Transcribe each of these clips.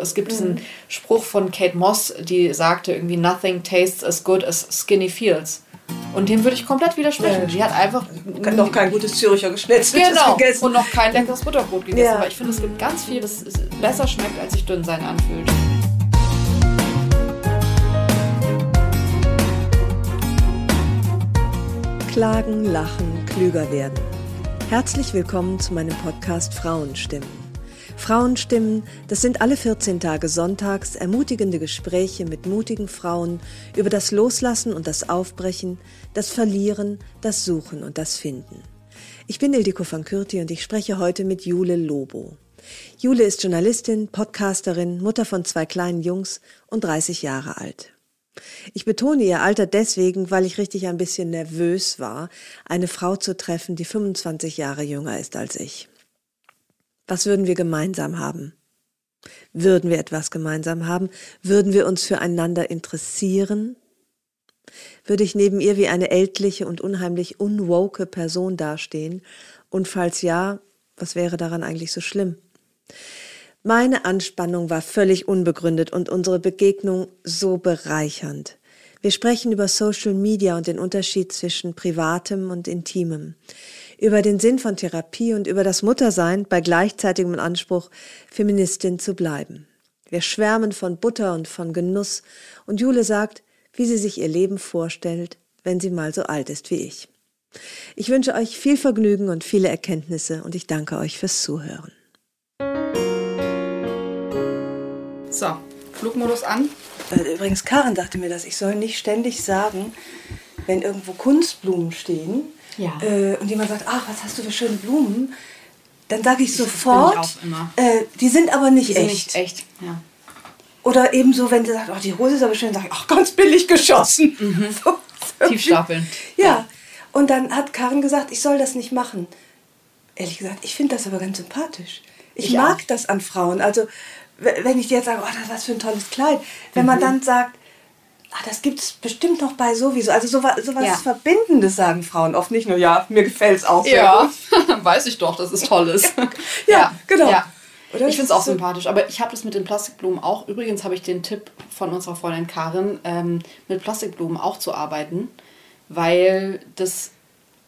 Es gibt diesen Spruch von Kate Moss, die sagte irgendwie, nothing tastes as good as skinny feels. Und dem würde ich komplett widersprechen. Ja. Sie hat einfach noch kein gutes Züricher Geschnetzeltes genau, gegessen. und noch kein leckeres Butterbrot gegessen. Ja. Aber ich finde, es gibt ganz viel, das besser schmeckt, als sich dünn sein anfühlt. Klagen, lachen, klüger werden. Herzlich willkommen zu meinem Podcast Frauenstimmen. Frauenstimmen, das sind alle 14 Tage sonntags ermutigende Gespräche mit mutigen Frauen über das Loslassen und das Aufbrechen, das Verlieren, das Suchen und das Finden. Ich bin Ildiko van Kürti und ich spreche heute mit Jule Lobo. Jule ist Journalistin, Podcasterin, Mutter von zwei kleinen Jungs und 30 Jahre alt. Ich betone ihr Alter deswegen, weil ich richtig ein bisschen nervös war, eine Frau zu treffen, die 25 Jahre jünger ist als ich. Was würden wir gemeinsam haben? Würden wir etwas gemeinsam haben? Würden wir uns füreinander interessieren? Würde ich neben ihr wie eine ältliche und unheimlich unwoke Person dastehen? Und falls ja, was wäre daran eigentlich so schlimm? Meine Anspannung war völlig unbegründet und unsere Begegnung so bereichernd. Wir sprechen über Social Media und den Unterschied zwischen Privatem und Intimem, über den Sinn von Therapie und über das Muttersein bei gleichzeitigem Anspruch, Feministin zu bleiben. Wir schwärmen von Butter und von Genuss und Jule sagt, wie sie sich ihr Leben vorstellt, wenn sie mal so alt ist wie ich. Ich wünsche euch viel Vergnügen und viele Erkenntnisse und ich danke euch fürs Zuhören. So, Flugmodus an. Äh, Übrigens, Karen sagte mir das, ich soll nicht ständig sagen, wenn irgendwo Kunstblumen stehen Ja. äh, und jemand sagt, ach, was hast du für schöne Blumen, dann sage ich sofort, ich. Äh, die sind aber nicht Die sind echt. nicht echt. Ja. Oder ebenso, wenn sie sagt, ach, die Hose ist aber schön, sage ich, ach, ganz billig geschossen. So, so Tiefstapeln. Ja. Und dann hat Karen gesagt, ich soll das nicht machen. Ehrlich gesagt, ich finde das aber ganz sympathisch. Ich, Ich mag auch. das an Frauen. Also, wenn ich dir jetzt sage, oh, das was für ein tolles Kleid. Wenn man dann sagt, ah, das gibt es bestimmt noch bei sowieso. Also, sowas, sowas Ja. Verbindendes sagen Frauen oft nicht nur, ja, mir gefällt es auch sehr Ja, gut. weiß ich doch, dass es toll ist. Ja, genau. Ja. Oder? Ich finde es auch So- sympathisch, aber ich habe das mit den Plastikblumen auch. Übrigens habe ich den Tipp von unserer Freundin Karin, ähm, mit Plastikblumen auch zu arbeiten, weil das,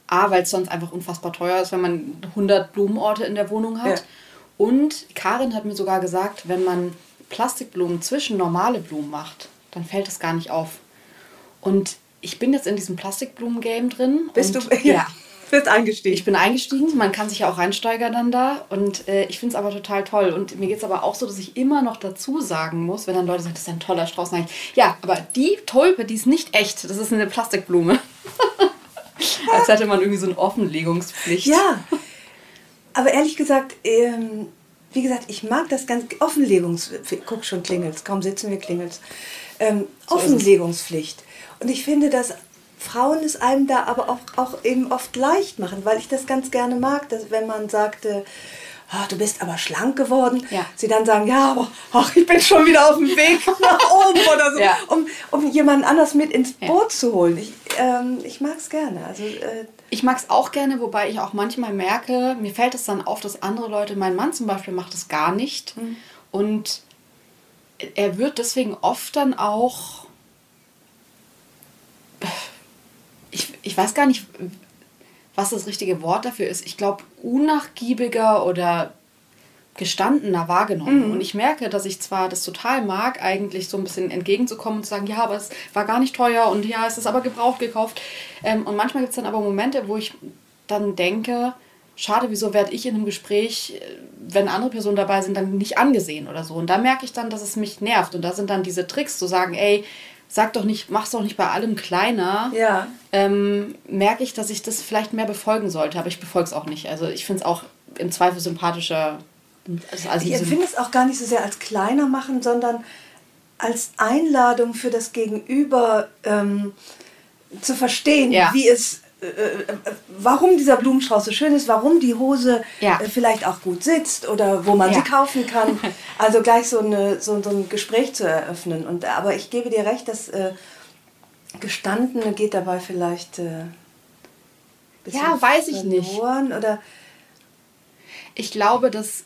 A, weil es sonst einfach unfassbar teuer ist, wenn man 100 Blumenorte in der Wohnung hat. Und Karin hat mir sogar gesagt, wenn man Plastikblumen zwischen normale Blumen macht, dann fällt es gar nicht auf. Und ich bin jetzt in diesem Plastikblumen-Game drin. Bist und, du Ja. bist eingestiegen? Ich bin eingestiegen, man kann sich ja auch reinsteigern dann da und äh, ich finde es aber total toll. Und mir geht es aber auch so, dass ich immer noch dazu sagen muss, wenn dann Leute sagen, das ist ein toller Strauß, ich, ja, aber die Tulpe, die ist nicht echt, das ist eine Plastikblume. Als hätte man irgendwie so eine Offenlegungspflicht. Ja, aber ehrlich gesagt, ähm, wie gesagt, ich mag das ganz Offenlegungs... Guck schon, klingelt's. Kaum sitzen wir, klingelt's. Ähm, So. Offenlegungspflicht. Und ich finde, dass Frauen es einem da aber auch, auch eben oft leicht machen, weil ich das ganz gerne mag, dass wenn man sagte, ah, du bist aber schlank geworden, Ja. sie dann sagen, ja, aber ach, ich bin schon wieder auf dem Weg nach oben oder so, Ja. um, um jemanden anders mit ins Ja. Boot zu holen. Ich, ähm, ich mag es gerne. Also, äh, Ich mag es auch gerne, wobei ich auch manchmal merke, mir fällt es dann auf, dass andere Leute, mein Mann zum Beispiel macht es gar nicht. Und er wird deswegen oft dann auch, ich, ich weiß gar nicht, was das richtige Wort dafür ist. Ich glaube, unnachgiebiger oder gestandener wahrgenommen. Und ich merke, dass ich zwar das total mag, eigentlich so ein bisschen entgegenzukommen und zu sagen, ja, aber es war gar nicht teuer und ja, es ist aber gebraucht gekauft. Ähm, und manchmal gibt es dann aber Momente, wo ich dann denke, schade, wieso werde ich in einem Gespräch, äh, wenn andere Personen dabei sind, dann nicht angesehen oder so. Und da merke ich dann, dass es mich nervt. Und da sind dann diese Tricks zu sagen, ey, sag doch nicht, mach's doch nicht bei allem kleiner ja. ähm, merke ich, dass ich das vielleicht mehr befolgen sollte, aber ich befolge es auch nicht. Also ich finde es auch im Zweifel sympathischer, Also ich empfinde es auch gar nicht so sehr als kleiner machen, sondern als Einladung für das Gegenüber ähm, zu verstehen, ja. wie es warum dieser Blumenstrauß so schön ist, warum die Hose ja. äh, vielleicht auch gut sitzt oder wo man ja. sie kaufen kann. Also gleich so, eine, so, so, ein Gespräch zu eröffnen. Und, aber ich gebe dir recht, dass äh, Gestandene geht dabei vielleicht äh, ja, weiß ich nicht. Oder ich glaube, dass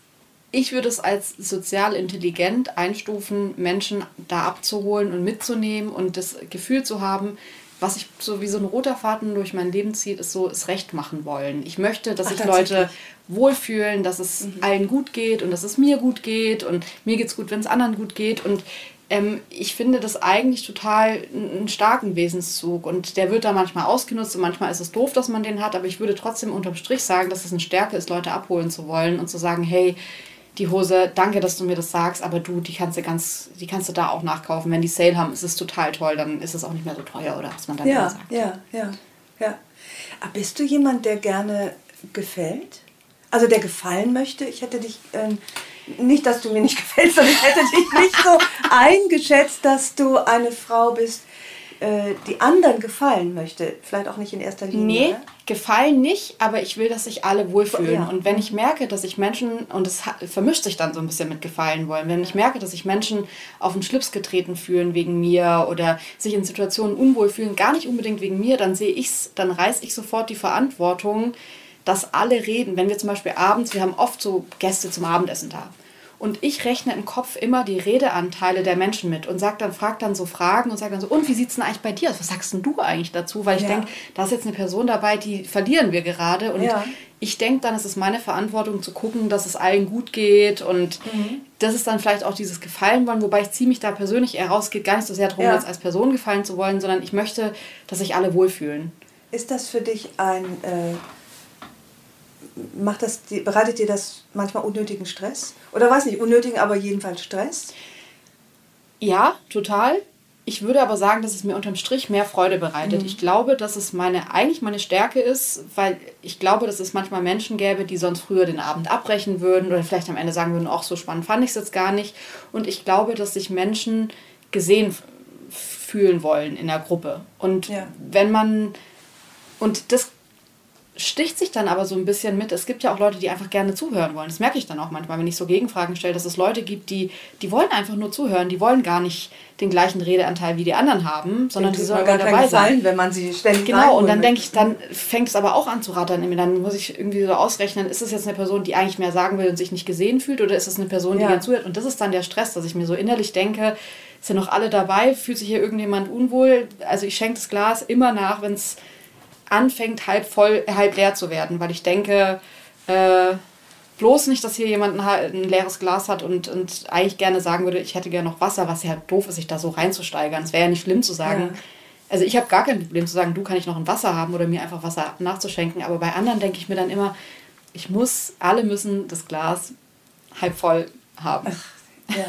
ich würde es als sozial intelligent einstufen, Menschen da abzuholen und mitzunehmen und das Gefühl zu haben, was ich so wie so ein roter Faden durch mein Leben zieht, ist so es recht machen wollen. Ich möchte, dass Ach, sich Leute wohlfühlen, dass es mhm. allen gut geht und dass es mir gut geht und mir geht es gut, wenn es anderen gut geht und ähm, ich finde das eigentlich total einen starken Wesenszug und der wird da manchmal ausgenutzt und manchmal ist es doof, dass man den hat, aber ich würde trotzdem unterm Strich sagen, dass es eine Stärke ist, Leute abholen zu wollen und zu sagen, hey, die Hose, danke, dass du mir das sagst, aber du, die kannst du ganz, die kannst du da auch nachkaufen. Wenn die Sale haben, ist es total toll, dann ist es auch nicht mehr so teuer, oder was man dann ja, sagt. Ja, ja, ja. Aber bist du jemand, der gerne gefällt? Also der gefallen möchte? Ich hätte dich, ähm, nicht, dass du mir nicht gefällst, sondern ich hätte dich nicht so eingeschätzt, dass du eine Frau bist, äh, die anderen gefallen möchte. Vielleicht auch nicht in erster Linie. Nee, oder? gefallen nicht, aber ich will, dass sich alle wohlfühlen. Ja. Und wenn ich merke, dass ich Menschen, und es vermischt sich dann so ein bisschen mit gefallen wollen, wenn ich merke, dass sich Menschen auf den Schlips getreten fühlen wegen mir oder sich in Situationen unwohl fühlen, gar nicht unbedingt wegen mir, dann sehe ich's, dann reiße ich sofort die Verantwortung, dass alle reden. Wenn wir zum Beispiel abends, wir haben oft so Gäste zum Abendessen da und ich rechne im Kopf immer die Redeanteile der Menschen mit und sag dann, frag dann so Fragen und sag dann so, und wie sieht es denn eigentlich bei dir aus? Was sagst denn du eigentlich dazu? Weil ich ja. denke, da ist jetzt eine Person dabei, die verlieren wir gerade. Und ja. ich denke dann, es ist meine Verantwortung zu gucken, dass es allen gut geht. Und mhm. das ist dann vielleicht auch dieses Gefallen wollen, wobei ich ziehe mich da persönlich eher raus. Es geht gar nicht so sehr darum, ja. als Person gefallen zu wollen, sondern ich möchte, dass sich alle wohlfühlen. Ist das für dich ein äh, macht das, bereitet dir das manchmal unnötigen Stress? Oder weiß nicht, unnötigen, aber jedenfalls Stress? Ja, total. Ich würde aber sagen, dass es mir unterm Strich mehr Freude bereitet. Mhm. Ich glaube, dass es meine, eigentlich meine Stärke ist, weil ich glaube, dass es manchmal Menschen gäbe, die sonst früher den Abend abbrechen würden oder vielleicht am Ende sagen würden, auch so spannend fand ich es jetzt gar nicht. Und ich glaube, dass sich Menschen gesehen fühlen wollen in der Gruppe. Und ja. wenn man, und das sticht sich dann aber so ein bisschen mit. Es gibt ja auch Leute, die einfach gerne zuhören wollen. Das merke ich dann auch manchmal, wenn ich so Gegenfragen stelle, dass es Leute gibt, die, die wollen einfach nur zuhören. Die wollen gar nicht den gleichen Redeanteil wie die anderen haben, sondern die sollen gar dabei sein. wenn man sie ständig Genau, und dann denke ich, dann fängt es aber auch an zu rattern. Dann muss ich irgendwie so ausrechnen, ist es jetzt eine Person, die eigentlich mehr sagen will und sich nicht gesehen fühlt oder ist es eine Person, die ja. gerne zuhört? Und das ist dann der Stress, dass ich mir so innerlich denke, sind noch alle dabei, fühlt sich hier irgendjemand unwohl? Also ich schenke das Glas immer nach, wenn es anfängt, halb voll, halb leer zu werden, weil ich denke, äh, bloß nicht, dass hier jemand ein, leeres Glas hat und, und eigentlich gerne sagen würde, ich hätte gerne noch Wasser, was ja doof ist, sich da so reinzusteigern. Es wäre ja nicht schlimm zu sagen. Ja. Also ich habe gar kein Problem zu sagen, du kann ich noch ein Wasser haben oder mir einfach Wasser nachzuschenken. Aber bei anderen denke ich mir dann immer, ich muss, alle müssen das Glas halb voll haben. Ach, ja.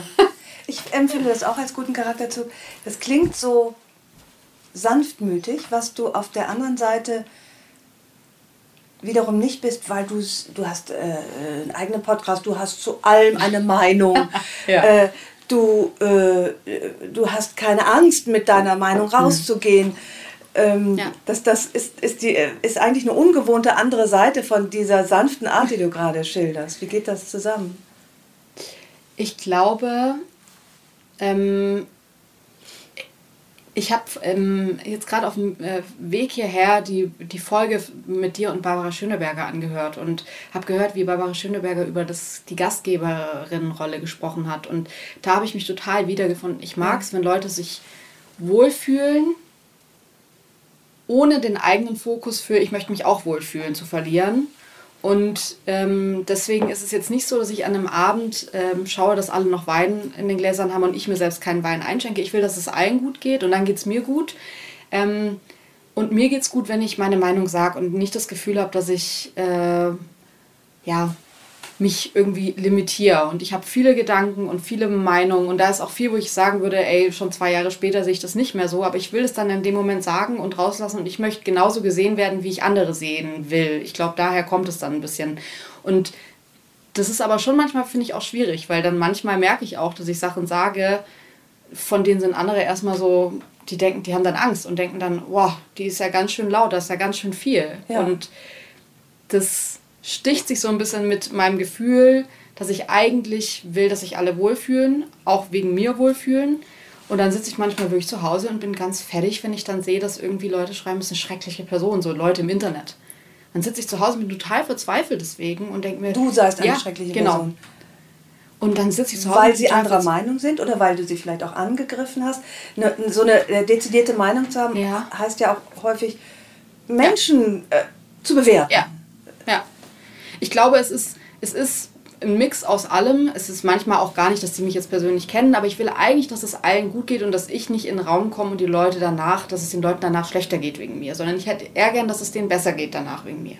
Ich empfinde das auch als guten Charakterzug. Das klingt so sanftmütig, was du auf der anderen Seite wiederum nicht bist, weil du du hast äh, einen eigenen Podcast, du hast zu allem eine Meinung. ja. äh, du, äh, du hast keine Angst, mit deiner Meinung rauszugehen. Ähm, ja. das, das ist, ist, die, ist eigentlich eine ungewohnte andere Seite von dieser sanften Art, die du gerade schilderst. Wie geht das zusammen? Ich glaube, ähm, ich habe ähm, jetzt gerade auf dem äh, Weg hierher die, die Folge mit dir und Barbara Schöneberger angehört und habe gehört, wie Barbara Schöneberger über das, die Gastgeberinnenrolle gesprochen hat. Und da habe ich mich total wiedergefunden. Ich mag es, wenn Leute sich wohlfühlen, ohne den eigenen Fokus für ich möchte mich auch wohlfühlen zu verlieren. Und ähm, deswegen ist es jetzt nicht so, dass ich an einem Abend ähm, schaue, dass alle noch Wein in den Gläsern haben und ich mir selbst keinen Wein einschenke. Ich will, dass es allen gut geht und dann geht es mir gut. Ähm, und mir geht es gut, wenn ich meine Meinung sage und nicht das Gefühl habe, dass ich äh, ja, mich irgendwie limitiere. Und ich habe viele Gedanken und viele Meinungen. Und da ist auch viel, wo ich sagen würde, ey, schon zwei Jahre später sehe ich das nicht mehr so. Aber ich will es dann in dem Moment sagen und rauslassen. Und ich möchte genauso gesehen werden, wie ich andere sehen will. Ich glaube, daher kommt es dann ein bisschen. Und das ist aber schon manchmal, finde ich, auch schwierig, weil dann manchmal merke ich auch, dass ich Sachen sage, von denen sind andere erstmal so, die denken, die haben dann Angst und denken dann, wow, die ist ja ganz schön laut, das ist ja ganz schön viel. Ja. Und das sticht sich so ein bisschen mit meinem Gefühl, dass ich eigentlich will, dass sich alle wohlfühlen, auch wegen mir wohlfühlen. Und dann sitze ich manchmal wirklich zu Hause und bin ganz fertig, wenn ich dann sehe, dass irgendwie Leute schreiben, es ist eine schreckliche Person, so Leute im Internet. Dann sitze ich zu Hause und bin total verzweifelt deswegen und denke mir. Du seist eine ja, schreckliche genau. Person. Und dann sitze ich zu Hause. Weil sie anderer Meinung sind oder weil du sie vielleicht auch angegriffen hast. Ne, so eine äh, dezidierte Meinung zu haben, ja. heißt ja auch häufig, Menschen ja. äh, zu bewerten. Ja. ja. Ich glaube, es ist, es ist ein Mix aus allem. Es ist manchmal auch gar nicht, dass sie mich jetzt persönlich kennen, aber ich will eigentlich, dass es allen gut geht und dass ich nicht in den Raum komme und die Leute danach, dass es den Leuten danach schlechter geht wegen mir, sondern ich hätte eher gern, dass es denen besser geht danach wegen mir.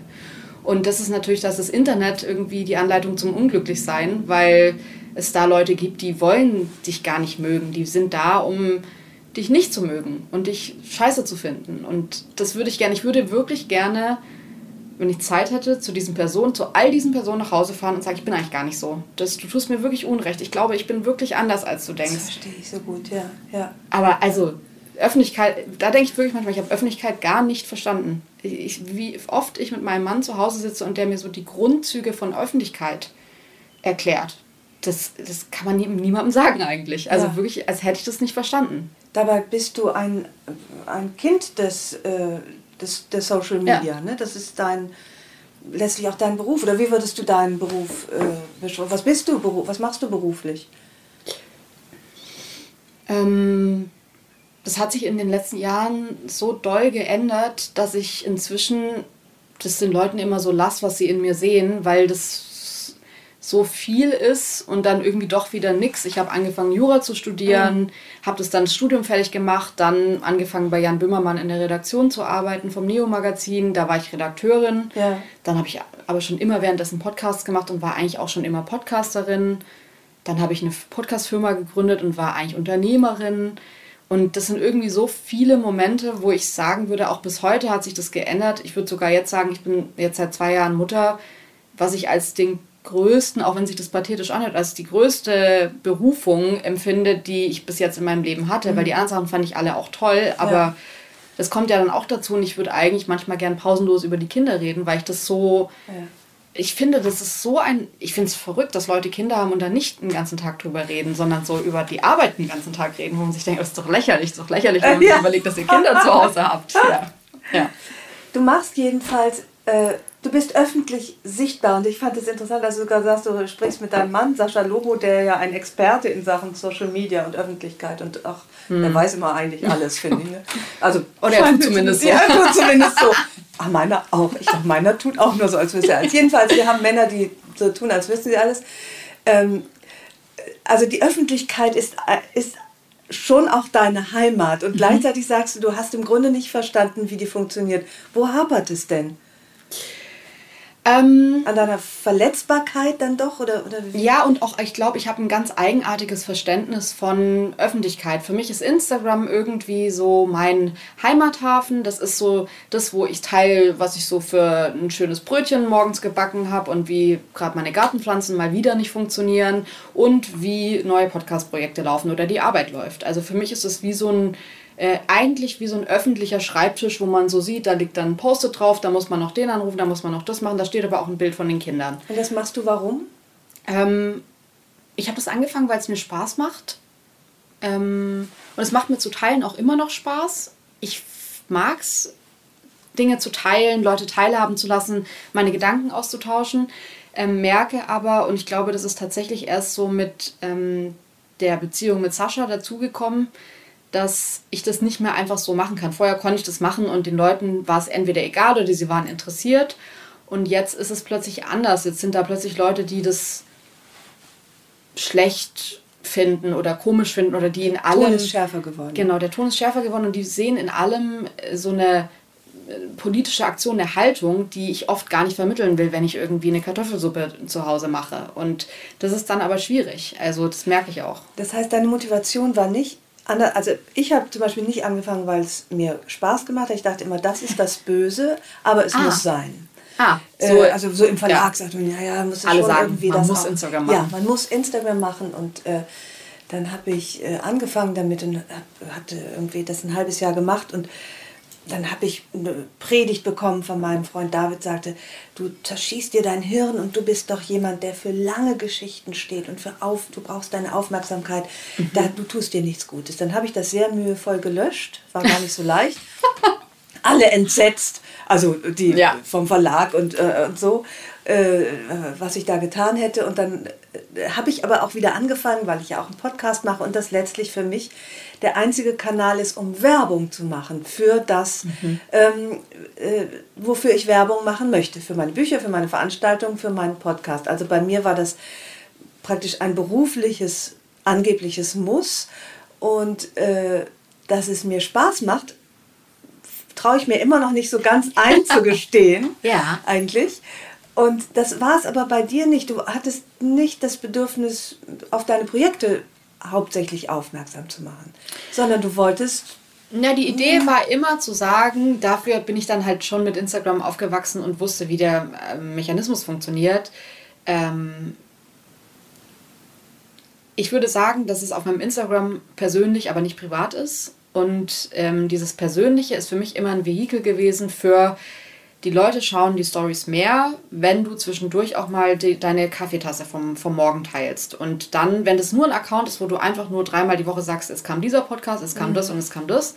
Und das ist natürlich, dass das Internet irgendwie die Anleitung zum Unglücklichsein, weil es da Leute gibt, die wollen dich gar nicht mögen. Die sind da, um dich nicht zu mögen und dich scheiße zu finden. Und das würde ich gerne, ich würde wirklich gerne wenn ich Zeit hätte, zu diesen Personen, zu all diesen Personen nach Hause fahren und sagen, ich bin eigentlich gar nicht so. Das, du tust mir wirklich Unrecht. Ich glaube, ich bin wirklich anders, als du denkst. Das verstehe ich so gut, ja. ja. Aber also, Öffentlichkeit, da denke ich wirklich manchmal, ich habe Öffentlichkeit gar nicht verstanden. Ich, wie oft ich mit meinem Mann zu Hause sitze und der mir so die Grundzüge von Öffentlichkeit erklärt. Das, das kann man niemandem sagen eigentlich. Also ja. wirklich, als hätte ich das nicht verstanden. Dabei bist du ein, ein Kind des, äh, des, der Social Media. Ja. Ne? Das ist dein letztlich auch dein Beruf. Oder wie würdest du deinen Beruf äh, Was bist du was machst du beruflich? Ähm, das hat sich in den letzten Jahren so doll geändert, dass ich inzwischen das den Leuten immer so lasse, was sie in mir sehen, weil das so viel ist und dann irgendwie doch wieder nichts. Ich habe angefangen, Jura zu studieren, mhm. habe das dann Studium fertig gemacht, dann angefangen bei Jan Böhmermann in der Redaktion zu arbeiten vom Neo-Magazin. Da war ich Redakteurin. Ja. Dann habe ich aber schon immer währenddessen Podcasts gemacht und war eigentlich auch schon immer Podcasterin. Dann habe ich eine Podcast-Firma gegründet und war eigentlich Unternehmerin. Und das sind irgendwie so viele Momente, wo ich sagen würde, auch bis heute hat sich das geändert. Ich würde sogar jetzt sagen, ich bin jetzt seit zwei Jahren Mutter, was ich als den größten, auch wenn sich das pathetisch anhört, als die größte Berufung empfinde, die ich bis jetzt in meinem Leben hatte, mhm. weil die anderen Sachen fand ich alle auch toll, aber ja. das kommt ja dann auch dazu und ich würde eigentlich manchmal gern pausenlos über die Kinder reden, weil ich das so, ja. ich finde, das ist so ein, ich finde es verrückt, dass Leute Kinder haben und dann nicht den ganzen Tag drüber reden, sondern so über die Arbeit den ganzen Tag reden, wo man sich denkt, das ist doch lächerlich, das ist doch lächerlich, wenn man ja. sich überlegt, dass ihr Kinder zu Hause habt. Ja. ja. Du machst jedenfalls äh, du bist öffentlich sichtbar und ich fand es interessant, dass du sogar sagst, du sprichst mit deinem Mann, Sascha Lobo, der ja ein Experte in Sachen Social Media und Öffentlichkeit und auch, hm. der weiß immer eigentlich alles, finde ich. Ne? Also, Oder er tut zumindest so. Ja, tut zumindest so. Ach, meiner auch. Ich glaube, meiner tut auch nur so, als wüsste er alles. Jedenfalls, wir haben Männer, die so tun, als wüssten sie alles. Ähm, also die Öffentlichkeit ist, ist schon auch deine Heimat und mhm. gleichzeitig sagst du, du hast im Grunde nicht verstanden, wie die funktioniert. Wo hapert es denn? Ähm, An deiner Verletzbarkeit dann doch? Oder, oder Ja, und auch, ich glaube, ich habe ein ganz eigenartiges Verständnis von Öffentlichkeit. Für mich ist Instagram irgendwie so mein Heimathafen. Das ist so das, wo ich teile, was ich so für ein schönes Brötchen morgens gebacken habe und wie gerade meine Gartenpflanzen mal wieder nicht funktionieren und wie neue Podcast-Projekte laufen oder die Arbeit läuft. Also für mich ist es wie so ein äh, eigentlich wie so ein öffentlicher Schreibtisch, wo man so sieht, da liegt dann ein Post-it drauf, da muss man noch den anrufen, da muss man noch das machen, da steht aber auch ein Bild von den Kindern. Und das machst du warum? Ähm, ich habe das angefangen, weil es mir Spaß macht. Ähm, und es macht mir zu teilen auch immer noch Spaß. Ich mag es, Dinge zu teilen, Leute teilhaben zu lassen, meine Gedanken auszutauschen. Ähm, merke aber, und ich glaube, das ist tatsächlich erst so mit ähm, der Beziehung mit Sascha dazugekommen, dass ich das nicht mehr einfach so machen kann. Vorher konnte ich das machen und den Leuten war es entweder egal oder sie waren interessiert. Und jetzt ist es plötzlich anders. Jetzt sind da plötzlich Leute, die das schlecht finden oder komisch finden oder die in allem. Der Ton ist schärfer geworden. Genau, der Ton ist schärfer geworden und die sehen in allem äh, so eine äh, politische Aktion, eine Haltung, die ich oft gar nicht vermitteln will, wenn ich irgendwie eine Kartoffelsuppe zu Hause mache. Und das ist dann aber schwierig. Also das merke ich auch. Das heißt, deine Motivation war nicht, also ich habe zum Beispiel nicht angefangen, weil es mir Spaß gemacht hat. Ich dachte immer, das ist das Böse, aber es ah. muss sein. Ah, äh, so, äh, also so im Verlag ja. sagt man, ja, ja, muss Alle schon sagen, irgendwie man das muss auch, Instagram machen. Ja, man muss Instagram machen und äh, dann habe ich äh, angefangen damit und hatte irgendwie das ein halbes Jahr gemacht und dann habe ich eine Predigt bekommen von meinem Freund David, sagte, du zerschießt dir dein Hirn und du bist doch jemand, der für lange Geschichten steht und für auf, du brauchst deine Aufmerksamkeit, mhm. da, du tust dir nichts Gutes. Dann habe ich das sehr mühevoll gelöscht, war gar nicht so leicht. Alle entsetzt, also die ja. vom Verlag und, äh, und so, äh, was ich da getan hätte. Und dann äh, habe ich aber auch wieder angefangen, weil ich ja auch einen Podcast mache und das letztlich für mich der einzige Kanal ist, um Werbung zu machen für das, mhm. ähm, äh, wofür ich Werbung machen möchte. Für meine Bücher, für meine Veranstaltungen, für meinen Podcast. Also bei mir war das praktisch ein berufliches, angebliches Muss. Und äh, dass es mir Spaß macht, traue ich mir immer noch nicht so ganz einzugestehen. ja. Eigentlich. Und das war es aber bei dir nicht. Du hattest nicht das Bedürfnis, auf deine Projekte hauptsächlich aufmerksam zu machen, sondern du wolltest. Na, die Idee war immer zu sagen, dafür bin ich dann halt schon mit Instagram aufgewachsen und wusste, wie der äh, Mechanismus funktioniert. Ähm ich würde sagen, dass es auf meinem Instagram persönlich, aber nicht privat ist. Und ähm, dieses Persönliche ist für mich immer ein Vehikel gewesen für die Leute schauen die Stories mehr, wenn du zwischendurch auch mal die, deine Kaffeetasse vom, vom Morgen teilst. Und dann, wenn das nur ein Account ist, wo du einfach nur dreimal die Woche sagst, es kam dieser Podcast, es kam mhm. das und es kam das,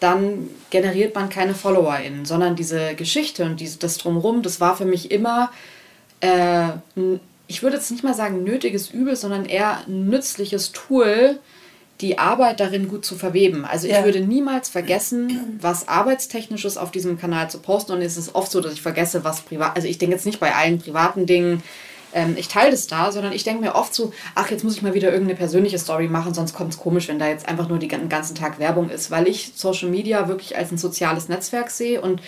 dann generiert man keine FollowerInnen, sondern diese Geschichte und diese, das Drumherum, das war für mich immer, äh, ich würde jetzt nicht mal sagen nötiges Übel, sondern eher ein nützliches Tool, die Arbeit darin gut zu verweben. Also ich ja. würde niemals vergessen, was arbeitstechnisches auf diesem Kanal zu posten. Und es ist oft so, dass ich vergesse, was privat. Also ich denke jetzt nicht bei allen privaten Dingen, ähm, ich teile das da, sondern ich denke mir oft so, ach, jetzt muss ich mal wieder irgendeine persönliche Story machen, sonst kommt es komisch, wenn da jetzt einfach nur den ganzen Tag Werbung ist, weil ich Social Media wirklich als ein soziales Netzwerk sehe und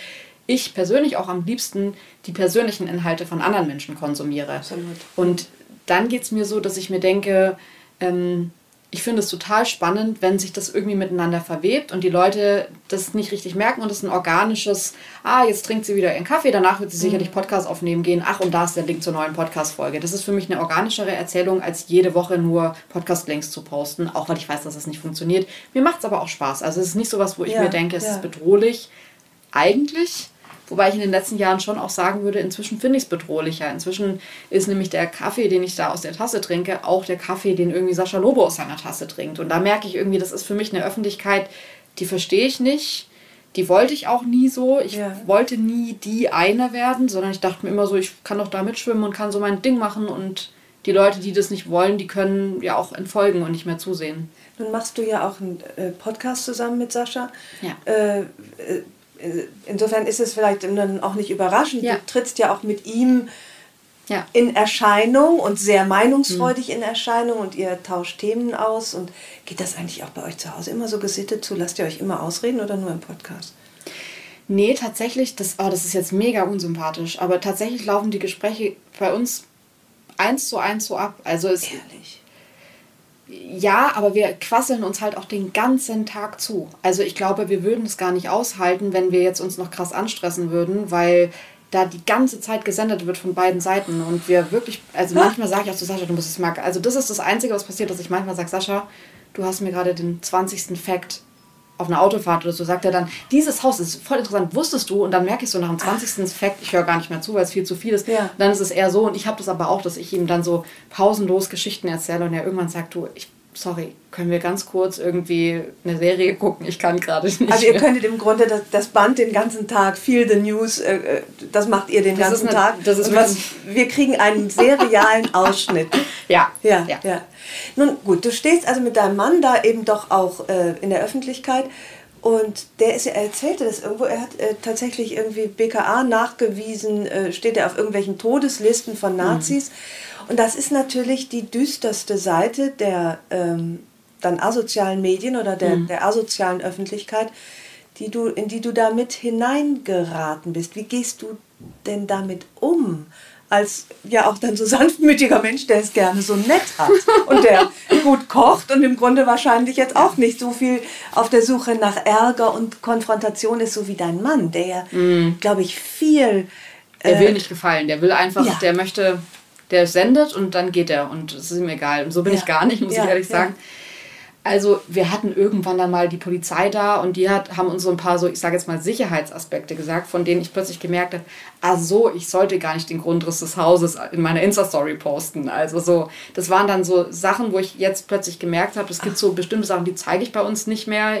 ich persönlich auch am liebsten die persönlichen Inhalte von anderen Menschen konsumiere. Absolut. Und dann geht es mir so, dass ich mir denke, ähm, ich finde es total spannend, wenn sich das irgendwie miteinander verwebt und die Leute das nicht richtig merken und es ein organisches, ah, jetzt trinkt sie wieder ihren Kaffee, danach wird sie sicherlich mhm. Podcast aufnehmen gehen, ach, und da ist der Link zur neuen Podcast-Folge. Das ist für mich eine organischere Erzählung, als jede Woche nur Podcast-Links zu posten, auch weil ich weiß, dass das nicht funktioniert. Mir macht es aber auch Spaß. Also es ist nicht so was, wo ich ja, mir denke, es ja. ist bedrohlich. Eigentlich Wobei ich in den letzten Jahren schon auch sagen würde, inzwischen finde ich es bedrohlicher. Inzwischen ist nämlich der Kaffee, den ich da aus der Tasse trinke, auch der Kaffee, den irgendwie Sascha Lobo aus seiner Tasse trinkt. Und da merke ich irgendwie, das ist für mich eine Öffentlichkeit, die verstehe ich nicht. Die wollte ich auch nie so. Ich ja. wollte nie die eine werden, sondern ich dachte mir immer so, ich kann doch da mitschwimmen und kann so mein Ding machen. Und die Leute, die das nicht wollen, die können ja auch entfolgen und nicht mehr zusehen. Nun machst du ja auch einen äh, Podcast zusammen mit Sascha. Ja. Äh, äh äh, insofern ist es vielleicht dann auch nicht überraschend. Ja. Du trittst ja auch mit ihm ja. in Erscheinung und sehr meinungsfreudig mhm. in Erscheinung und ihr tauscht Themen aus. Und geht das eigentlich auch bei euch zu Hause immer so gesittet zu? Lasst ihr euch immer ausreden oder nur im Podcast? Nee, tatsächlich, das, oh, das ist jetzt mega unsympathisch, aber tatsächlich laufen die Gespräche bei uns eins zu eins so ab. Also es, Ehrlich? Ja, aber wir quasseln uns halt auch den ganzen Tag zu. Also ich glaube, wir würden es gar nicht aushalten, wenn wir jetzt uns noch krass anstressen würden, weil da die ganze Zeit gesendet wird von beiden Seiten und wir wirklich, also manchmal sage ich auch zu Sascha, du musst es merken. Also das ist das Einzige, was passiert, dass ich manchmal sage, Sascha, du hast mir gerade den 20. Fact auf einer Autofahrt oder so, sagt er dann, dieses Haus ist voll interessant, wusstest du? Und dann merke ich so nach dem 20. Fact, ich höre gar nicht mehr zu, weil es viel zu viel ist. Ja. Dann ist es eher so, und ich habe das aber auch, dass ich ihm dann so pausenlos Geschichten erzähle und er irgendwann sagt, du, ich sorry, können wir ganz kurz irgendwie eine Serie gucken? Ich kann gerade nicht. Also ihr mehr. könntet im Grunde das, das, Band den ganzen Tag, Feel the News, äh, äh das macht ihr den das ganzen eine, Tag. Das ist was, wir kriegen einen serialen Ausschnitt. Ja, ja, ja, ja. Nun gut, du stehst also mit deinem Mann da eben doch auch äh, in der Öffentlichkeit. Und der ist, er erzählte das irgendwo, er hat äh, tatsächlich irgendwie BKA nachgewiesen, äh, steht er auf irgendwelchen Todeslisten von Nazis. Mhm. Und das ist natürlich die düsterste Seite der ähm, dann asozialen Medien oder der, mhm. der asozialen Öffentlichkeit, die du, in die du damit hineingeraten bist. Wie gehst du denn damit um? Als ja auch dann so sanftmütiger Mensch, der es gerne so nett hat und der gut kocht und im Grunde wahrscheinlich jetzt auch nicht so viel auf der Suche nach Ärger und Konfrontation ist, so wie dein Mann, der ja, mhm. glaube ich, viel Der äh, will nicht gefallen. Der will einfach, ja. der möchte, der sendet und dann geht er und es ist ihm egal. Und so bin ja. ich gar nicht, muss ich ehrlich sagen. Also wir hatten irgendwann dann mal die Polizei da und die hat, haben uns so ein paar so, ich sage jetzt mal Sicherheitsaspekte gesagt, von denen ich plötzlich gemerkt habe, ah so, ich sollte gar nicht den Grundriss des Hauses in meiner Insta-Story posten. Also so, das waren dann so Sachen, wo ich jetzt plötzlich gemerkt habe, es gibt so bestimmte Sachen, die zeige ich bei uns nicht mehr.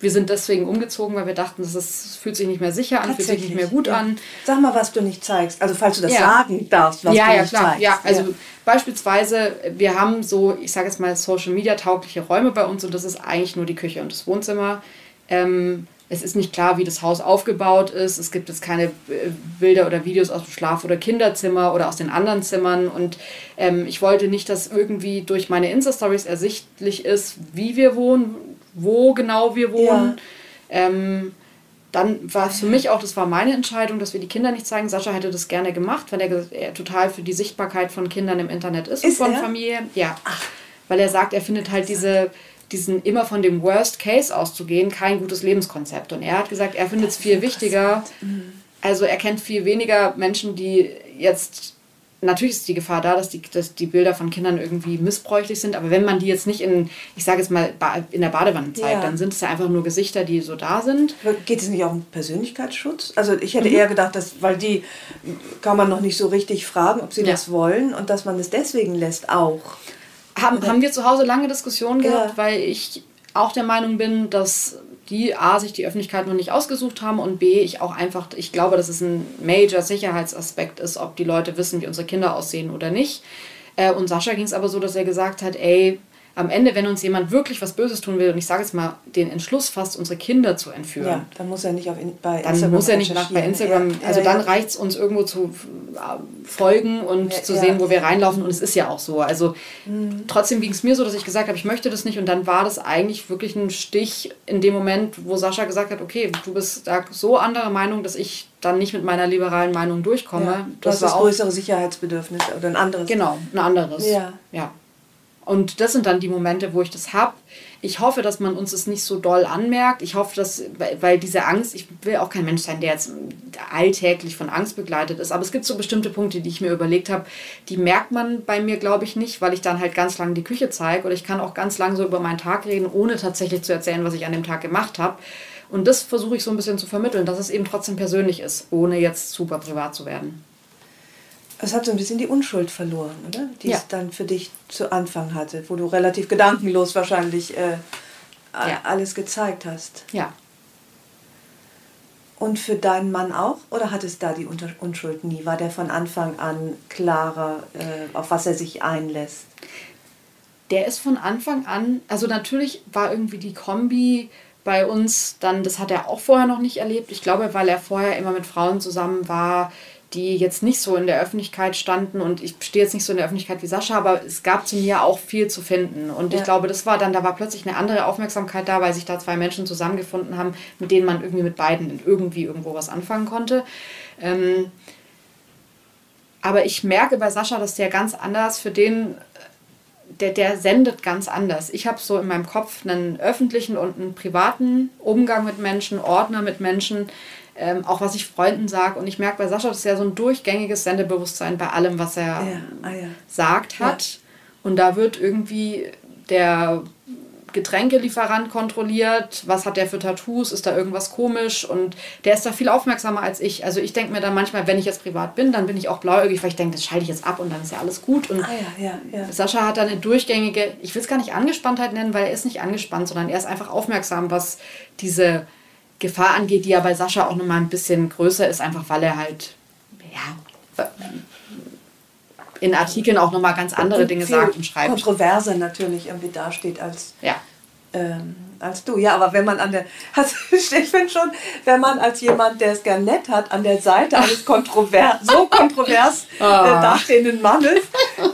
Wir sind deswegen umgezogen, weil wir dachten, das ist, fühlt sich nicht mehr sicher an, fühlt sich nicht mehr gut ja. an. Sag mal, was du nicht zeigst. Also falls du das ja. sagen darfst, was ja, du ja, nicht klar. zeigst. Ja, also ja. beispielsweise, wir haben so, ich sage jetzt mal, Social-Media-taugliche Räume bei uns und das ist eigentlich nur die Küche und das Wohnzimmer. Ähm, es ist nicht klar, wie das Haus aufgebaut ist. Es gibt jetzt keine äh, Bilder oder Videos aus dem Schlaf- oder Kinderzimmer oder aus den anderen Zimmern. Und ähm, ich wollte nicht, dass irgendwie durch meine Insta-Stories ersichtlich ist, wie wir wohnen, wo genau wir wohnen. Ja. Ähm, dann war es für mich auch, das war meine Entscheidung, dass wir die Kinder nicht zeigen. Sascha hätte das gerne gemacht, weil er, er total für die Sichtbarkeit von Kindern im Internet ist, ist und von er? Familie. Ja. Ach. Weil er sagt, er findet halt diese diesen immer von dem Worst Case auszugehen, kein gutes Lebenskonzept. Und er hat gesagt, er findet es viel wichtiger. Mhm. Also er kennt viel weniger Menschen, die jetzt natürlich ist die Gefahr da, dass die, dass die Bilder von Kindern irgendwie missbräuchlich sind, aber wenn man die jetzt nicht in, ich sage jetzt mal, in der Badewanne zeigt, ja. dann sind es ja einfach nur Gesichter, die so da sind. Geht es nicht auch um Persönlichkeitsschutz? Also ich hätte mhm. eher gedacht, dass, weil die kann man noch nicht so richtig fragen, ob sie ja. das wollen und dass man es deswegen lässt auch. Haben, haben wir zu Hause lange Diskussionen gehabt, ja. weil ich auch der Meinung bin, dass die A, sich die Öffentlichkeit noch nicht ausgesucht haben und B, ich auch einfach, ich glaube, dass es ein major Sicherheitsaspekt ist, ob die Leute wissen, wie unsere Kinder aussehen oder nicht. Äh, und Sascha ging es aber so, dass er gesagt hat, ey, am Ende, wenn uns jemand wirklich was Böses tun will, und ich sage jetzt mal, den Entschluss fasst, unsere Kinder zu entführen. Ja, dann muss er nicht auf in, bei dann Instagram muss er nicht nach, bei Instagram, ja, also ja, dann ja. reicht es uns irgendwo zu äh, folgen und zu sehen, wo wir reinlaufen und es ist ja auch so. Also mhm. trotzdem ging es mir so, dass ich gesagt habe, ich möchte das nicht und dann war das eigentlich wirklich ein Stich in dem Moment, wo Sascha gesagt hat, okay, du bist da so anderer Meinung, dass ich dann nicht mit meiner liberalen Meinung durchkomme. Ja, das hast das größere Sicherheitsbedürfnis oder ein anderes. Genau, ein anderes. Ja. ja. Und das sind dann die Momente, wo ich das habe. Ich hoffe, dass man uns das nicht so doll anmerkt. Ich hoffe, dass, weil diese Angst, ich will auch kein Mensch sein, der jetzt alltäglich von Angst begleitet ist. Aber es gibt so bestimmte Punkte, die ich mir überlegt habe, die merkt man bei mir, glaube ich, nicht, weil ich dann halt ganz lang die Küche zeige oder ich kann auch ganz lang so über meinen Tag reden, ohne tatsächlich zu erzählen, was ich an dem Tag gemacht habe. Und das versuche ich so ein bisschen zu vermitteln, dass es eben trotzdem persönlich ist, ohne jetzt super privat zu werden. Es hat so ein bisschen die Unschuld verloren, oder? Die ja. es dann für dich zu Anfang hatte, wo du relativ gedankenlos wahrscheinlich äh, ja. alles gezeigt hast. Ja. Und für deinen Mann auch? Oder hat es da die Unschuld nie? War der von Anfang an klarer, äh, auf was er sich einlässt? Der ist von Anfang an, also natürlich war irgendwie die Kombi bei uns dann, das hat er auch vorher noch nicht erlebt. Ich glaube, weil er vorher immer mit Frauen zusammen war, die jetzt nicht so in der Öffentlichkeit standen und ich stehe jetzt nicht so in der Öffentlichkeit wie Sascha, aber es gab zu mir auch viel zu finden und ja. ich glaube, das war dann, da war plötzlich eine andere Aufmerksamkeit da, weil sich da zwei Menschen zusammengefunden haben, mit denen man irgendwie mit beiden irgendwie irgendwo was anfangen konnte. Ähm, aber ich merke bei Sascha, dass der ganz anders für den der, der sendet ganz anders. Ich habe so in meinem Kopf einen öffentlichen und einen privaten Umgang mit Menschen, Ordner mit Menschen, ähm, auch was ich Freunden sage. Und ich merke bei Sascha, das ist ja so ein durchgängiges Sendebewusstsein bei allem, was er ja. Ah, ja. sagt hat. Ja. Und da wird irgendwie der Getränkelieferant kontrolliert, was hat der für Tattoos, ist da irgendwas komisch und der ist da viel aufmerksamer als ich. Also ich denke mir dann manchmal, wenn ich jetzt privat bin, dann bin ich auch blauäugig, weil ich denke, das schalte ich jetzt ab und dann ist ja alles gut. Und ah, ja, ja, Sascha hat dann eine durchgängige, ich will es gar nicht Angespanntheit nennen, weil er ist nicht angespannt, sondern er ist einfach aufmerksam, was diese Gefahr angeht, die ja bei Sascha auch nochmal ein bisschen größer ist, einfach weil er halt, ja, in Artikeln auch nochmal ganz andere Dinge sagt und schreibt. Kontroverse natürlich irgendwie dasteht als, ja. ähm, als du. Ja, aber wenn man an der, also ich finde schon, wenn man als jemand, der es gern nett hat, an der Seite eines kontrovers, so kontrovers äh, dastehenden Mannes,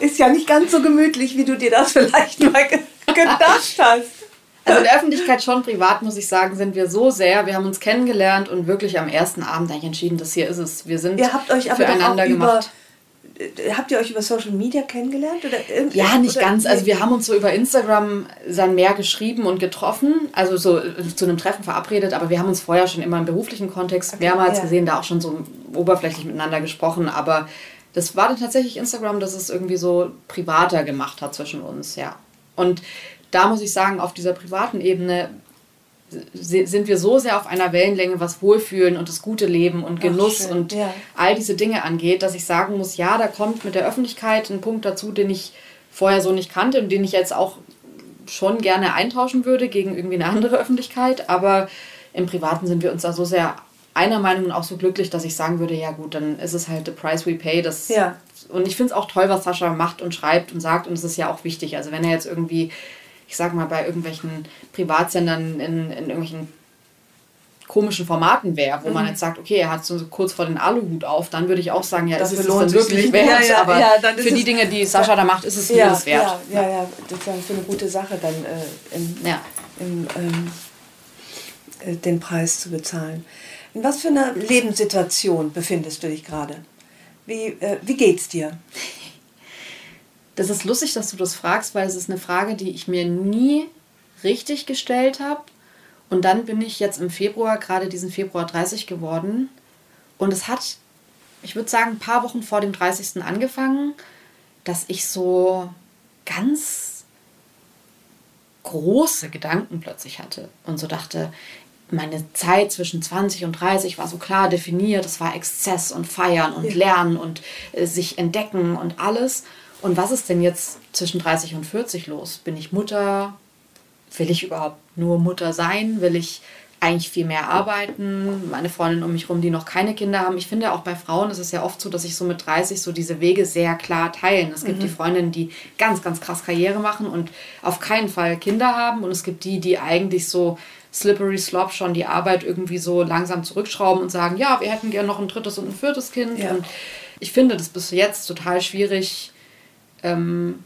ist ja nicht ganz so gemütlich, wie du dir das vielleicht mal gedacht hast. Also in der Öffentlichkeit schon, privat muss ich sagen, sind wir so sehr. Wir haben uns kennengelernt und wirklich am ersten Abend eigentlich entschieden, das hier ist es. Wir sind ihr habt euch aber füreinander gemacht. Über, habt ihr euch über Social Media kennengelernt? Oder ja, nicht oder ganz. Also wir haben uns so über Instagram dann mehr geschrieben und getroffen, also so zu einem Treffen verabredet, aber wir haben uns vorher schon immer im beruflichen Kontext okay, mehrmals ja. gesehen, da auch schon so oberflächlich miteinander gesprochen, aber das war dann tatsächlich Instagram, dass es irgendwie so privater gemacht hat zwischen uns, ja. Und da muss ich sagen, auf dieser privaten Ebene sind wir so sehr auf einer Wellenlänge, was Wohlfühlen und das gute Leben und Genuss Ach, und ja. all diese Dinge angeht, dass ich sagen muss, ja, da kommt mit der Öffentlichkeit ein Punkt dazu, den ich vorher so nicht kannte und den ich jetzt auch schon gerne eintauschen würde gegen irgendwie eine andere Öffentlichkeit. Aber im Privaten sind wir uns da so sehr einer Meinung und auch so glücklich, dass ich sagen würde, ja gut, dann ist es halt the price we pay. Das ja. Und ich finde es auch toll, was Sascha macht und schreibt und sagt und es ist ja auch wichtig. Also wenn er jetzt irgendwie, ich sag mal, bei irgendwelchen Privatsendern in, in irgendwelchen komischen Formaten wäre, wo mhm. man jetzt sagt, okay, er hat so kurz vor den Aluhut auf, dann würde ich auch sagen, ja, das ist es dann wirklich nicht. wert. Ja, ja, aber ja, für die Dinge, die Sascha da macht, ist es mir das wert. Ja, ja, ja, das ist für eine gute Sache dann äh, im, im, ähm, äh, den Preis zu bezahlen. In was für einer Lebenssituation befindest du dich gerade? Wie, äh, wie geht's dir? Das ist lustig, dass du das fragst, weil es ist eine Frage, die ich mir nie richtig gestellt habe. Und dann bin ich jetzt im Februar, gerade diesen Februar 30 geworden. Und es hat, ich würde sagen, ein paar Wochen vor dem 30. angefangen, dass ich so ganz große Gedanken plötzlich hatte und so dachte, meine Zeit zwischen 20 und 30 war so klar definiert. Es war Exzess und Feiern und Lernen und äh, sich entdecken und alles. Und was ist denn jetzt zwischen 30 und 40 los? Bin ich Mutter? Will ich überhaupt nur Mutter sein? Will ich eigentlich viel mehr arbeiten? Meine Freundinnen um mich herum, die noch keine Kinder haben. Ich finde auch bei Frauen ist es ja oft so, dass sich so mit 30 so diese Wege sehr klar teilen. Es gibt mhm. die Freundinnen, die ganz, ganz krass Karriere machen und auf keinen Fall Kinder haben. Und es gibt die, die eigentlich so Slippery Slop schon die Arbeit irgendwie so langsam zurückschrauben und sagen, ja, wir hätten gerne noch ein drittes und ein viertes Kind. Ja. Und ich finde das bis jetzt total schwierig, ähm,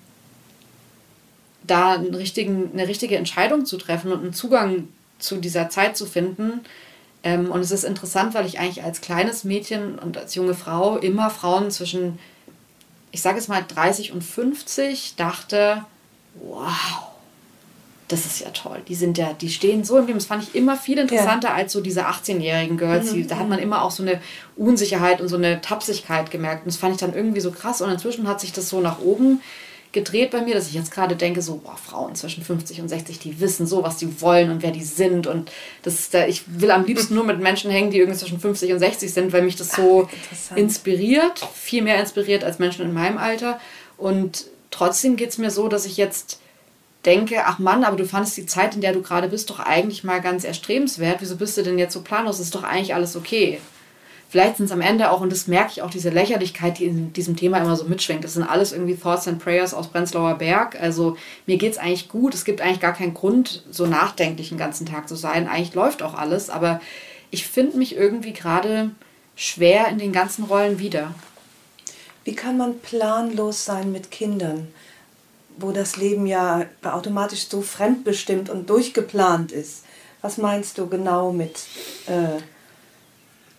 da eine richtige Entscheidung zu treffen und einen Zugang zu dieser Zeit zu finden. Ähm, und es ist interessant, weil ich eigentlich als kleines Mädchen und als junge Frau immer Frauen zwischen, ich sage es mal, 30 und 50 dachte, wow, das ist ja toll. Die sind ja, die stehen so im Leben. Das fand ich immer viel interessanter ja. als so diese 18-jährigen Girls. Mhm. da hat man immer auch so eine Unsicherheit und so eine Tapsigkeit gemerkt. Und das fand ich dann irgendwie so krass. Und inzwischen hat sich das so nach oben gedreht bei mir, dass ich jetzt gerade denke, so, boah, Frauen zwischen 50 und 60, die wissen so, was sie wollen und wer die sind. Und das da, ich will am liebsten nur mit Menschen hängen, die irgendwie zwischen 50 und 60 sind, weil mich das so Ach, inspiriert, viel mehr inspiriert als Menschen in meinem Alter. Und trotzdem geht es mir so, dass ich jetzt denke, ach Mann, aber du fandest die Zeit, in der du gerade bist, doch eigentlich mal ganz erstrebenswert. Wieso bist du denn jetzt so planlos? Ist doch eigentlich alles okay. Vielleicht sind es am Ende auch, und das merke ich auch, diese Lächerlichkeit, die in diesem Thema immer so mitschwingt. Das sind alles irgendwie Thoughts and Prayers aus Prenzlauer Berg. Also mir geht es eigentlich gut. Es gibt eigentlich gar keinen Grund, so nachdenklich den ganzen Tag zu sein. Eigentlich läuft auch alles, aber ich finde mich irgendwie gerade schwer in den ganzen Rollen wieder. Wie kann man planlos sein mit Kindern? Wo das Leben ja automatisch so fremdbestimmt und durchgeplant ist. Was meinst du genau mit? Äh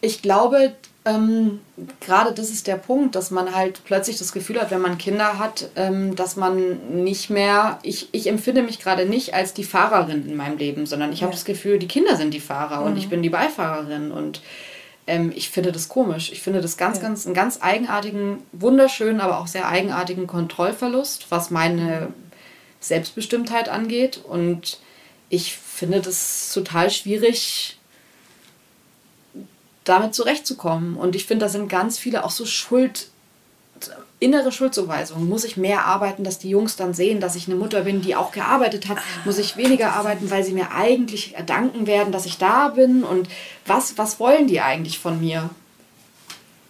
ich glaube, ähm, gerade das ist der Punkt, dass man halt plötzlich das Gefühl hat, wenn man Kinder hat, ähm, dass man nicht mehr, ich, ich empfinde mich gerade nicht als die Fahrerin in meinem Leben, sondern ich ja. habe das Gefühl, die Kinder sind die Fahrer mhm. und ich bin die Beifahrerin und ähm, ich finde das komisch. Ich finde das ganz, ja. ganz, einen ganz eigenartigen, wunderschönen, aber auch sehr eigenartigen Kontrollverlust, was meine Selbstbestimmtheit angeht. Und ich finde das total schwierig, damit zurechtzukommen. Und ich finde, da sind ganz viele auch so Schuld, innere Schuldzuweisung. Muss ich mehr arbeiten, dass die Jungs dann sehen, dass ich eine Mutter bin, die auch gearbeitet hat? Muss ich weniger arbeiten, weil sie mir eigentlich danken werden, dass ich da bin? Und was, was wollen die eigentlich von mir?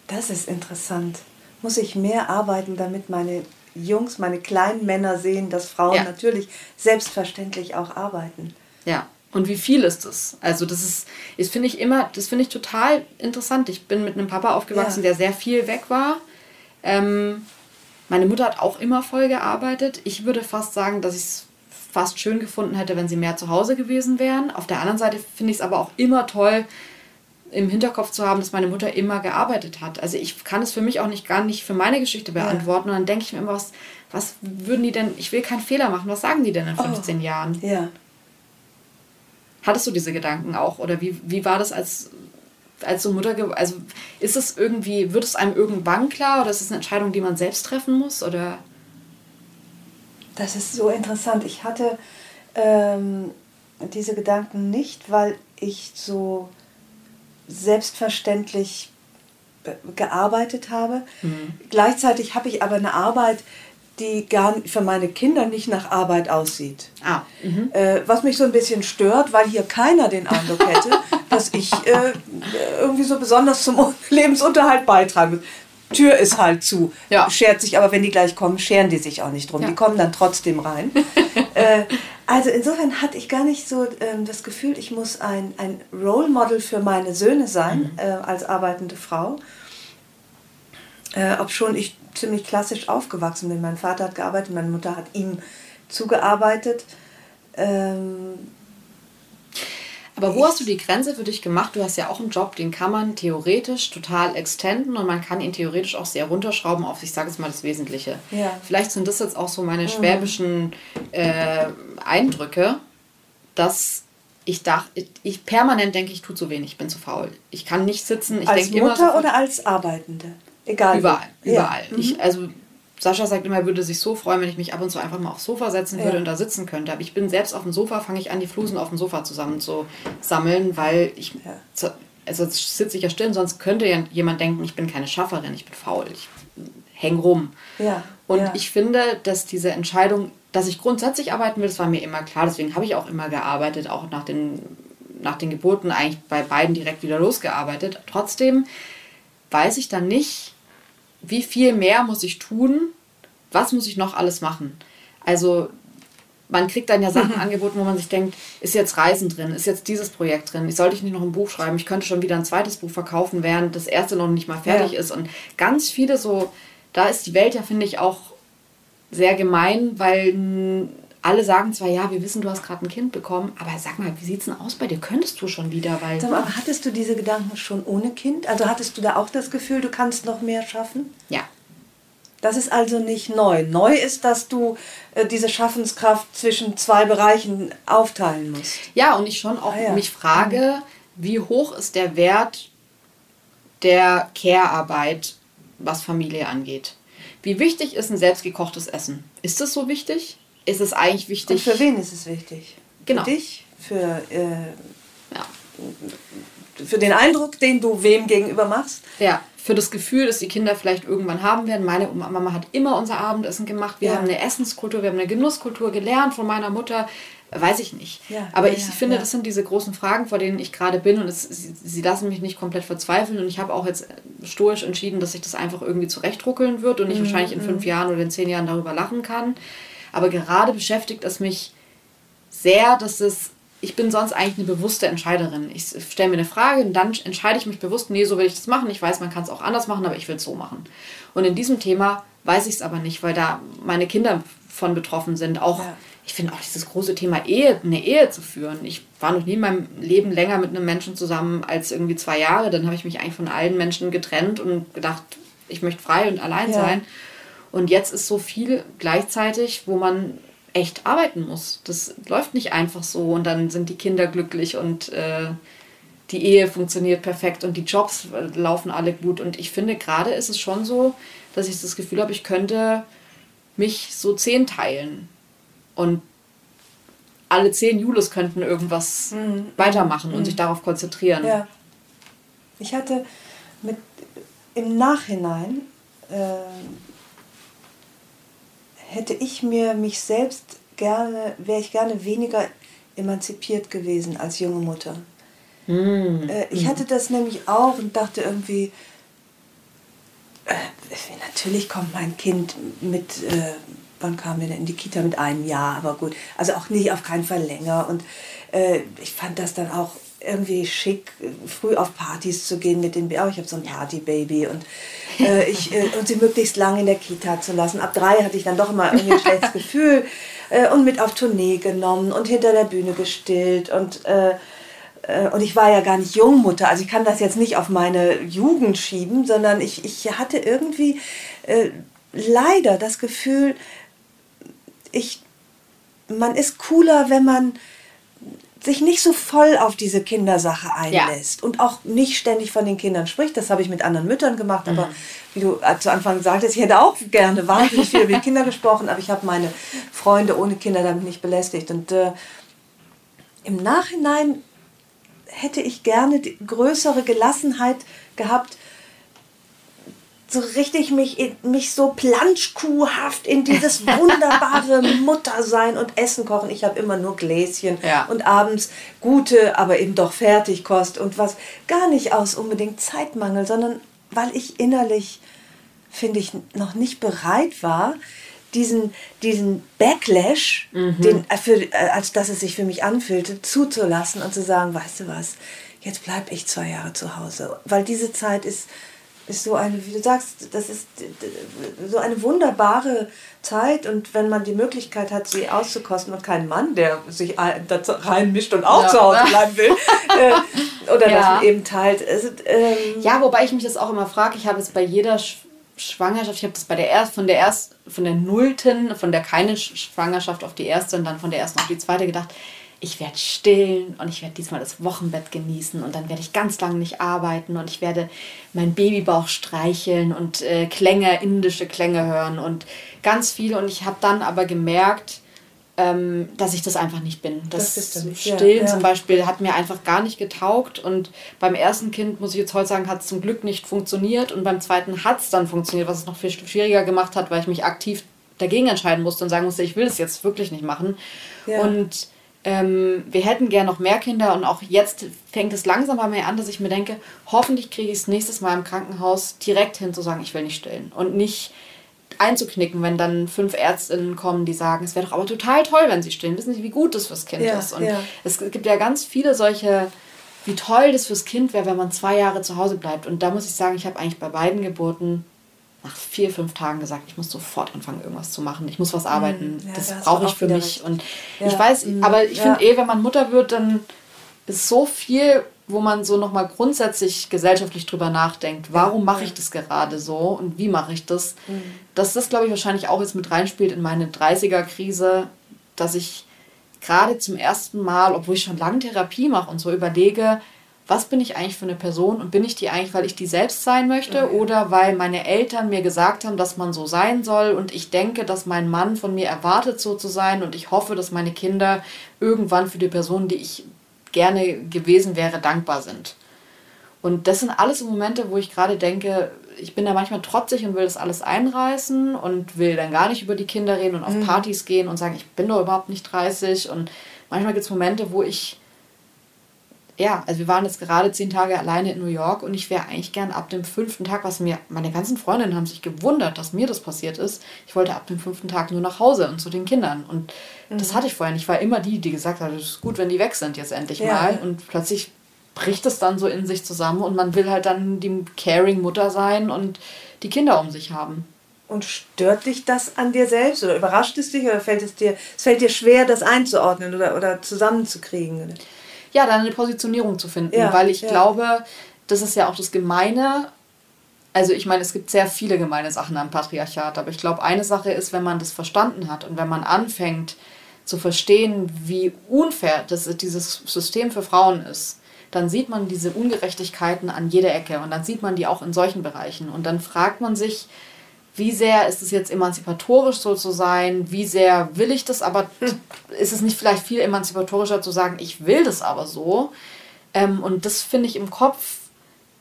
Das ist interessant. Muss ich mehr arbeiten, damit meine Jungs, meine kleinen Männer sehen, dass Frauen ja. natürlich selbstverständlich auch arbeiten? Ja. Und wie viel ist das? Also das ist, ist finde ich immer, das finde ich total interessant. Ich bin mit einem Papa aufgewachsen, ja. der sehr viel weg war ähm, meine Mutter hat auch immer voll gearbeitet. Ich würde fast sagen, dass ich es fast schön gefunden hätte, wenn sie mehr zu Hause gewesen wären. Auf der anderen Seite finde ich es aber auch immer toll, im Hinterkopf zu haben, dass meine Mutter immer gearbeitet hat. Also ich kann es für mich auch nicht gar nicht für meine Geschichte beantworten. Ja. Und dann denke ich mir immer, was, was würden die denn, ich will keinen Fehler machen, was sagen die denn in 15 oh. Jahren? Ja. Hattest du diese Gedanken auch? Oder wie, wie war das als als so Mutter, also ist es irgendwie, wird es einem irgendwann klar oder ist es eine Entscheidung, die man selbst treffen muss oder? Das ist so interessant. Ich hatte ähm, diese Gedanken nicht, weil ich so selbstverständlich gearbeitet habe. Mhm. Gleichzeitig habe ich aber eine Arbeit, die gar für meine Kinder nicht nach Arbeit aussieht. Ah. Mhm. Äh, was mich so ein bisschen stört, weil hier keiner den Eindruck hätte, dass ich äh, irgendwie so besonders zum Lebensunterhalt beitragen muss. Tür ist halt zu, ja. schert sich, aber wenn die gleich kommen, scheren die sich auch nicht drum. Ja. Die kommen dann trotzdem rein. äh, also insofern hatte ich gar nicht so ähm, das Gefühl, ich muss ein, ein Role Model für meine Söhne sein, mhm. äh, als arbeitende Frau. Äh, ob schon ich ziemlich klassisch aufgewachsen bin. Mein Vater hat gearbeitet, meine Mutter hat ihm zugearbeitet. Ähm, aber wo hast du die Grenze für dich gemacht? Du hast ja auch einen Job, den kann man theoretisch total extenden und man kann ihn theoretisch auch sehr runterschrauben auf, ich sage jetzt mal, das Wesentliche. Ja. Vielleicht sind das jetzt auch so meine mhm. schwäbischen äh, Eindrücke, dass ich dachte, ich permanent denke, ich tue zu wenig, ich bin zu faul. Ich kann nicht sitzen. Ich als Mutter oder als Arbeitende? Egal. Überall, überall. Ja. Ich, mhm. also Sascha sagt immer, er würde sich so freuen, wenn ich mich ab und zu einfach mal aufs Sofa setzen würde ja. und da sitzen könnte. Aber ich bin selbst auf dem Sofa, fange ich an, die Flusen auf dem Sofa zusammen zu sammeln, weil ich, ja. also sitze ich ja still, sonst könnte ja jemand denken, ich bin keine Schafferin, ich bin faul, ich hänge rum. Ja. Und ja. ich finde, dass diese Entscheidung, dass ich grundsätzlich arbeiten will, das war mir immer klar, deswegen habe ich auch immer gearbeitet, auch nach den, nach den Geburten eigentlich bei beiden direkt wieder losgearbeitet. Trotzdem weiß ich dann nicht, wie viel mehr muss ich tun? Was muss ich noch alles machen? Also man kriegt dann ja Sachen angeboten, wo man sich denkt, ist jetzt Reisen drin, ist jetzt dieses Projekt drin, ich sollte ich nicht noch ein Buch schreiben, ich könnte schon wieder ein zweites Buch verkaufen, während das erste noch nicht mal fertig ja. ist. Und ganz viele so, da ist die Welt ja, finde ich, auch sehr gemein, weil alle sagen zwar, ja, wir wissen, du hast gerade ein Kind bekommen, aber sag mal, wie sieht es denn aus bei dir? Könntest du schon wieder? Weil sag mal, aber hattest du diese Gedanken schon ohne Kind? Also hattest du da auch das Gefühl, du kannst noch mehr schaffen? Ja. Das ist also nicht neu. Neu ist, dass du äh, diese Schaffenskraft zwischen zwei Bereichen aufteilen musst. Ja, und ich schon auch ah, ja. mich frage, wie hoch ist der Wert der Care-Arbeit, was Familie angeht? Wie wichtig ist ein selbstgekochtes Essen? Ist es so wichtig? Ist es eigentlich wichtig. Und für wen ist es wichtig? Genau. Für dich? Für, äh, ja. für den Eindruck, den du wem gegenüber machst? Ja, für das Gefühl, dass die Kinder vielleicht irgendwann haben werden. Meine Mama hat immer unser Abendessen gemacht. Wir ja. haben eine Essenskultur, wir haben eine Genusskultur gelernt von meiner Mutter. Weiß ich nicht. Ja, Aber ja, ich finde, das sind diese großen Fragen, vor denen ich gerade bin. Und es, sie, sie, lassen mich nicht komplett verzweifeln. Und ich habe auch jetzt stoisch entschieden, dass sich das einfach irgendwie zurechtruckeln wird und ich mhm. wahrscheinlich in fünf mhm. Jahren oder in zehn Jahren darüber lachen kann. Aber gerade beschäftigt es mich sehr, dass es, ich bin sonst eigentlich eine bewusste Entscheiderin. Ich stelle mir eine Frage und dann entscheide ich mich bewusst, nee, so will ich das machen. Ich weiß, man kann es auch anders machen, aber ich will es so machen. Und in diesem Thema weiß ich es aber nicht, weil da meine Kinder von betroffen sind. Auch, ja. ich finde auch dieses große Thema Ehe, eine Ehe zu führen. Ich war noch nie in meinem Leben länger mit einem Menschen zusammen als irgendwie zwei Jahre. Dann habe ich mich eigentlich von allen Menschen getrennt und gedacht, ich möchte frei und allein ja. sein. Und jetzt ist so viel gleichzeitig, wo man echt arbeiten muss. Das läuft nicht einfach so und dann sind die Kinder glücklich und äh, die Ehe funktioniert perfekt und die Jobs äh, laufen alle gut. Und ich finde, gerade ist es schon so, dass ich das Gefühl habe, ich könnte mich so zehn teilen. Und alle zehn Julis könnten irgendwas mhm. weitermachen mhm. und sich darauf konzentrieren. Ja. Ich hatte mit im Nachhinein äh, hätte ich mir mich selbst gerne, wäre ich gerne weniger emanzipiert gewesen als junge Mutter. Mm. Äh, ich hatte das nämlich auch und dachte irgendwie, äh, natürlich kommt mein Kind mit, äh, wann kam denn in die Kita mit einem Jahr, aber gut, also auch nicht auf keinen Fall länger und äh, ich fand das dann auch irgendwie schick, früh auf Partys zu gehen mit den, oh, ich habe so ein Partybaby und, äh, ich, äh, und sie möglichst lange in der Kita zu lassen. Ab drei hatte ich dann doch immer irgendwie ein schlechtes Gefühl äh, und mit auf Tournee genommen und hinter der Bühne gestillt und äh, äh, und ich war ja gar nicht Jungmutter, also ich kann das jetzt nicht auf meine Jugend schieben, sondern ich, ich hatte irgendwie äh, leider das Gefühl, ich, man ist cooler, wenn man sich nicht so voll auf diese Kindersache einlässt ja. und auch nicht ständig von den Kindern spricht. Das habe ich mit anderen Müttern gemacht, mhm. aber wie du zu Anfang sagtest, ich hätte auch gerne wahnsinnig viel über Kinder gesprochen, aber ich habe meine Freunde ohne Kinder damit nicht belästigt. Und äh, im Nachhinein hätte ich gerne die größere Gelassenheit gehabt, so richtig mich, mich so planschkuhhaft in dieses wunderbare Muttersein und Essen kochen. Ich habe immer nur Gläschen ja. und abends gute, aber eben doch Fertigkost und was gar nicht aus unbedingt Zeitmangel, sondern weil ich innerlich, finde ich, noch nicht bereit war, diesen, diesen Backlash, mhm. den, äh, für, äh, als dass es sich für mich anfühlte, zuzulassen und zu sagen, weißt du was, jetzt bleibe ich zwei Jahre zu Hause. Weil diese Zeit ist, ist so eine, wie du sagst, das ist so eine wunderbare Zeit und wenn man die Möglichkeit hat, sie auszukosten und keinen Mann, der sich dazu reinmischt und auch ja. zu Hause bleiben will, äh, oder ja. das eben teilt. Also, ähm ja, wobei ich mich das auch immer frage, ich habe es bei jeder Schwangerschaft, ich habe das bei der ersten, von der erst, von der nullten, von der keine Schwangerschaft auf die erste und dann von der ersten auf die zweite gedacht, ich werde stillen und ich werde diesmal das Wochenbett genießen und dann werde ich ganz lange nicht arbeiten und ich werde meinen Babybauch streicheln und äh, Klänge, indische Klänge hören und ganz viel. Und ich habe dann aber gemerkt, ähm, dass ich das einfach nicht bin. Das, das Stillen ja, ja. zum Beispiel hat mir einfach gar nicht getaugt. Und beim ersten Kind, muss ich jetzt heute sagen, hat es zum Glück nicht funktioniert. Und beim zweiten hat es dann funktioniert, was es noch viel schwieriger gemacht hat, weil ich mich aktiv dagegen entscheiden musste und sagen musste, ich will es jetzt wirklich nicht machen. Ja. Und ähm, wir hätten gern noch mehr Kinder und auch jetzt fängt es langsam bei mir an, dass ich mir denke, hoffentlich kriege ich es nächstes Mal im Krankenhaus direkt hin zu sagen, ich will nicht stillen und nicht einzuknicken, wenn dann fünf Ärztinnen kommen, die sagen, es wäre doch aber total toll, wenn sie stillen. Wissen Sie, wie gut das fürs Kind ja, ist? Und ja. es gibt ja ganz viele solche, wie toll das fürs Kind wäre, wenn man zwei Jahre zu Hause bleibt. Und da muss ich sagen, ich habe eigentlich bei beiden Geburten nach vier, fünf Tagen gesagt, ich muss sofort anfangen, irgendwas zu machen. Ich muss was arbeiten. Ja, das brauche ich für mich. Und ich weiß, mhm. aber ich finde eh, wenn man Mutter wird, dann ist so viel wo man so nochmal grundsätzlich gesellschaftlich drüber nachdenkt, warum mache ich das gerade so und wie mache ich das, mhm. dass das, glaube ich, wahrscheinlich auch jetzt mit reinspielt in meine 30er-Krise, dass ich gerade zum ersten Mal, obwohl ich schon lange Therapie mache und so überlege, was bin ich eigentlich für eine Person und bin ich die eigentlich, weil ich die selbst sein möchte okay. oder weil meine Eltern mir gesagt haben, dass man so sein soll und ich denke, dass mein Mann von mir erwartet, so zu sein und ich hoffe, dass meine Kinder irgendwann für die Person, die ich gerne gewesen wäre, dankbar sind. Und das sind alles so Momente, wo ich gerade denke, ich bin da manchmal trotzig und will das alles einreißen und will dann gar nicht über die Kinder reden und auf mhm. Partys gehen und sagen, ich bin doch überhaupt nicht 30. Und manchmal gibt es Momente, wo ich ja, also wir waren jetzt gerade zehn Tage alleine in New York und ich wäre eigentlich gern ab dem fünften Tag, was mir, meine ganzen Freundinnen haben sich gewundert, dass mir das passiert ist. Ich wollte ab dem fünften Tag nur nach Hause und zu den Kindern. Und mhm. das hatte ich vorher nicht. Ich war immer die, die gesagt hat, es ist gut, wenn die weg sind jetzt endlich ja. mal. Und plötzlich bricht es dann so in sich zusammen und man will halt dann die caring Mutter sein und die Kinder um sich haben. Und stört dich das an dir selbst oder überrascht es dich oder fällt es dir, es fällt dir schwer, das einzuordnen oder, oder zusammenzukriegen? Ja, dann eine Positionierung zu finden, ja, weil ich ja. glaube, das ist ja auch das Gemeine. Also ich meine, es gibt sehr viele gemeine Sachen am Patriarchat, aber ich glaube, eine Sache ist, wenn man das verstanden hat und wenn man anfängt zu verstehen, wie unfair das, dieses System für Frauen ist, dann sieht man diese Ungerechtigkeiten an jeder Ecke und dann sieht man die auch in solchen Bereichen. Und dann fragt man sich, wie sehr ist es jetzt emanzipatorisch so zu sein, wie sehr will ich das, aber hm. ist es nicht vielleicht viel emanzipatorischer zu sagen, ich will das aber so. Ähm, und das finde ich im Kopf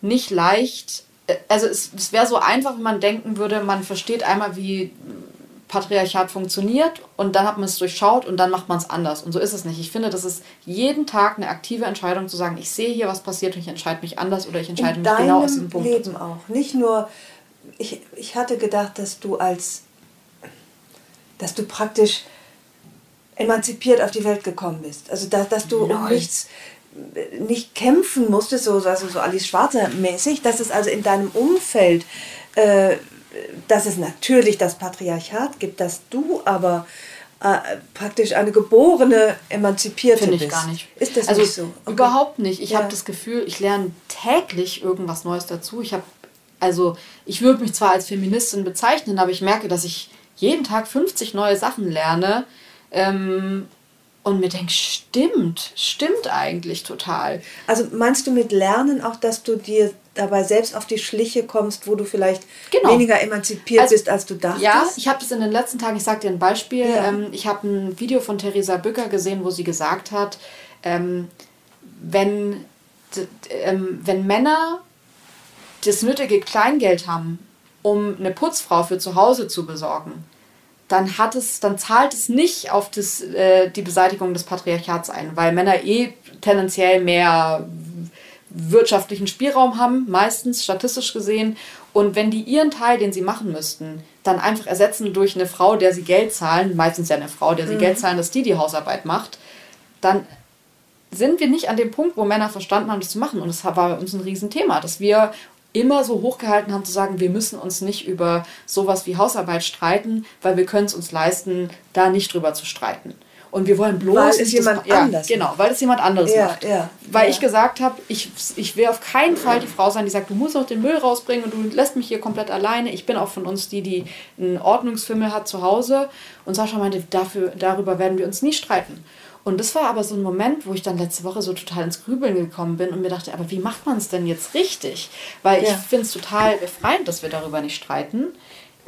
nicht leicht. Äh, also es, es wäre so einfach, wenn man denken würde, man versteht einmal, wie Patriarchat funktioniert und dann hat man es durchschaut und dann macht man es anders. Und so ist es nicht. Ich finde, das ist jeden Tag eine aktive Entscheidung zu sagen, ich sehe hier, was passiert und ich entscheide mich anders oder ich entscheide In mich genau aus diesem Punkt. Leben auch. Nicht nur ich, ich hatte gedacht, dass du als, dass du praktisch emanzipiert auf die Welt gekommen bist. Also da, dass du um nichts nicht kämpfen musstest, so, also so Alice Schwarzer mäßig, dass es also in deinem Umfeld, äh, dass es natürlich das Patriarchat gibt, dass du aber äh, praktisch eine geborene Emanzipierte Finde ich bist. gar nicht. Ist das also nicht so? Okay. Überhaupt nicht. Ich ja. habe das Gefühl, ich lerne täglich irgendwas Neues dazu. Ich habe also ich würde mich zwar als Feministin bezeichnen, aber ich merke, dass ich jeden Tag 50 neue Sachen lerne. Ähm, und mir denke, stimmt, stimmt eigentlich total. Also meinst du mit Lernen auch, dass du dir dabei selbst auf die Schliche kommst, wo du vielleicht genau. weniger emanzipiert also, bist, als du dachtest? Ja, ich habe das in den letzten Tagen, ich sage dir ein Beispiel, ja. ähm, ich habe ein Video von Theresa Bücker gesehen, wo sie gesagt hat, ähm, wenn, ähm, wenn Männer das nötige Kleingeld haben, um eine Putzfrau für zu Hause zu besorgen, dann hat es, dann zahlt es nicht auf das, äh, die Beseitigung des Patriarchats ein, weil Männer eh tendenziell mehr wirtschaftlichen Spielraum haben, meistens statistisch gesehen. Und wenn die ihren Teil, den sie machen müssten, dann einfach ersetzen durch eine Frau, der sie Geld zahlen, meistens ja eine Frau, der sie mhm. Geld zahlen, dass die die Hausarbeit macht, dann sind wir nicht an dem Punkt, wo Männer verstanden haben, das zu machen. Und das war bei uns ein Riesenthema, dass wir immer so hochgehalten haben zu sagen, wir müssen uns nicht über sowas wie Hausarbeit streiten, weil wir können es uns leisten, da nicht drüber zu streiten. Und wir wollen bloß. Weil es jemand das, anders ja, Genau, weil es jemand anderes ja, macht. Ja, weil ich gesagt habe, ich, ich will auf keinen Fall die Frau sein, die sagt, du musst auch den Müll rausbringen und du lässt mich hier komplett alleine. Ich bin auch von uns die, die einen Ordnungsfimmel hat zu Hause. Und Sascha meinte, dafür, darüber werden wir uns nie streiten. Und das war aber so ein Moment, wo ich dann letzte Woche so total ins Grübeln gekommen bin und mir dachte, aber wie macht man es denn jetzt richtig? Weil ja. ich finde es total befreiend, dass wir darüber nicht streiten.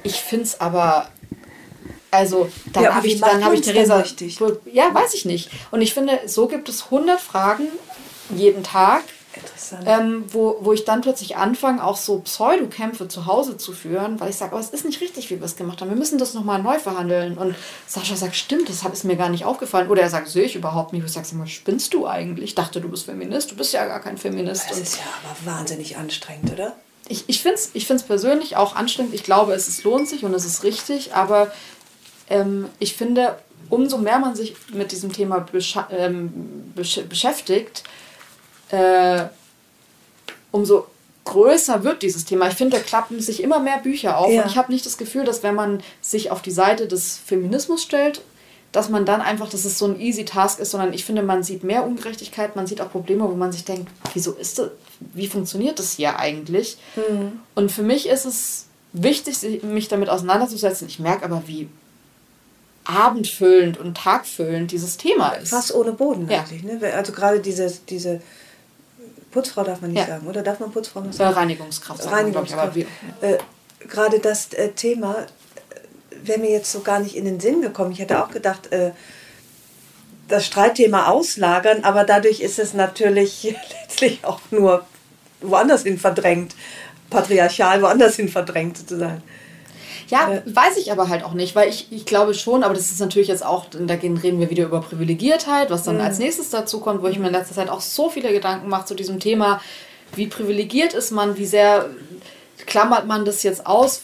Ich finde es aber also dann ja, habe ich, dann hab ich Theresa. Ja, weiß ich nicht. Und ich finde, so gibt es 100 Fragen jeden Tag, ähm, wo, wo ich dann plötzlich anfange, auch so Pseudokämpfe zu Hause zu führen, weil ich sage, aber es ist nicht richtig, wie wir es gemacht haben. Wir müssen das nochmal neu verhandeln. Und Sascha sagt, stimmt, das ist mir gar nicht aufgefallen. Oder er sagt, sehe ich überhaupt nicht. Ich sage, sag mal, spinnst du eigentlich? Ich dachte, du bist Feminist. Du bist ja gar kein Feminist. Das ist ja aber wahnsinnig anstrengend, oder? Ich, ich finde es ich find's persönlich auch anstrengend. Ich glaube, es ist, lohnt sich und es ist richtig. Aber ähm, ich finde, umso mehr man sich mit diesem Thema ähm, besch beschäftigt, äh, umso größer wird dieses Thema. Ich finde, da klappen sich immer mehr Bücher auf. Ja. Und ich habe nicht das Gefühl, dass wenn man sich auf die Seite des Feminismus stellt, dass man dann einfach, dass es so ein easy Task ist, sondern ich finde, man sieht mehr Ungerechtigkeit, man sieht auch Probleme, wo man sich denkt, wieso ist das, wie funktioniert das hier eigentlich? Mhm. Und für mich ist es wichtig, mich damit auseinanderzusetzen. Ich merke aber, wie abendfüllend und tagfüllend dieses Thema ist. Fast ohne Boden ja. eigentlich. Ne? Also gerade diese, diese Putzfrau darf man nicht ja. sagen, oder darf man Putzfrau noch sagen? Reinigungskraft. Sagen Reinigungskraft. Ich, äh, gerade das äh, Thema äh, wäre mir jetzt so gar nicht in den Sinn gekommen. Ich hätte auch gedacht, äh, das Streitthema auslagern, aber dadurch ist es natürlich letztlich auch nur woanders hin verdrängt, patriarchal woanders hin verdrängt sozusagen. Ja, äh, weiß ich aber halt auch nicht, weil ich, ich glaube schon, aber das ist natürlich jetzt auch, da reden wir wieder über Privilegiertheit, was dann mhm. als nächstes dazu kommt, wo ich mir in letzter Zeit auch so viele Gedanken mache zu diesem Thema, wie privilegiert ist man, wie sehr klammert man das jetzt aus,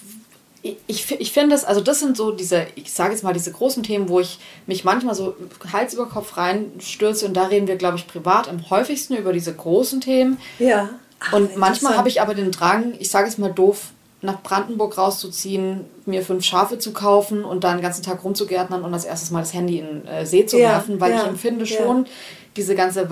ich, ich finde das, also das sind so diese, ich sage jetzt mal, diese großen Themen, wo ich mich manchmal so Hals über Kopf reinstürze und da reden wir, glaube ich, privat am häufigsten über diese großen Themen. Ja. Ach, und manchmal habe ich aber den Drang, ich sage es mal doof, nach Brandenburg rauszuziehen, mir fünf Schafe zu kaufen und dann den ganzen Tag rumzugärtnern und als erstes mal das Handy in den äh, See zu ja, werfen, weil ja, ich empfinde schon, ja. diese ganze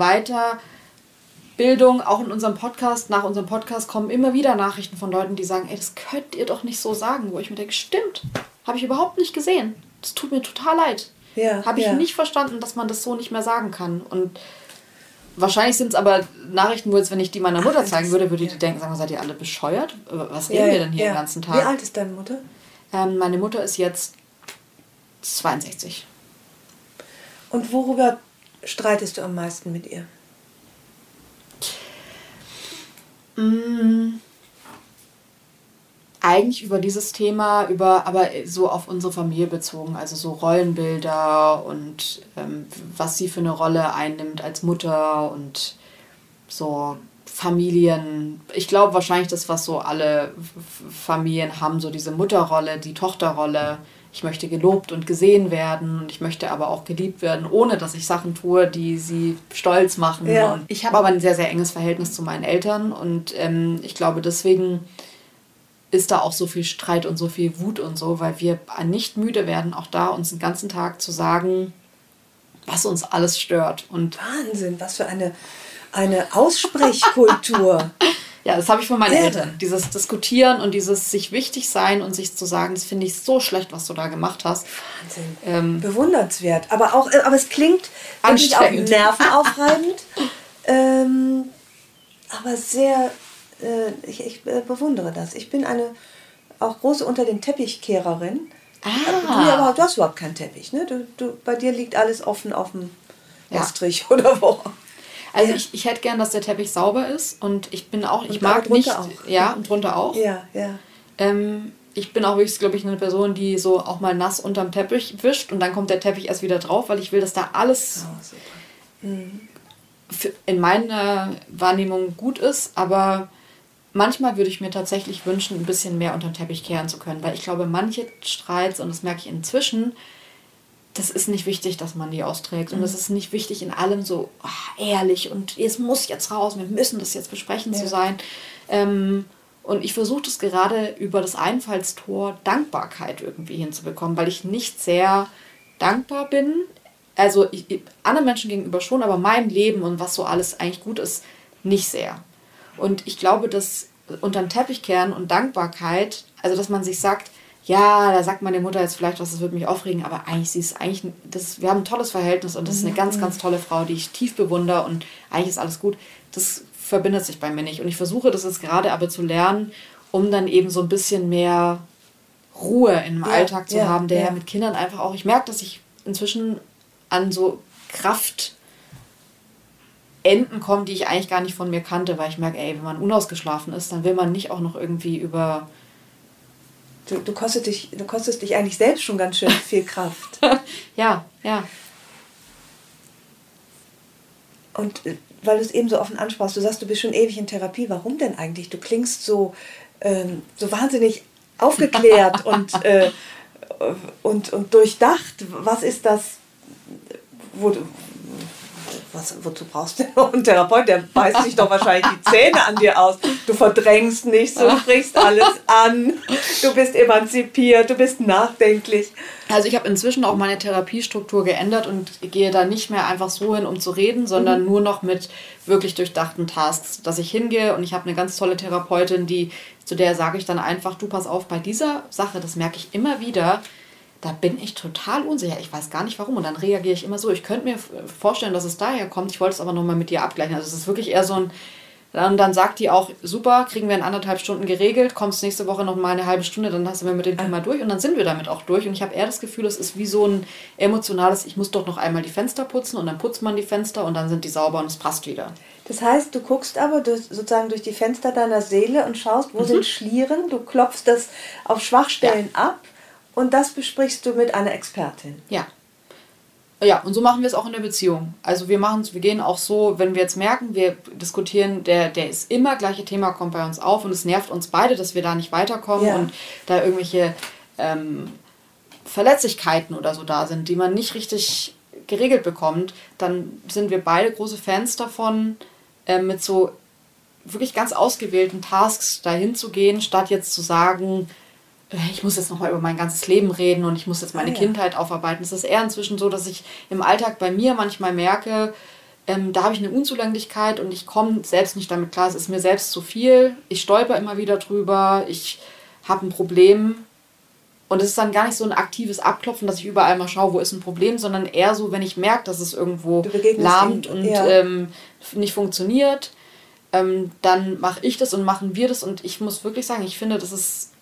Weiterbildung, auch in unserem Podcast, nach unserem Podcast kommen immer wieder Nachrichten von Leuten, die sagen, ey, das könnt ihr doch nicht so sagen, wo ich mir denke, stimmt, habe ich überhaupt nicht gesehen. Das tut mir total leid. Ja, habe ich nicht verstanden, dass man das so nicht mehr sagen kann. Und Wahrscheinlich sind es aber Nachrichten, wo jetzt, wenn ich die meiner Mutter zeigen würde, würde die denken, sagen, seid ihr alle bescheuert? Was reden ja, wir denn hier ja. den ganzen Tag? Wie alt ist deine Mutter? Ähm, meine Mutter ist jetzt 62. Und worüber streitest du am meisten mit ihr? Mmh eigentlich über dieses Thema, über aber so auf unsere Familie bezogen, also so Rollenbilder und ähm, was sie für eine Rolle einnimmt als Mutter und so Familien. Ich glaube wahrscheinlich das, was so alle Familien haben, so diese Mutterrolle, die Tochterrolle. Ich möchte gelobt und gesehen werden und ich möchte aber auch geliebt werden, ohne dass ich Sachen tue, die sie stolz machen. Ja. ich habe aber ein sehr, sehr enges Verhältnis zu meinen Eltern und ähm, ich glaube deswegen ist da auch so viel Streit und so viel Wut und so, weil wir nicht müde werden, auch da uns den ganzen Tag zu sagen, was uns alles stört. Und Wahnsinn, was für eine, eine Aussprechkultur. Ja, das habe ich von meinen Irre. Eltern. Dieses Diskutieren und dieses sich wichtig sein und sich zu sagen, das finde ich so schlecht, was du da gemacht hast. Wahnsinn. Ähm, Bewundernswert. Aber auch, äh, aber es klingt wirklich auch nervenaufreibend. ähm, aber sehr, äh, ich, ich äh, bewundere das. Ich bin eine auch große unter den Teppichkehrerin. Ah. Du, aber, du hast überhaupt keinen Teppich, ne? Du, du, bei dir liegt alles offen auf dem ja. Estrich oder wo. Also ich, ich hätte gern, dass der Teppich sauber ist und ich bin auch, ich und mag nicht, auch. ja, und drunter auch. Ja, ja. Ähm, ich bin auch wirklich, glaube ich, eine Person, die so auch mal nass unterm Teppich wischt und dann kommt der Teppich erst wieder drauf, weil ich will, dass da alles oh, mhm. in meiner Wahrnehmung gut ist, aber manchmal würde ich mir tatsächlich wünschen, ein bisschen mehr unter den Teppich kehren zu können, weil ich glaube, manche Streits, und das merke ich inzwischen, das ist nicht wichtig, dass man die austrägt. Und es mhm. ist nicht wichtig, in allem so oh, ehrlich und es muss jetzt raus, wir müssen das jetzt besprechen ja. zu sein. Ähm, und ich versuche das gerade über das Einfallstor Dankbarkeit irgendwie hinzubekommen, weil ich nicht sehr dankbar bin. Also ich, anderen Menschen gegenüber schon, aber meinem Leben und was so alles eigentlich gut ist, nicht sehr. Und ich glaube, dass unter den Teppich kehren und Dankbarkeit, also dass man sich sagt, ja, da sagt meine Mutter jetzt vielleicht was, das würde mich aufregen, aber eigentlich sie ist eigentlich, das, wir haben ein tolles Verhältnis und das ist eine ganz, ganz tolle Frau, die ich tief bewundere und eigentlich ist alles gut. Das verbindet sich bei mir nicht. Und ich versuche das jetzt gerade aber zu lernen, um dann eben so ein bisschen mehr Ruhe im ja, Alltag zu ja, haben, der ja. mit Kindern einfach auch, ich merke, dass ich inzwischen an so Kraft Enden komme, die ich eigentlich gar nicht von mir kannte, weil ich merke, ey, wenn man unausgeschlafen ist, dann will man nicht auch noch irgendwie über Du, du, kostet dich, du kostest dich eigentlich selbst schon ganz schön viel Kraft. ja, ja. Und äh, weil du es eben so offen ansprachst, du sagst, du bist schon ewig in Therapie. Warum denn eigentlich? Du klingst so, ähm, so wahnsinnig aufgeklärt und, äh, und, und durchdacht. Was ist das, wo du, was, wozu brauchst du denn noch einen Therapeut? Der beißt sich doch wahrscheinlich die Zähne an dir aus. Du verdrängst nichts, du sprichst alles an, du bist emanzipiert, du bist nachdenklich. Also ich habe inzwischen auch meine Therapiestruktur geändert und gehe da nicht mehr einfach so hin, um zu reden, sondern mhm. nur noch mit wirklich durchdachten Tasks, dass ich hingehe und ich habe eine ganz tolle Therapeutin, die zu der sage ich dann einfach, du pass auf bei dieser Sache, das merke ich immer wieder, da bin ich total unsicher. Ich weiß gar nicht warum. Und dann reagiere ich immer so. Ich könnte mir vorstellen, dass es daher kommt. Ich wollte es aber nochmal mit dir abgleichen. Also es ist wirklich eher so ein. Und dann sagt die auch, super, kriegen wir in anderthalb Stunden geregelt, kommst nächste Woche noch mal eine halbe Stunde, dann hast du mir mit dem Thema durch und dann sind wir damit auch durch. Und ich habe eher das Gefühl, es ist wie so ein emotionales, ich muss doch noch einmal die Fenster putzen und dann putzt man die Fenster und dann sind die sauber und es passt wieder. Das heißt, du guckst aber durch, sozusagen durch die Fenster deiner Seele und schaust, wo mhm. sind Schlieren, du klopfst das auf Schwachstellen ja. ab und das besprichst du mit einer Expertin. Ja. Ja, und so machen wir es auch in der Beziehung. Also wir machen wir gehen auch so, wenn wir jetzt merken, wir diskutieren, der, der ist immer gleiche Thema kommt bei uns auf und es nervt uns beide, dass wir da nicht weiterkommen ja. und da irgendwelche ähm, Verletzlichkeiten oder so da sind, die man nicht richtig geregelt bekommt, dann sind wir beide große Fans davon, äh, mit so wirklich ganz ausgewählten Tasks dahin zu gehen, statt jetzt zu sagen, ich muss jetzt nochmal über mein ganzes Leben reden und ich muss jetzt meine ah, ja. Kindheit aufarbeiten. Es ist eher inzwischen so, dass ich im Alltag bei mir manchmal merke, ähm, da habe ich eine Unzulänglichkeit und ich komme selbst nicht damit klar. Es ist mir selbst zu viel. Ich stolper immer wieder drüber. Ich habe ein Problem. Und es ist dann gar nicht so ein aktives Abklopfen, dass ich überall mal schaue, wo ist ein Problem, sondern eher so, wenn ich merke, dass es irgendwo lahmt und ja. ähm, nicht funktioniert, ähm, dann mache ich das und machen wir das. Und ich muss wirklich sagen, ich finde, das ist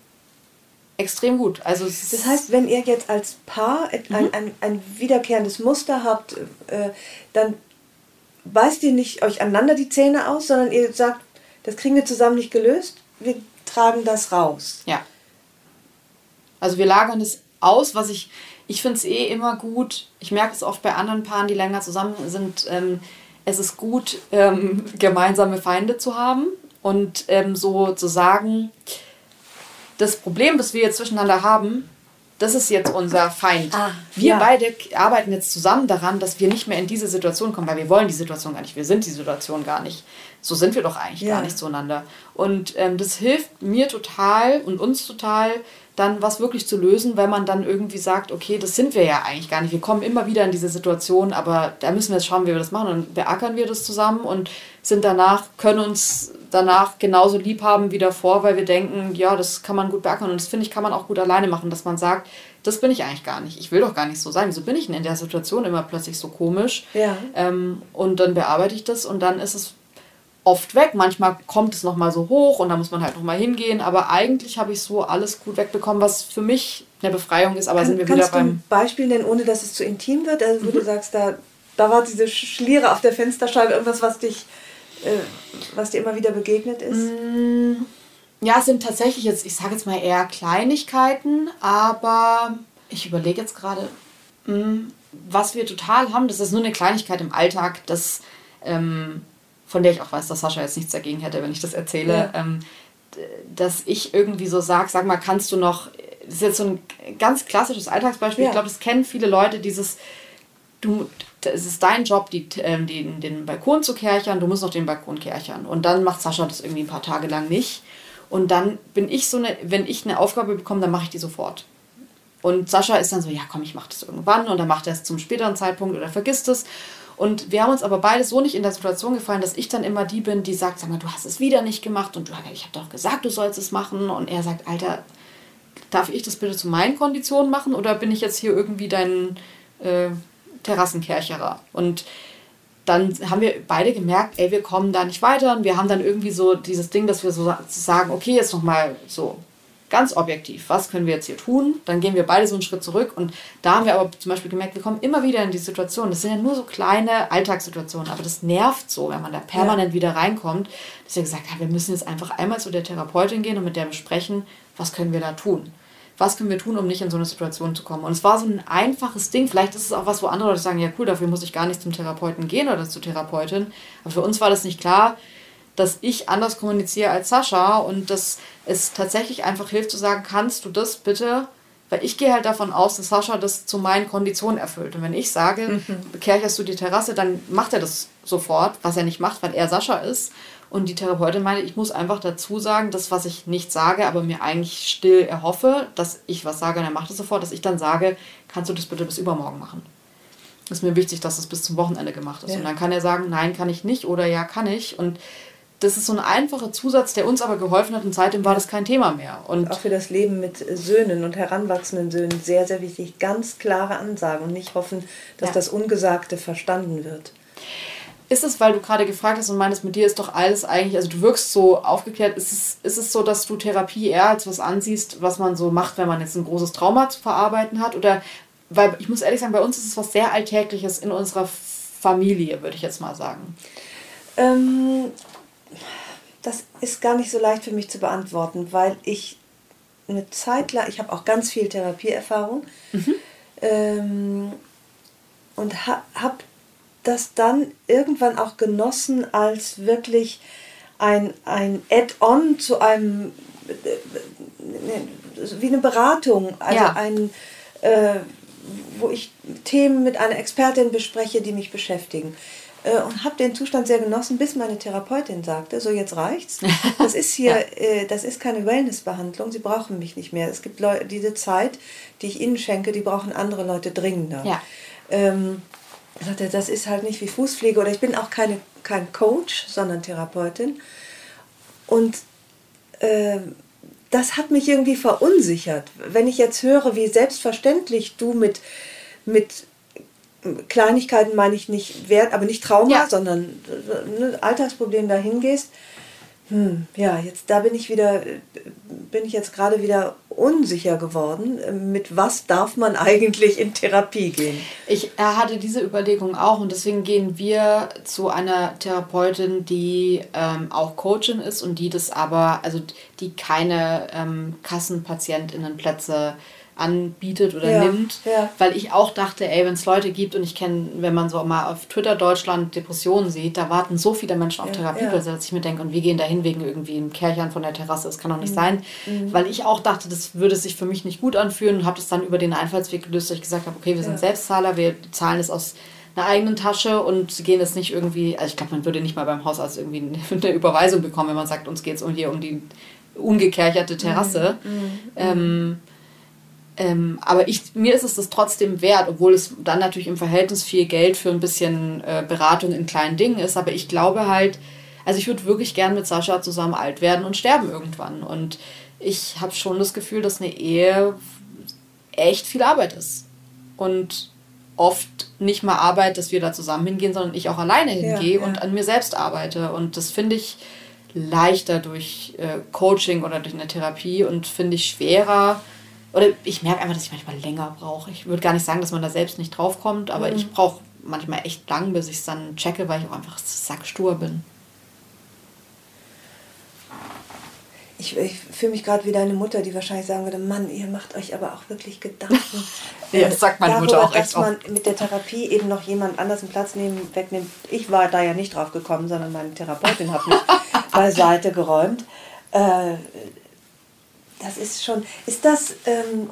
extrem gut. Also das heißt, wenn ihr jetzt als Paar mhm. ein, ein, ein wiederkehrendes Muster habt, äh, dann beißt ihr nicht euch aneinander die Zähne aus, sondern ihr sagt, das kriegen wir zusammen nicht gelöst, wir tragen das raus. Ja. Also wir lagern es aus, was ich, ich finde es eh immer gut, ich merke es oft bei anderen Paaren, die länger zusammen sind, ähm, es ist gut, ähm, gemeinsame Feinde zu haben und ähm, so zu sagen, das Problem, das wir jetzt zwischeneinander haben, das ist jetzt unser Feind. Ah, wir ja. beide arbeiten jetzt zusammen daran, dass wir nicht mehr in diese Situation kommen, weil wir wollen die Situation gar nicht. Wir sind die Situation gar nicht. So sind wir doch eigentlich ja. gar nicht zueinander. Und ähm, das hilft mir total und uns total, dann was wirklich zu lösen, weil man dann irgendwie sagt, okay, das sind wir ja eigentlich gar nicht. Wir kommen immer wieder in diese Situation, aber da müssen wir jetzt schauen, wie wir das machen. Und beackern wir das zusammen und sind danach, können uns danach genauso lieb haben wie davor, weil wir denken, ja, das kann man gut beackern. Und das finde ich, kann man auch gut alleine machen, dass man sagt, das bin ich eigentlich gar nicht. Ich will doch gar nicht so sein. Wieso bin ich denn in der Situation immer plötzlich so komisch? Ja. Ähm, und dann bearbeite ich das und dann ist es oft weg. Manchmal kommt es nochmal so hoch und da muss man halt nochmal hingehen. Aber eigentlich habe ich so alles gut wegbekommen, was für mich eine Befreiung ist. Aber Kann, sind wir wieder beim. Du ein Beispiel nennen, ohne dass es zu intim wird? Also, wo mhm. du sagst, da, da war diese Schliere auf der Fensterscheibe, irgendwas, was dich, äh, was dir immer wieder begegnet ist? Mm, ja, es sind tatsächlich jetzt, ich sage jetzt mal eher Kleinigkeiten, aber ich überlege jetzt gerade, mm, was wir total haben, das ist nur eine Kleinigkeit im Alltag, das. Ähm, von der ich auch weiß, dass Sascha jetzt nichts dagegen hätte, wenn ich das erzähle, ja. ähm, dass ich irgendwie so sage, sag mal, kannst du noch, das ist jetzt so ein ganz klassisches Alltagsbeispiel, ja. ich glaube, das kennen viele Leute, dieses, du, es ist dein Job, die, ähm, den Balkon zu kärchern, du musst noch den Balkon kärchern. Und dann macht Sascha das irgendwie ein paar Tage lang nicht. Und dann bin ich so eine, wenn ich eine Aufgabe bekomme, dann mache ich die sofort. Und Sascha ist dann so, ja komm, ich mache das irgendwann und dann macht er es zum späteren Zeitpunkt oder vergisst es. Und wir haben uns aber beide so nicht in der Situation gefallen, dass ich dann immer die bin, die sagt, sag mal, du hast es wieder nicht gemacht und du, ich habe doch gesagt, du sollst es machen. Und er sagt, Alter, darf ich das bitte zu meinen Konditionen machen oder bin ich jetzt hier irgendwie dein äh, Terrassenkercherer? Und dann haben wir beide gemerkt, ey, wir kommen da nicht weiter. Und wir haben dann irgendwie so dieses Ding, dass wir so sagen, okay, jetzt nochmal so ganz objektiv, was können wir jetzt hier tun? Dann gehen wir beide so einen Schritt zurück und da haben wir aber zum Beispiel gemerkt, wir kommen immer wieder in die Situation. Das sind ja nur so kleine Alltagssituationen, aber das nervt so, wenn man da permanent ja. wieder reinkommt, dass wir gesagt haben, wir müssen jetzt einfach einmal zu der Therapeutin gehen und mit der besprechen, was können wir da tun? Was können wir tun, um nicht in so eine Situation zu kommen? Und es war so ein einfaches Ding. Vielleicht ist es auch was, wo andere Leute sagen, ja cool, dafür muss ich gar nicht zum Therapeuten gehen oder zur Therapeutin. Aber für uns war das nicht klar, dass ich anders kommuniziere als Sascha und dass es tatsächlich einfach hilft zu sagen, kannst du das bitte, weil ich gehe halt davon aus, dass Sascha das zu meinen Konditionen erfüllt. Und wenn ich sage, mhm. bekercherst du die Terrasse, dann macht er das sofort, was er nicht macht, weil er Sascha ist. Und die Therapeutin meinte, ich muss einfach dazu sagen, das, was ich nicht sage, aber mir eigentlich still erhoffe, dass ich was sage und er macht es sofort, dass ich dann sage, kannst du das bitte bis übermorgen machen. ist mir wichtig, dass es das bis zum Wochenende gemacht ist. Ja. Und dann kann er sagen, nein, kann ich nicht oder ja, kann ich. Und das ist so ein einfacher Zusatz, der uns aber geholfen hat und seitdem war das kein Thema mehr. Und auch für das Leben mit Söhnen und heranwachsenden Söhnen sehr, sehr wichtig. Ganz klare Ansagen und nicht hoffen, dass ja. das Ungesagte verstanden wird. Ist es, weil du gerade gefragt hast und meinst, mit dir ist doch alles eigentlich, also du wirkst so aufgeklärt, ist es, ist es so, dass du Therapie eher als was ansiehst, was man so macht, wenn man jetzt ein großes Trauma zu verarbeiten hat? Oder, weil ich muss ehrlich sagen, bei uns ist es was sehr Alltägliches in unserer Familie, würde ich jetzt mal sagen. Ähm, das ist gar nicht so leicht für mich zu beantworten, weil ich eine Zeit lang, ich habe auch ganz viel Therapieerfahrung mhm. ähm, und ha, habe das dann irgendwann auch genossen als wirklich ein, ein Add-on zu einem, äh, wie eine Beratung, also ja. ein, äh, wo ich Themen mit einer Expertin bespreche, die mich beschäftigen. Äh, und habe den Zustand sehr genossen, bis meine Therapeutin sagte, so jetzt reicht's. Das ist hier, ja. äh, das ist keine Wellnessbehandlung, Sie brauchen mich nicht mehr. Es gibt Leute, diese Zeit, die ich Ihnen schenke, die brauchen andere Leute dringender. Ja. Ähm, sagte, das ist halt nicht wie Fußpflege oder ich bin auch keine, kein Coach, sondern Therapeutin. Und äh, das hat mich irgendwie verunsichert. Wenn ich jetzt höre, wie selbstverständlich du mit, mit Kleinigkeiten meine ich nicht wert, aber nicht Trauma, ja. sondern ne, Alltagsproblem dahin gehst. Hm, ja, jetzt da bin ich wieder, bin ich jetzt gerade wieder unsicher geworden. Mit was darf man eigentlich in Therapie gehen? Ich hatte diese Überlegung auch und deswegen gehen wir zu einer Therapeutin, die ähm, auch Coachin ist und die das aber, also die keine ähm, Kassenpatientinnenplätze äh, anbietet oder ja, nimmt, ja. weil ich auch dachte, ey, wenn es Leute gibt und ich kenne, wenn man so mal auf Twitter Deutschland Depressionen sieht, da warten so viele Menschen auf ja, Therapieplätze, dass ich mir denke, und wir gehen dahin wegen irgendwie einem Kerchern von der Terrasse, das kann doch nicht mhm. sein, mhm. weil ich auch dachte, das würde sich für mich nicht gut anfühlen und habe das dann über den Einfallsweg gelöst, dass ich gesagt habe, okay, wir sind Selbstzahler, wir zahlen es aus einer eigenen Tasche und gehen jetzt nicht irgendwie, also ich glaube, man würde nicht mal beim Hausarzt irgendwie eine Überweisung bekommen, wenn man sagt, uns geht es um hier um die ungekercherte Terrasse. Mhm. mhm. Ähm, ähm, aber ich, mir ist es das trotzdem wert, obwohl es dann natürlich im Verhältnis viel Geld für ein bisschen äh, Beratung in kleinen Dingen ist. Aber ich glaube halt, also ich würde wirklich gern mit Sascha zusammen alt werden und sterben irgendwann. Und ich habe schon das Gefühl, dass eine Ehe echt viel Arbeit ist. Und oft nicht mal Arbeit, dass wir da zusammen hingehen, sondern ich auch alleine hingehe ja, ja. und an mir selbst arbeite. Und das finde ich leichter durch äh, Coaching oder durch eine Therapie und finde ich schwerer. Oder ich merke einfach, dass ich manchmal länger brauche. Ich würde gar nicht sagen, dass man da selbst nicht draufkommt, aber mhm. ich brauche manchmal echt lang, bis ich es dann checke, weil ich auch einfach sackstur bin. Ich, ich fühle mich gerade wie deine Mutter, die wahrscheinlich sagen würde, Mann, ihr macht euch aber auch wirklich Gedanken. ja, das sagt meine darüber, Mutter auch echt Dass man mit der Therapie eben noch jemand anders einen Platz nehmen, wegnimmt. Ich war da ja nicht drauf gekommen, sondern meine Therapeutin hat mich beiseite geräumt. Äh, das ist schon, ist das, ähm,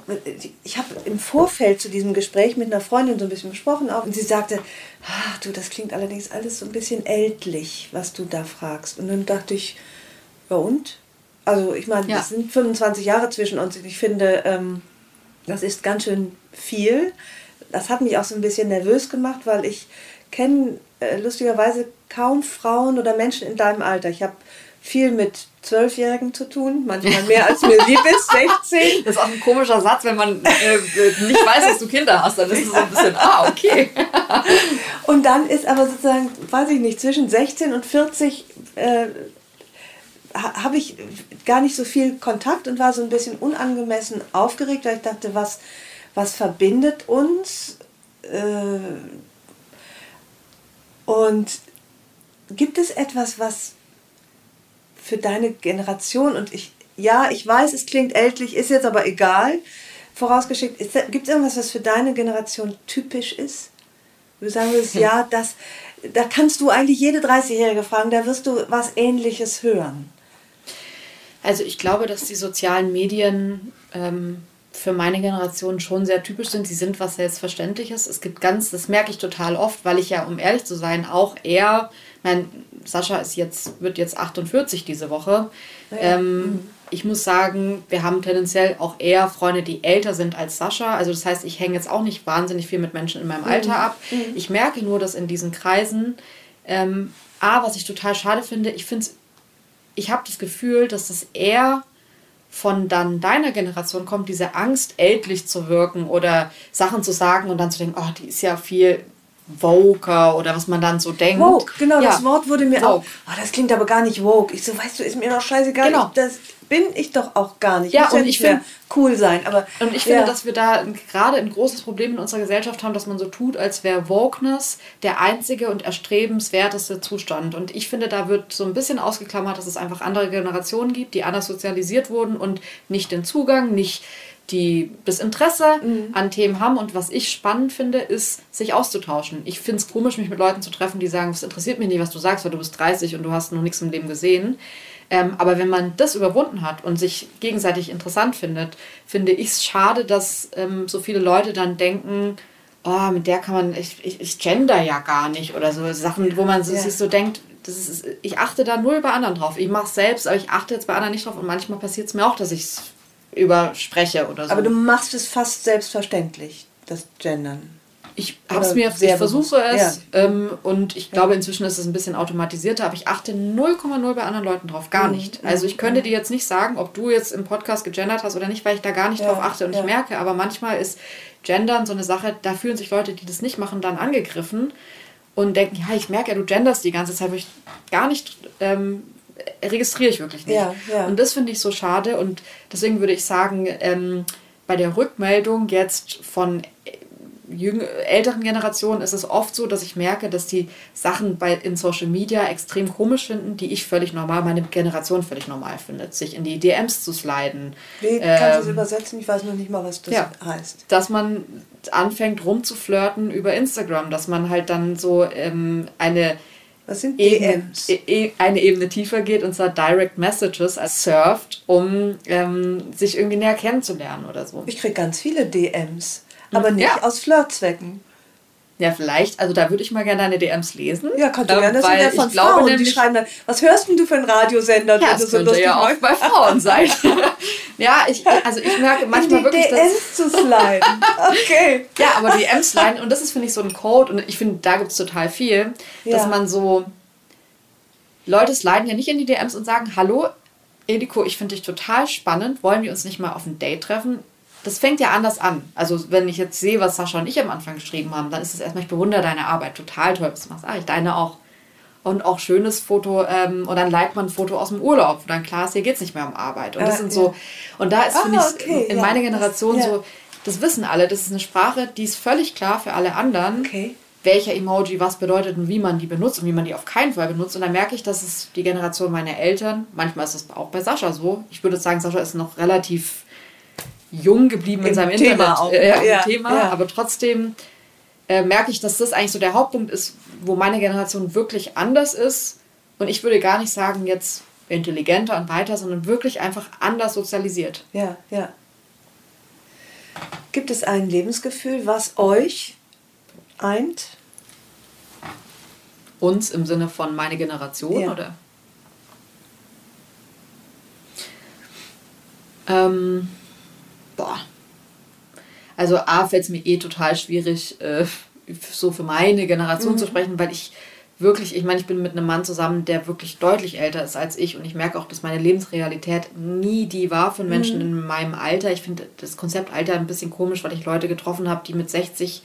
ich habe im Vorfeld zu diesem Gespräch mit einer Freundin so ein bisschen besprochen auch und sie sagte, ach du, das klingt allerdings alles so ein bisschen ältlich, was du da fragst. Und dann dachte ich, ja und? Also ich meine, ja. es sind 25 Jahre zwischen uns und ich finde, ähm, das ist ganz schön viel. Das hat mich auch so ein bisschen nervös gemacht, weil ich kenne äh, lustigerweise kaum Frauen oder Menschen in deinem Alter. Ich habe viel mit Zwölfjährigen zu tun, manchmal mehr als mir lieb ist, 16. Das ist auch ein komischer Satz, wenn man äh, nicht weiß, dass du Kinder hast, dann ist es so ein bisschen, ah, okay. Und dann ist aber sozusagen, weiß ich nicht, zwischen 16 und 40 äh, habe ich gar nicht so viel Kontakt und war so ein bisschen unangemessen aufgeregt, weil ich dachte, was, was verbindet uns? Äh, und gibt es etwas, was für deine Generation und ich, ja, ich weiß, es klingt ältlich, ist jetzt aber egal, vorausgeschickt, gibt es irgendwas, was für deine Generation typisch ist? Du sagen würdest, ja, das, da kannst du eigentlich jede 30-Jährige fragen, da wirst du was Ähnliches hören. Also ich glaube, dass die sozialen Medien ähm, für meine Generation schon sehr typisch sind. Sie sind was Selbstverständliches. Es gibt ganz, das merke ich total oft, weil ich ja, um ehrlich zu sein, auch eher, mein Sascha ist jetzt, wird jetzt 48 diese Woche. Ja. Ähm, mhm. Ich muss sagen, wir haben tendenziell auch eher Freunde, die älter sind als Sascha. Also das heißt, ich hänge jetzt auch nicht wahnsinnig viel mit Menschen in meinem mhm. Alter ab. Mhm. Ich merke nur, dass in diesen Kreisen, ähm, A, was ich total schade finde, ich finde ich habe das Gefühl, dass das eher von dann deiner Generation kommt, diese Angst, ältlich zu wirken oder Sachen zu sagen und dann zu denken, oh, die ist ja viel Voker oder was man dann so denkt. Woke, genau, ja. das Wort wurde mir Vogue. auch. Oh, das klingt aber gar nicht woke. Ich so, weißt du, ist mir doch scheißegal. Genau. Ich, das bin ich doch auch gar nicht. Ja, Muss und ja ich finde cool sein. Aber und ich ja. finde, dass wir da gerade ein großes Problem in unserer Gesellschaft haben, dass man so tut, als wäre Wokeness der einzige und erstrebenswerteste Zustand. Und ich finde, da wird so ein bisschen ausgeklammert, dass es einfach andere Generationen gibt, die anders sozialisiert wurden und nicht den Zugang, nicht die das Interesse mhm. an Themen haben. Und was ich spannend finde, ist, sich auszutauschen. Ich finde es komisch, mich mit Leuten zu treffen, die sagen, es interessiert mich nicht, was du sagst, weil du bist 30 und du hast noch nichts im Leben gesehen. Ähm, aber wenn man das überwunden hat und sich gegenseitig interessant findet, finde ich es schade, dass ähm, so viele Leute dann denken, oh, mit der kann man, ich, ich, ich gender ja gar nicht oder so Sachen, wo man ja. sich so denkt, das ist, ich achte da null bei anderen drauf. Ich mache es selbst, aber ich achte jetzt bei anderen nicht drauf und manchmal passiert es mir auch, dass ich es überspreche oder so. Aber du machst es fast selbstverständlich, das Gendern. Ich habe es mir, ich versuche es ja. ähm, und ich glaube inzwischen ist es ein bisschen automatisierter, aber ich achte 0,0 bei anderen Leuten drauf, gar mhm. nicht. Also ich könnte mhm. dir jetzt nicht sagen, ob du jetzt im Podcast gegendert hast oder nicht, weil ich da gar nicht ja. drauf achte und ja. ich merke, aber manchmal ist Gendern so eine Sache, da fühlen sich Leute, die das nicht machen, dann angegriffen und denken, ja, ich merke ja, du genderst die ganze Zeit, wo ich gar nicht ähm, registriere ich wirklich nicht. Ja, ja. Und das finde ich so schade und deswegen würde ich sagen, ähm, bei der Rückmeldung jetzt von jüng älteren Generationen ist es oft so, dass ich merke, dass die Sachen bei, in Social Media extrem komisch finden, die ich völlig normal, meine Generation völlig normal findet. Sich in die DMs zu sliden. Wie ähm, kannst du das übersetzen? Ich weiß noch nicht mal, was das ja, heißt. Dass man anfängt rumzuflirten über Instagram, dass man halt dann so ähm, eine was sind DMs? Ebene, e, eine Ebene tiefer geht und zwar Direct Messages als surft, um ähm, sich irgendwie näher kennenzulernen oder so. Ich kriege ganz viele DMs, aber nicht ja. aus Flirtzwecken. Ja, vielleicht. Also da würde ich mal gerne deine DMs lesen. Ja, kannst du ähm, gerne. Das sind ja von Frauen, nämlich, die schreiben dann, was hörst denn du für einen Radiosender? Ja, das, das könnte so ja auch bei Frauen sein. ja, ich, also ich merke manchmal die wirklich, DMs zu sliden. Okay. ja, aber DMs sliden, und das ist, finde ich, so ein Code, und ich finde, da gibt es total viel, ja. dass man so Leute sliden ja nicht in die DMs und sagen, hallo, Ediko, ich finde dich total spannend, wollen wir uns nicht mal auf ein Date treffen? Das fängt ja anders an. Also wenn ich jetzt sehe, was Sascha und ich am Anfang geschrieben haben, dann ist es erstmal, ich bewundere deine Arbeit, total toll, was du machst. Ah, ich deine auch. Und auch schönes Foto, ähm, und dann liked man ein Foto aus dem Urlaub, wo dann klar ist, hier geht es nicht mehr um Arbeit. Und das äh, sind so, und da ist, ah, finde ich, okay, in ja, meiner Generation das, ja. so, das wissen alle, das ist eine Sprache, die ist völlig klar für alle anderen. Okay welcher Emoji was bedeutet und wie man die benutzt und wie man die auf keinen Fall benutzt. Und dann merke ich, dass es die Generation meiner Eltern, manchmal ist es auch bei Sascha so, ich würde sagen, Sascha ist noch relativ jung geblieben Im in seinem Thema Internet, auch, äh, ja, Thema, ja. aber trotzdem äh, merke ich, dass das eigentlich so der Hauptpunkt ist, wo meine Generation wirklich anders ist. Und ich würde gar nicht sagen, jetzt intelligenter und weiter, sondern wirklich einfach anders sozialisiert. Ja, ja. Gibt es ein Lebensgefühl, was euch eint? Uns im Sinne von meine Generation, ja. oder? Ähm, boah. Also A fällt es mir eh total schwierig, äh, so für meine Generation mhm. zu sprechen, weil ich wirklich, ich meine, ich bin mit einem Mann zusammen, der wirklich deutlich älter ist als ich und ich merke auch, dass meine Lebensrealität nie die war von Menschen mhm. in meinem Alter. Ich finde das Konzept Alter ein bisschen komisch, weil ich Leute getroffen habe, die mit 60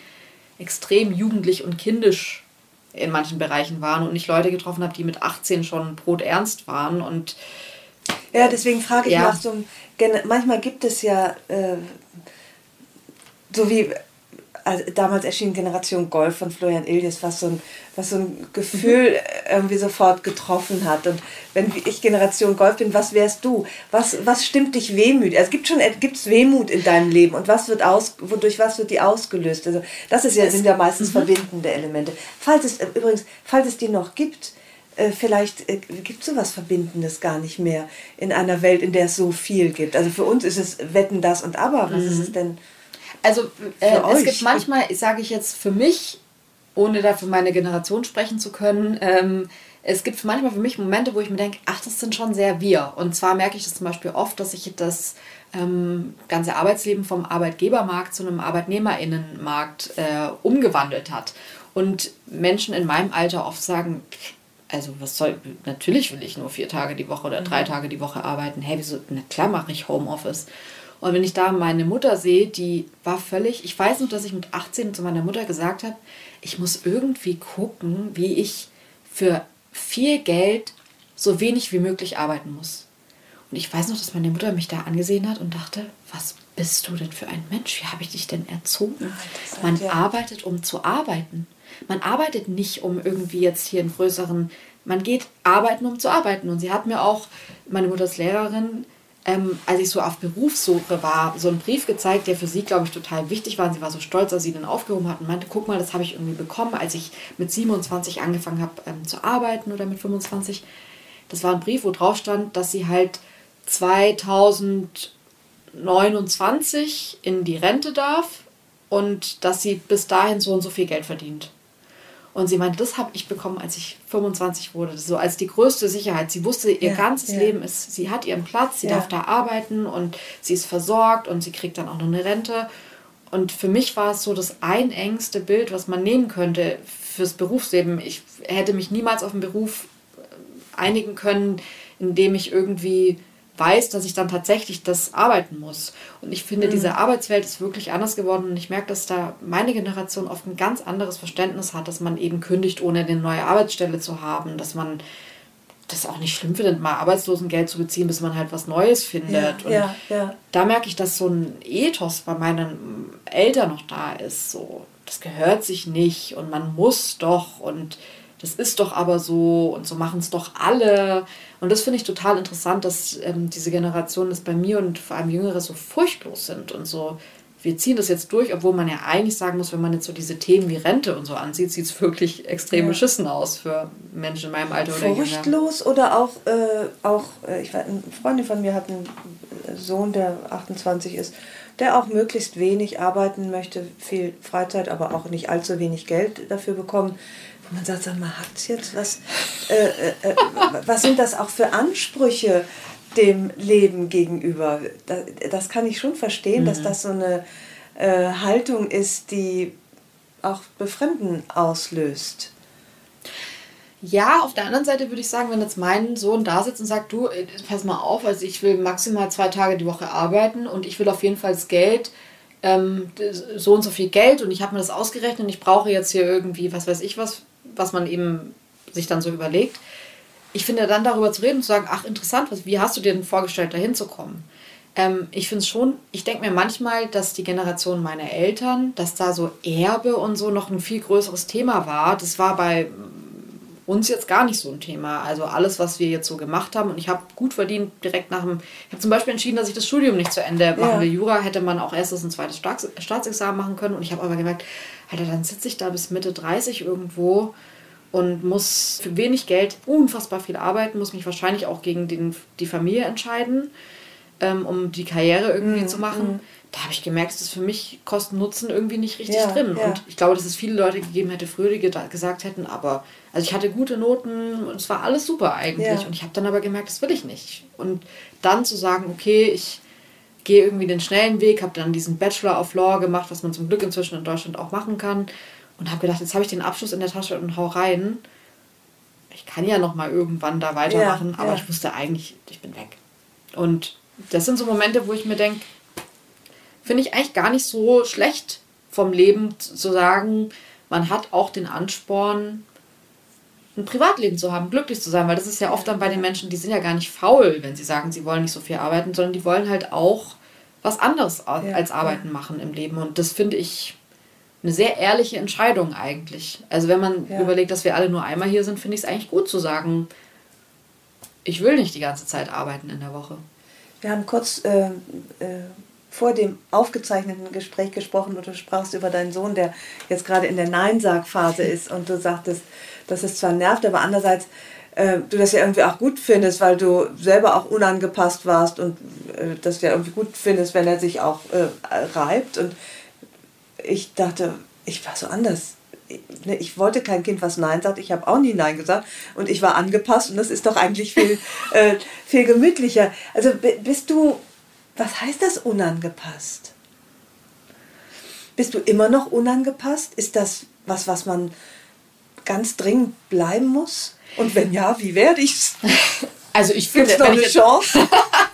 extrem jugendlich und kindisch in manchen Bereichen waren und ich Leute getroffen habe, die mit 18 schon broternst waren und ja, deswegen frage ich ja. nach so einem, manchmal gibt es ja äh, so wie also damals erschien Generation Golf von Florian Iljes, was so ein, was so ein Gefühl mhm. irgendwie sofort getroffen hat. Und wenn ich Generation Golf bin, was wärst du? Was, was stimmt dich wehmütig? Also es gibt schon gibt's Wehmut in deinem Leben und was wird aus, wodurch was wird die ausgelöst? Also das ist ja, sind ja meistens mhm. verbindende Elemente. Falls es übrigens, falls es die noch gibt, äh, vielleicht äh, gibt es so was Verbindendes gar nicht mehr in einer Welt, in der es so viel gibt. Also für uns ist es Wetten, das und aber. Was mhm. ist es denn? Also äh, es gibt manchmal, sage ich jetzt für mich, ohne dafür meine Generation sprechen zu können, ähm, es gibt manchmal für mich Momente, wo ich mir denke, ach, das sind schon sehr wir. Und zwar merke ich das zum Beispiel oft, dass sich das ähm, ganze Arbeitsleben vom Arbeitgebermarkt zu einem Arbeitnehmerinnenmarkt äh, umgewandelt hat. Und Menschen in meinem Alter oft sagen, also was soll, natürlich will ich nur vier Tage die Woche oder drei mhm. Tage die Woche arbeiten. Hey, wieso, na klar mache ich Homeoffice. Und wenn ich da meine Mutter sehe, die war völlig, ich weiß noch, dass ich mit 18 zu meiner Mutter gesagt habe, ich muss irgendwie gucken, wie ich für viel Geld so wenig wie möglich arbeiten muss. Und ich weiß noch, dass meine Mutter mich da angesehen hat und dachte, was bist du denn für ein Mensch? Wie habe ich dich denn erzogen? Man arbeitet, um zu arbeiten. Man arbeitet nicht, um irgendwie jetzt hier einen größeren, man geht arbeiten, um zu arbeiten. Und sie hat mir auch, meine Mutter ist Lehrerin, ähm, als ich so auf Berufssuche war, so einen Brief gezeigt, der für sie, glaube ich, total wichtig war. Und sie war so stolz, dass sie den aufgehoben hat und meinte, guck mal, das habe ich irgendwie bekommen, als ich mit 27 angefangen habe ähm, zu arbeiten oder mit 25. Das war ein Brief, wo drauf stand, dass sie halt 2029 in die Rente darf und dass sie bis dahin so und so viel Geld verdient. Und sie meinte, das habe ich bekommen, als ich 25 wurde. So als die größte Sicherheit. Sie wusste, ihr ja, ganzes ja. Leben ist, sie hat ihren Platz, sie ja. darf da arbeiten und sie ist versorgt und sie kriegt dann auch noch eine Rente. Und für mich war es so das einengste Bild, was man nehmen könnte fürs Berufsleben. Ich hätte mich niemals auf einen Beruf einigen können, in dem ich irgendwie weiß, dass ich dann tatsächlich das arbeiten muss. Und ich finde, mhm. diese Arbeitswelt ist wirklich anders geworden und ich merke, dass da meine Generation oft ein ganz anderes Verständnis hat, dass man eben kündigt, ohne eine neue Arbeitsstelle zu haben, dass man das auch nicht schlimm findet, mal Arbeitslosengeld zu beziehen, bis man halt was Neues findet. Ja, und ja, ja. da merke ich, dass so ein Ethos bei meinen Eltern noch da ist. So, das gehört sich nicht und man muss doch und das ist doch aber so und so machen es doch alle. Und das finde ich total interessant, dass ähm, diese Generationen das bei mir und vor allem Jüngere so furchtlos sind und so. Wir ziehen das jetzt durch, obwohl man ja eigentlich sagen muss, wenn man jetzt so diese Themen wie Rente und so ansieht, sieht es wirklich extrem ja. beschissen aus für Menschen in meinem Alter oder jünger. Furchtlos oder auch, äh, auch äh, ich weiß, eine Freundin von mir hat einen Sohn, der 28 ist, der auch möglichst wenig arbeiten möchte, viel Freizeit, aber auch nicht allzu wenig Geld dafür bekommen man sagt, sag mal, hat jetzt was, äh, äh, äh, was sind das auch für Ansprüche dem Leben gegenüber? Das, das kann ich schon verstehen, mhm. dass das so eine äh, Haltung ist, die auch Befremden auslöst. Ja, auf der anderen Seite würde ich sagen, wenn jetzt mein Sohn da sitzt und sagt, du, äh, pass mal auf, also ich will maximal zwei Tage die Woche arbeiten und ich will auf jeden Fall das Geld, ähm, so und so viel Geld und ich habe mir das ausgerechnet und ich brauche jetzt hier irgendwie, was weiß ich was, was man eben sich dann so überlegt. Ich finde dann darüber zu reden und zu sagen, ach interessant, was, wie hast du dir denn vorgestellt, da hinzukommen? Ähm, ich finde es schon, ich denke mir manchmal, dass die Generation meiner Eltern, dass da so Erbe und so noch ein viel größeres Thema war. Das war bei uns jetzt gar nicht so ein Thema. Also alles, was wir jetzt so gemacht haben und ich habe gut verdient direkt nach dem, ich habe zum Beispiel entschieden, dass ich das Studium nicht zu Ende machen will. Ja. Jura hätte man auch erstes ein zweites Staats Staatsexamen machen können und ich habe aber gemerkt, Alter, dann sitze ich da bis Mitte 30 irgendwo und muss für wenig Geld unfassbar viel arbeiten, muss mich wahrscheinlich auch gegen den, die Familie entscheiden, ähm, um die Karriere irgendwie mhm. zu machen. Mhm da habe ich gemerkt, es ist für mich Kosten-Nutzen irgendwie nicht richtig ja, drin. Ja. Und ich glaube, dass es viele Leute gegeben hätte, früher, die gesagt hätten, aber, also ich hatte gute Noten und es war alles super eigentlich. Ja. Und ich habe dann aber gemerkt, das will ich nicht. Und dann zu sagen, okay, ich gehe irgendwie den schnellen Weg, habe dann diesen Bachelor of Law gemacht, was man zum Glück inzwischen in Deutschland auch machen kann. Und habe gedacht, jetzt habe ich den Abschluss in der Tasche und hau rein. Ich kann ja noch mal irgendwann da weitermachen, aber ich wusste eigentlich, ich bin weg. Und das sind so Momente, wo ich mir denke, finde ich eigentlich gar nicht so schlecht vom Leben zu sagen, man hat auch den Ansporn, ein Privatleben zu haben, glücklich zu sein, weil das ist ja oft dann bei den Menschen, die sind ja gar nicht faul, wenn sie sagen, sie wollen nicht so viel arbeiten, sondern die wollen halt auch was anderes als Arbeiten machen im Leben. Und das finde ich eine sehr ehrliche Entscheidung eigentlich. Also wenn man ja. überlegt, dass wir alle nur einmal hier sind, finde ich es eigentlich gut zu sagen, ich will nicht die ganze Zeit arbeiten in der Woche. Wir haben kurz äh, äh, vor dem aufgezeichneten Gespräch gesprochen und du sprachst über deinen Sohn, der jetzt gerade in der Nein-Sag-Phase ist und du sagtest, dass es zwar nervt, aber andererseits äh, du das ja irgendwie auch gut findest, weil du selber auch unangepasst warst und äh, das ja irgendwie gut findest, wenn er sich auch äh, reibt. Und ich dachte, ich war so anders. Ne, ich wollte kein Kind, was Nein sagt. Ich habe auch nie Nein gesagt. Und ich war angepasst und das ist doch eigentlich viel, äh, viel gemütlicher. Also bist du was heißt das unangepasst? Bist du immer noch unangepasst? Ist das was, was man ganz dringend bleiben muss? Und wenn ja, wie werde ich's? Also ich finde, Gibt's noch eine Chance.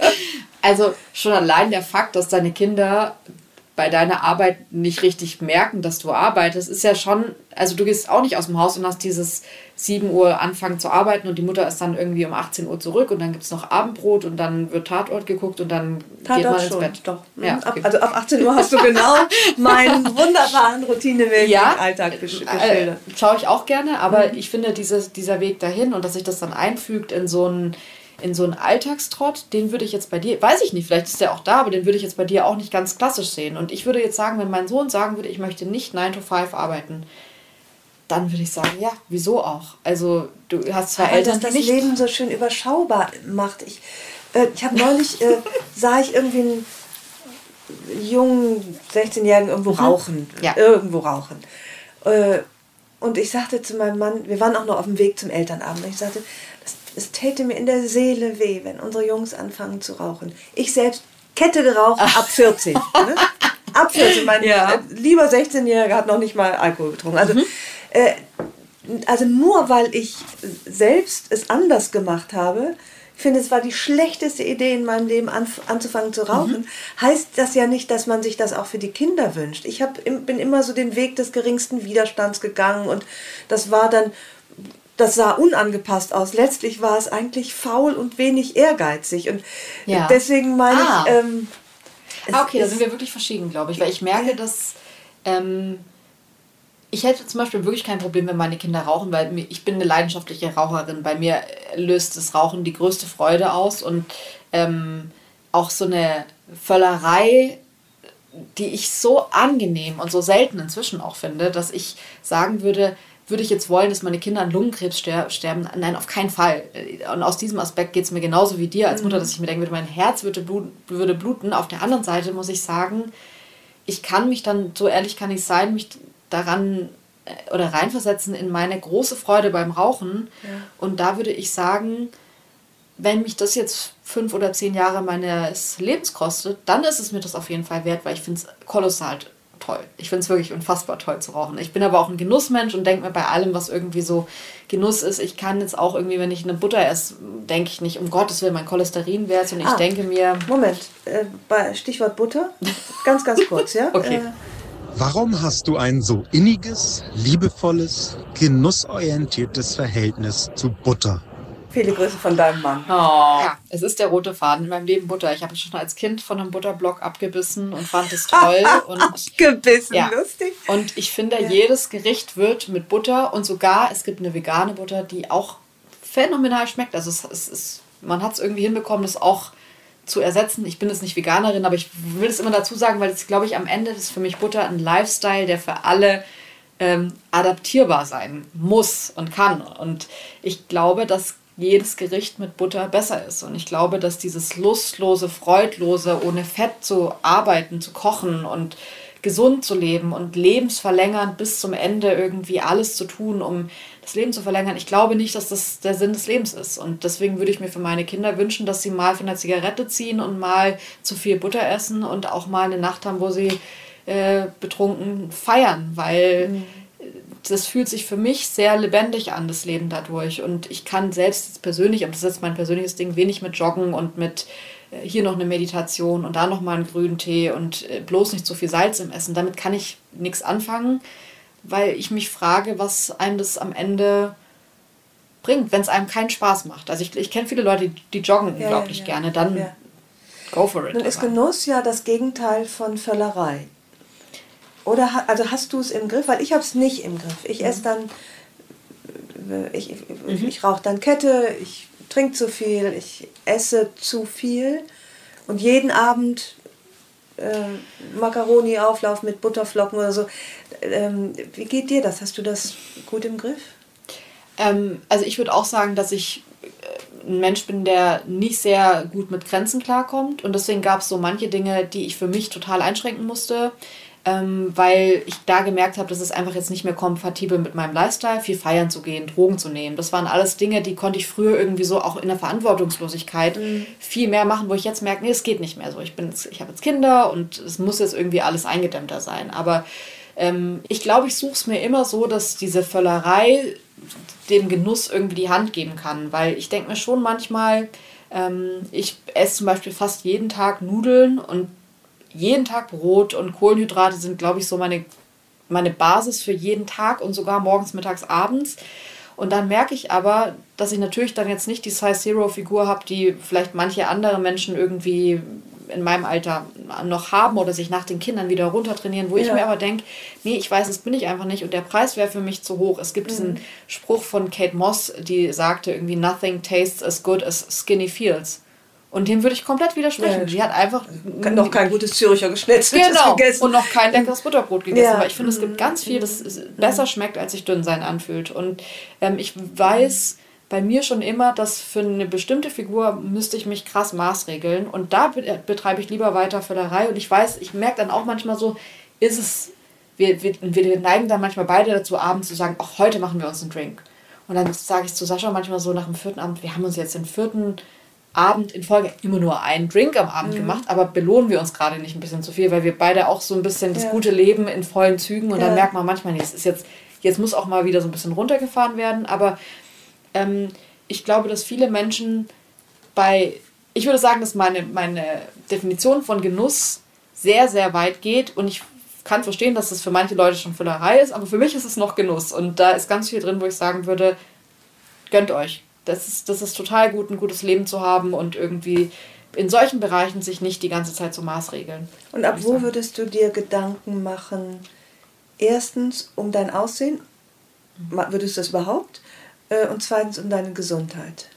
also schon allein der Fakt, dass deine Kinder bei deiner Arbeit nicht richtig merken, dass du arbeitest, ist ja schon, also du gehst auch nicht aus dem Haus und hast dieses 7 Uhr anfangen zu arbeiten und die Mutter ist dann irgendwie um 18 Uhr zurück und dann gibt es noch Abendbrot und dann wird Tatort geguckt und dann Tatort geht man ins schon, Bett. Doch. Ja, mhm. okay. Also ab 18 Uhr hast du genau meinen wunderbaren Routineweg ja, im Alltag äh, geschildert. Äh, schaue ich auch gerne, aber mhm. ich finde dieses, dieser Weg dahin und dass sich das dann einfügt in so ein in so einen Alltagstrott, den würde ich jetzt bei dir, weiß ich nicht, vielleicht ist der auch da, aber den würde ich jetzt bei dir auch nicht ganz klassisch sehen. Und ich würde jetzt sagen, wenn mein Sohn sagen würde, ich möchte nicht 9 to 5 arbeiten, dann würde ich sagen, ja, wieso auch? Also du hast zwei aber Eltern, das nicht Leben so schön überschaubar macht. Ich, äh, ich habe neulich, äh, sah ich irgendwie einen jungen 16-Jährigen irgendwo mhm. rauchen. Ja. Irgendwo rauchen. Äh, und ich sagte zu meinem Mann, wir waren auch noch auf dem Weg zum Elternabend, ich sagte, es täte mir in der Seele weh, wenn unsere Jungs anfangen zu rauchen. Ich selbst Kette geraucht ab 14. ne? Ab 14. Mein ja. lieber 16-Jähriger hat noch nicht mal Alkohol getrunken. Also, mhm. Äh, also nur weil ich selbst es anders gemacht habe, ich finde, es war die schlechteste Idee in meinem Leben, anzufangen zu rauchen. Mhm. Heißt das ja nicht, dass man sich das auch für die Kinder wünscht. Ich hab, bin immer so den Weg des geringsten Widerstands gegangen und das war dann das sah unangepasst aus. Letztlich war es eigentlich faul und wenig ehrgeizig. Und ja. deswegen meine ah. ich. Ähm, ah, okay, da sind wir wirklich verschieden, glaube ich. Weil ich merke, dass. Ähm, ich hätte zum Beispiel wirklich kein Problem, wenn meine Kinder rauchen, weil ich bin eine leidenschaftliche Raucherin. Bei mir löst das Rauchen die größte Freude aus und ähm, auch so eine Völlerei, die ich so angenehm und so selten inzwischen auch finde, dass ich sagen würde, würde ich jetzt wollen, dass meine Kinder an Lungenkrebs sterben? Nein, auf keinen Fall. Und aus diesem Aspekt geht es mir genauso wie dir als Mutter, mhm. dass ich mir denke, mein Herz würde, bluten, würde bluten. Auf der anderen Seite muss ich sagen, ich kann mich dann, so ehrlich kann ich sein, mich daran äh, oder reinversetzen in meine große Freude beim Rauchen. Ja. Und da würde ich sagen, wenn mich das jetzt fünf oder zehn Jahre meines Lebens kostet, dann ist es mir das auf jeden Fall wert, weil ich finde es kolossal toll. Ich finde es wirklich unfassbar toll zu rauchen. Ich bin aber auch ein Genussmensch und denke mir bei allem, was irgendwie so Genuss ist, ich kann jetzt auch irgendwie, wenn ich eine Butter esse, denke ich nicht, um Gottes Willen, mein Cholesterin wäre und ich ah, denke mir... Moment, äh, Stichwort Butter, ganz, ganz kurz, ja? okay. Äh, Warum hast du ein so inniges, liebevolles, genussorientiertes Verhältnis zu Butter? Viele Grüße von deinem Mann. Oh, ja, es ist der rote Faden in meinem Leben Butter. Ich habe schon als Kind von einem Butterblock abgebissen und fand es toll. und, abgebissen, ja. lustig. Und ich finde, ja. jedes Gericht wird mit Butter und sogar es gibt eine vegane Butter, die auch phänomenal schmeckt. Also es, es, es man hat es irgendwie hinbekommen, das auch zu ersetzen. Ich bin jetzt nicht Veganerin, aber ich will es immer dazu sagen, weil es, glaube ich, am Ende ist für mich Butter ein Lifestyle, der für alle ähm, adaptierbar sein muss und kann. Und ich glaube, dass jedes Gericht mit Butter besser ist. Und ich glaube, dass dieses lustlose, freudlose, ohne Fett zu arbeiten, zu kochen und gesund zu leben und lebensverlängernd bis zum Ende irgendwie alles zu tun, um das Leben zu verlängern. Ich glaube nicht, dass das der Sinn des Lebens ist. Und deswegen würde ich mir für meine Kinder wünschen, dass sie mal von der Zigarette ziehen und mal zu viel Butter essen und auch mal eine Nacht haben, wo sie äh, betrunken feiern, weil mhm. das fühlt sich für mich sehr lebendig an, das Leben dadurch. Und ich kann selbst persönlich, und das ist jetzt mein persönliches Ding, wenig mit Joggen und mit äh, hier noch eine Meditation und da noch mal einen grünen Tee und äh, bloß nicht so viel Salz im Essen. Damit kann ich nichts anfangen weil ich mich frage, was einem das am Ende bringt, wenn es einem keinen Spaß macht. Also ich, ich kenne viele Leute, die, die joggen ja, unglaublich ja, gerne, dann ja. go for it. Nun ist Genuss ja das Gegenteil von Völlerei. Oder also hast du es im Griff? Weil ich habe es nicht im Griff. Ich mhm. esse dann, ich, ich, mhm. ich rauche dann Kette, ich trinke zu viel, ich esse zu viel und jeden Abend äh, Macaroni-Auflauf mit Butterflocken oder so. Ähm, wie geht dir das? Hast du das gut im Griff? Ähm, also ich würde auch sagen, dass ich äh, ein Mensch bin, der nicht sehr gut mit Grenzen klarkommt. Und deswegen gab es so manche Dinge, die ich für mich total einschränken musste ähm, weil ich da gemerkt habe, dass es einfach jetzt nicht mehr kompatibel mit meinem Lifestyle, viel feiern zu gehen, Drogen zu nehmen. Das waren alles Dinge, die konnte ich früher irgendwie so auch in der Verantwortungslosigkeit mhm. viel mehr machen, wo ich jetzt merke, nee, es geht nicht mehr so. Ich, ich habe jetzt Kinder und es muss jetzt irgendwie alles eingedämmter sein. Aber ähm, ich glaube, ich suche es mir immer so, dass diese Völlerei dem Genuss irgendwie die Hand geben kann, weil ich denke mir schon manchmal, ähm, ich esse zum Beispiel fast jeden Tag Nudeln und jeden Tag Brot und Kohlenhydrate sind, glaube ich, so meine, meine Basis für jeden Tag und sogar morgens, mittags, abends. Und dann merke ich aber, dass ich natürlich dann jetzt nicht die Size Zero Figur habe, die vielleicht manche andere Menschen irgendwie in meinem Alter noch haben oder sich nach den Kindern wieder runtertrainieren, wo ja. ich mir aber denke, nee, ich weiß, das bin ich einfach nicht und der Preis wäre für mich zu hoch. Es gibt mhm. diesen Spruch von Kate Moss, die sagte irgendwie, nothing tastes as good as skinny feels. Und dem würde ich komplett widersprechen. Ja, die hat einfach noch kein gutes Züricher Geschnetzeltes genau. gegessen. Und noch kein leckeres Butterbrot gegessen. Ja. Aber ich finde, es gibt ganz viel, das besser schmeckt, als sich dünn sein anfühlt. Und ähm, ich weiß bei mir schon immer, dass für eine bestimmte Figur müsste ich mich krass maßregeln. Und da betreibe ich lieber weiter Völlerei. Und ich weiß, ich merke dann auch manchmal so, ist es, wir, wir, wir neigen dann manchmal beide dazu, abends zu sagen, ach, heute machen wir uns einen Drink. Und dann sage ich zu Sascha manchmal so nach dem vierten Abend, wir haben uns jetzt den vierten Abend in Folge immer nur einen Drink am Abend mhm. gemacht, aber belohnen wir uns gerade nicht ein bisschen zu viel, weil wir beide auch so ein bisschen das gute Leben in vollen Zügen und ja. dann merkt man manchmal, nee, es ist jetzt, jetzt muss auch mal wieder so ein bisschen runtergefahren werden, aber ähm, ich glaube, dass viele Menschen bei, ich würde sagen, dass meine, meine Definition von Genuss sehr, sehr weit geht und ich kann verstehen, dass das für manche Leute schon Füllerei ist, aber für mich ist es noch Genuss und da ist ganz viel drin, wo ich sagen würde, gönnt euch das ist, das ist total gut, ein gutes Leben zu haben und irgendwie in solchen Bereichen sich nicht die ganze Zeit so maßregeln. Und ab wo sagen. würdest du dir Gedanken machen? Erstens um dein Aussehen, mhm. würdest du das überhaupt? Äh, und zweitens um deine Gesundheit.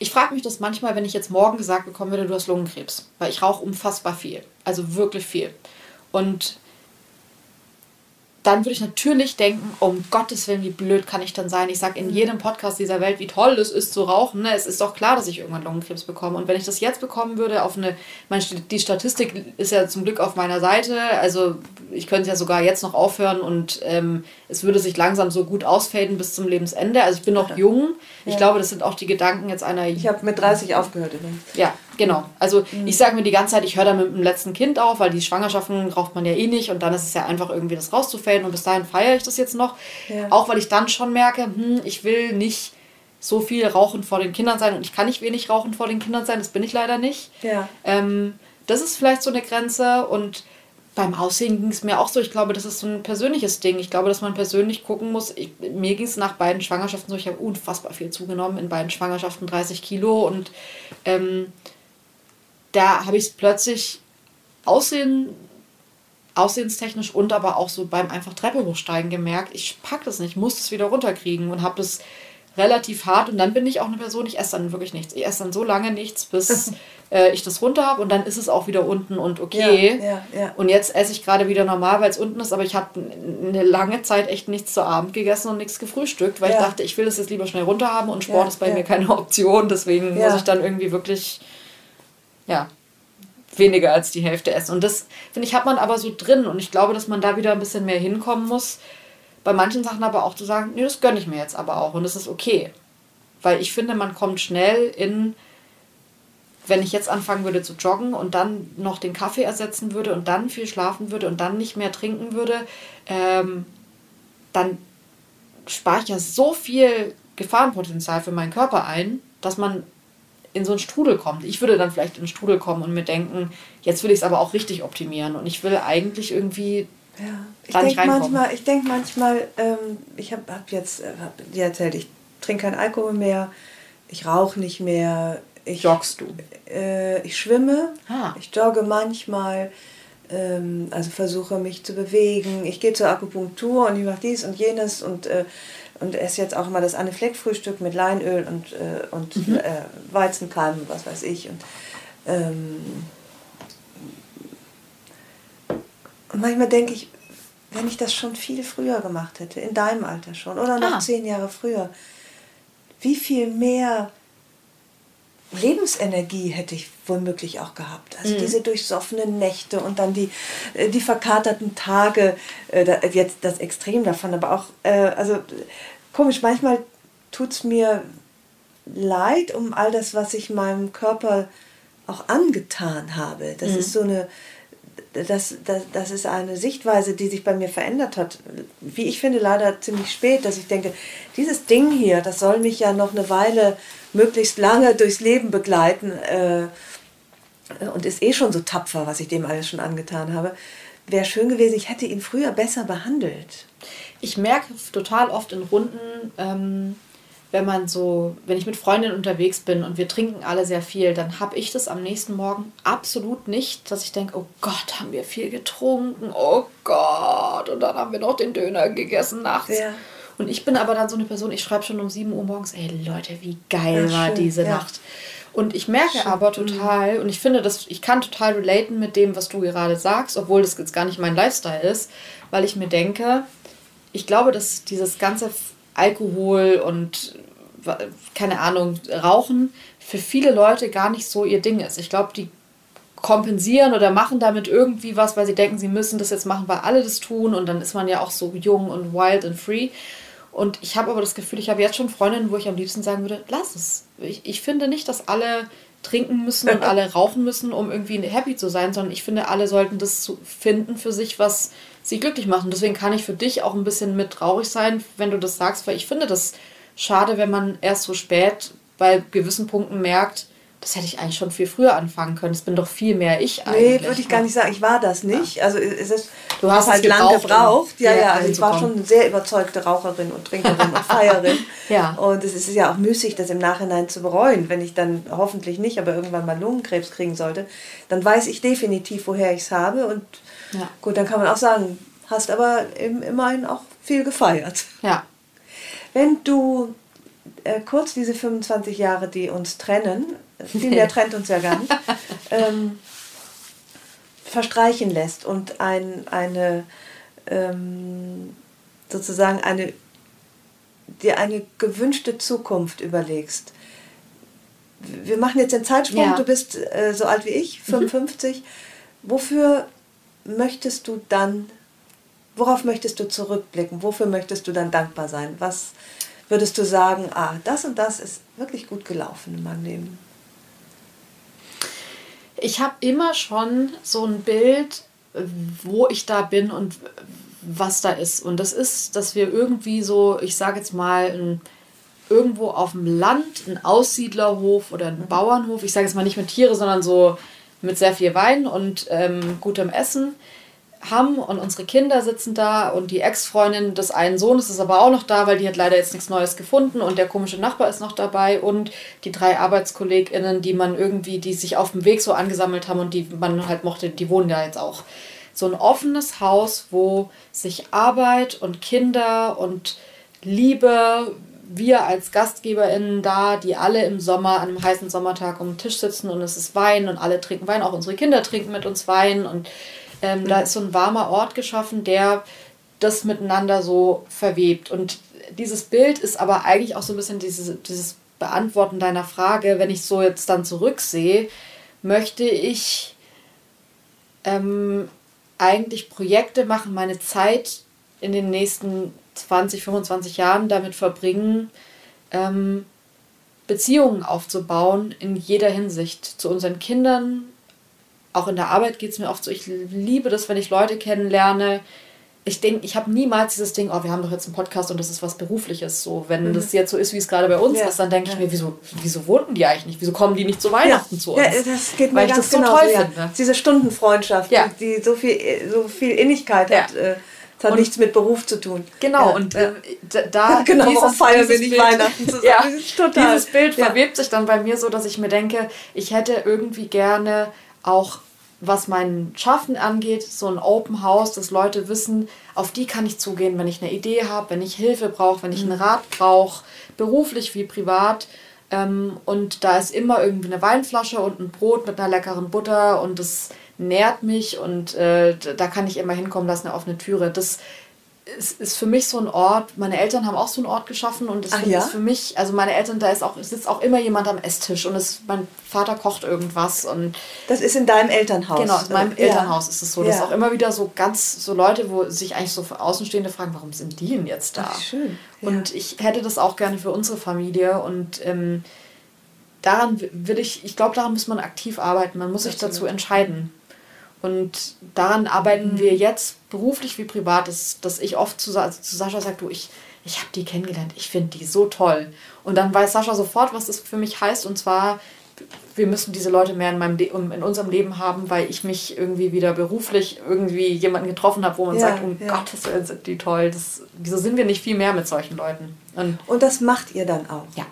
Ich frage mich das manchmal, wenn ich jetzt morgen gesagt bekommen würde, du hast Lungenkrebs, weil ich rauche unfassbar viel, also wirklich viel. Und dann würde ich natürlich denken, um Gottes Willen, wie blöd kann ich dann sein? Ich sage in mhm. jedem Podcast dieser Welt, wie toll es ist zu rauchen. Ne? Es ist doch klar, dass ich irgendwann Lungenkrebs bekomme. Und wenn ich das jetzt bekommen würde, auf eine, meine, die Statistik ist ja zum Glück auf meiner Seite. Also ich könnte ja sogar jetzt noch aufhören und ähm, es würde sich langsam so gut ausfaden bis zum Lebensende. Also ich bin noch jung. Ich ja. glaube, das sind auch die Gedanken jetzt einer. Ich habe mit 30 aufgehört übrigens. Ja, genau. Also mhm. ich sage mir die ganze Zeit, ich höre da mit dem letzten Kind auf, weil die Schwangerschaften braucht man ja eh nicht und dann ist es ja einfach irgendwie das rauszufällen und bis dahin feiere ich das jetzt noch. Ja. Auch weil ich dann schon merke, hm, ich will nicht so viel rauchen vor den Kindern sein und ich kann nicht wenig rauchen vor den Kindern sein, das bin ich leider nicht. Ja. Ähm, das ist vielleicht so eine Grenze und beim Aussehen ging es mir auch so. Ich glaube, das ist so ein persönliches Ding. Ich glaube, dass man persönlich gucken muss. Ich, mir ging es nach beiden Schwangerschaften so. Ich habe unfassbar viel zugenommen in beiden Schwangerschaften, 30 Kilo. Und ähm, da habe ich es plötzlich aussehen, aussehenstechnisch und aber auch so beim einfach Treppe hochsteigen gemerkt. Ich packe das nicht, muss das wieder runterkriegen und habe das relativ hart. Und dann bin ich auch eine Person, ich esse dann wirklich nichts. Ich esse dann so lange nichts, bis äh, ich das runter habe und dann ist es auch wieder unten und okay. Ja, ja, ja. Und jetzt esse ich gerade wieder normal, weil es unten ist, aber ich habe eine lange Zeit echt nichts zu Abend gegessen und nichts gefrühstückt, weil ich dachte, ich will das jetzt lieber schnell runter haben und Sport ist bei mir keine Option, deswegen muss ich dann irgendwie wirklich, ja, weniger als die Hälfte essen. Und das, finde ich, hat man aber so drin und ich glaube, dass man da wieder ein bisschen mehr hinkommen muss. Bei manchen Sachen aber auch zu sagen, nee, das gönne ich mir jetzt aber auch und das ist okay. Weil ich finde, man kommt schnell in wenn ich jetzt anfangen würde zu joggen und dann noch den Kaffee ersetzen würde und dann viel schlafen würde und dann nicht mehr trinken würde, ähm, dann spare ich ja so viel Gefahrenpotenzial für meinen Körper ein, dass man in so einen Strudel kommt. Ich würde dann vielleicht in einen Strudel kommen und mir denken, jetzt will ich es aber auch richtig optimieren und ich will eigentlich irgendwie ja. Ich denke manchmal, ich denk manchmal ähm, ich habe hab jetzt äh, hab dir erzählt, ich trinke keinen Alkohol mehr, ich rauche nicht mehr, ich, Joggst du? Äh, ich schwimme, ah. ich jogge manchmal, ähm, also versuche mich zu bewegen. Ich gehe zur Akupunktur und ich mache dies und jenes und, äh, und esse jetzt auch immer das Anne Fleck Frühstück mit Leinöl und, äh, und mhm. Äh, Weizenkeim und was weiß ich. Und, ähm, und manchmal denke ich, wenn ich das schon viel früher gemacht hätte, in deinem Alter schon oder noch ah. zehn Jahre früher, wie viel mehr Lebensenergie hätte ich womöglich auch gehabt. Also mhm. diese durchsoffenen Nächte und dann die, äh, die verkaterten Tage, äh, jetzt das Extrem davon, aber auch, äh, also komisch, manchmal tut es mir leid um all das, was ich meinem Körper auch angetan habe. Das mhm. ist so eine, das, das, das ist eine Sichtweise, die sich bei mir verändert hat. Wie ich finde, leider ziemlich spät, dass ich denke, dieses Ding hier, das soll mich ja noch eine Weile möglichst lange durchs Leben begleiten äh, und ist eh schon so tapfer, was ich dem alles schon angetan habe. Wäre schön gewesen, ich hätte ihn früher besser behandelt. Ich merke total oft in Runden, ähm, wenn man so, wenn ich mit Freundinnen unterwegs bin und wir trinken alle sehr viel, dann habe ich das am nächsten Morgen absolut nicht, dass ich denke, oh Gott, haben wir viel getrunken, oh Gott, und dann haben wir noch den Döner gegessen nachts. Ja. Und ich bin aber dann so eine Person, ich schreibe schon um 7 Uhr morgens, ey Leute, wie geil ja, war schön, diese ja. Nacht. Und ich merke schön. aber total, und ich finde, dass ich kann total relaten mit dem, was du gerade sagst, obwohl das jetzt gar nicht mein Lifestyle ist, weil ich mir denke, ich glaube, dass dieses ganze Alkohol und keine Ahnung, Rauchen für viele Leute gar nicht so ihr Ding ist. Ich glaube, die kompensieren oder machen damit irgendwie was, weil sie denken, sie müssen das jetzt machen, weil alle das tun und dann ist man ja auch so jung und wild and free. Und ich habe aber das Gefühl, ich habe jetzt schon Freundinnen, wo ich am liebsten sagen würde, lass es. Ich, ich finde nicht, dass alle trinken müssen und alle rauchen müssen, um irgendwie happy zu sein, sondern ich finde, alle sollten das finden für sich, was sie glücklich macht. Und deswegen kann ich für dich auch ein bisschen mit traurig sein, wenn du das sagst, weil ich finde das schade, wenn man erst so spät bei gewissen Punkten merkt, das hätte ich eigentlich schon viel früher anfangen können. Das bin doch viel mehr ich eigentlich. Nee, würde ich gar nicht sagen. Ich war das nicht. Ja. Also es ist, du hast halt lange gebraucht. Ja, ja. Also ich war schon eine sehr überzeugte Raucherin und Trinkerin und Feierin. ja. Und es ist ja auch müßig, das im Nachhinein zu bereuen. Wenn ich dann hoffentlich nicht, aber irgendwann mal Lungenkrebs kriegen sollte, dann weiß ich definitiv, woher ich es habe. Und ja. gut, dann kann man auch sagen, hast aber immerhin auch viel gefeiert. Ja. Wenn du äh, kurz diese 25 Jahre, die uns trennen, viel mehr trennt uns ja gar nicht, ähm, verstreichen lässt und ein, eine ähm, sozusagen eine dir eine gewünschte Zukunft überlegst. Wir machen jetzt den Zeitsprung, ja. du bist äh, so alt wie ich, 55. Mhm. Wofür möchtest du dann Worauf möchtest du zurückblicken? Wofür möchtest du dann dankbar sein? Was würdest du sagen, ah, das und das ist wirklich gut gelaufen in meinem Leben? Ich habe immer schon so ein Bild, wo ich da bin und was da ist. Und das ist, dass wir irgendwie so, ich sage jetzt mal, ein, irgendwo auf dem Land, ein Aussiedlerhof oder ein Bauernhof, ich sage jetzt mal nicht mit Tiere, sondern so mit sehr viel Wein und ähm, gutem Essen haben und unsere Kinder sitzen da und die Ex-Freundin des einen Sohnes ist aber auch noch da, weil die hat leider jetzt nichts Neues gefunden und der komische Nachbar ist noch dabei und die drei ArbeitskollegInnen, die man irgendwie, die sich auf dem Weg so angesammelt haben und die man halt mochte, die wohnen da jetzt auch. So ein offenes Haus, wo sich Arbeit und Kinder und Liebe, wir als GastgeberInnen da, die alle im Sommer, an einem heißen Sommertag um den Tisch sitzen und es ist Wein und alle trinken Wein, auch unsere Kinder trinken mit uns Wein und ähm, mhm. Da ist so ein warmer Ort geschaffen, der das miteinander so verwebt. Und dieses Bild ist aber eigentlich auch so ein bisschen dieses, dieses Beantworten deiner Frage, wenn ich so jetzt dann zurücksehe, möchte ich ähm, eigentlich Projekte machen, meine Zeit in den nächsten 20, 25 Jahren damit verbringen, ähm, Beziehungen aufzubauen in jeder Hinsicht zu unseren Kindern, auch in der Arbeit geht es mir oft so, ich liebe das, wenn ich Leute kennenlerne. Ich denke, ich habe niemals dieses Ding, oh, wir haben doch jetzt einen Podcast und das ist was Berufliches. So, wenn mhm. das jetzt so ist, wie es gerade bei uns ja. ist, dann denke ich ja. mir, wieso, wieso wohnten die eigentlich nicht? Wieso kommen die nicht zu Weihnachten ja. zu uns? Ja, das geht mir Weil ganz ich das so toll finde. Diese Stundenfreundschaft, die so viel, so viel Innigkeit hat. Äh, das hat und nichts mit Beruf zu tun. Genau, ja, und äh, da. genau, dieses, feiern wir nicht Bild, Weihnachten zusammen. ja, total. Dieses Bild ja. verwebt sich dann bei mir so, dass ich mir denke, ich hätte irgendwie gerne auch was mein Schaffen angeht, so ein Open House, dass Leute wissen, auf die kann ich zugehen, wenn ich eine Idee habe, wenn ich Hilfe brauche, wenn ich einen mhm. Rat brauche, beruflich wie privat. Ähm, und da ist immer irgendwie eine Weinflasche und ein Brot mit einer leckeren Butter und das nährt mich und äh, da kann ich immer hinkommen lassen, eine offene Türe. Das ist, ist für mich so ein Ort, meine Eltern haben auch so einen Ort geschaffen und das Ach, ja? ist für mich, also meine Eltern, da ist auch, sitzt auch immer jemand am Esstisch und es, mein Vater kocht irgendwas und. Das ist in deinem Elternhaus. Genau, in meinem ja. Elternhaus ist es so. Ja. Das auch immer wieder so ganz, so Leute, wo sich eigentlich so Außenstehende fragen, warum sind die denn jetzt da? Ach, schön. Und ich hätte das auch gerne für unsere Familie und ähm, daran will ich, ich glaube, daran muss man aktiv arbeiten. Man muss sich dazu entscheiden. Und daran arbeiten mhm. wir jetzt beruflich wie privat, dass, dass ich oft zu, also zu Sascha sage, du, ich, ich habe die kennengelernt, ich finde die so toll. Und dann weiß Sascha sofort, was das für mich heißt. Und zwar, wir müssen diese Leute mehr in, meinem in unserem Leben haben, weil ich mich irgendwie wieder beruflich irgendwie jemanden getroffen habe, wo man ja, sagt, um ja. Gottes Willen sind die toll. Das, wieso sind wir nicht viel mehr mit solchen Leuten? Und, Und das macht ihr dann auch? Ja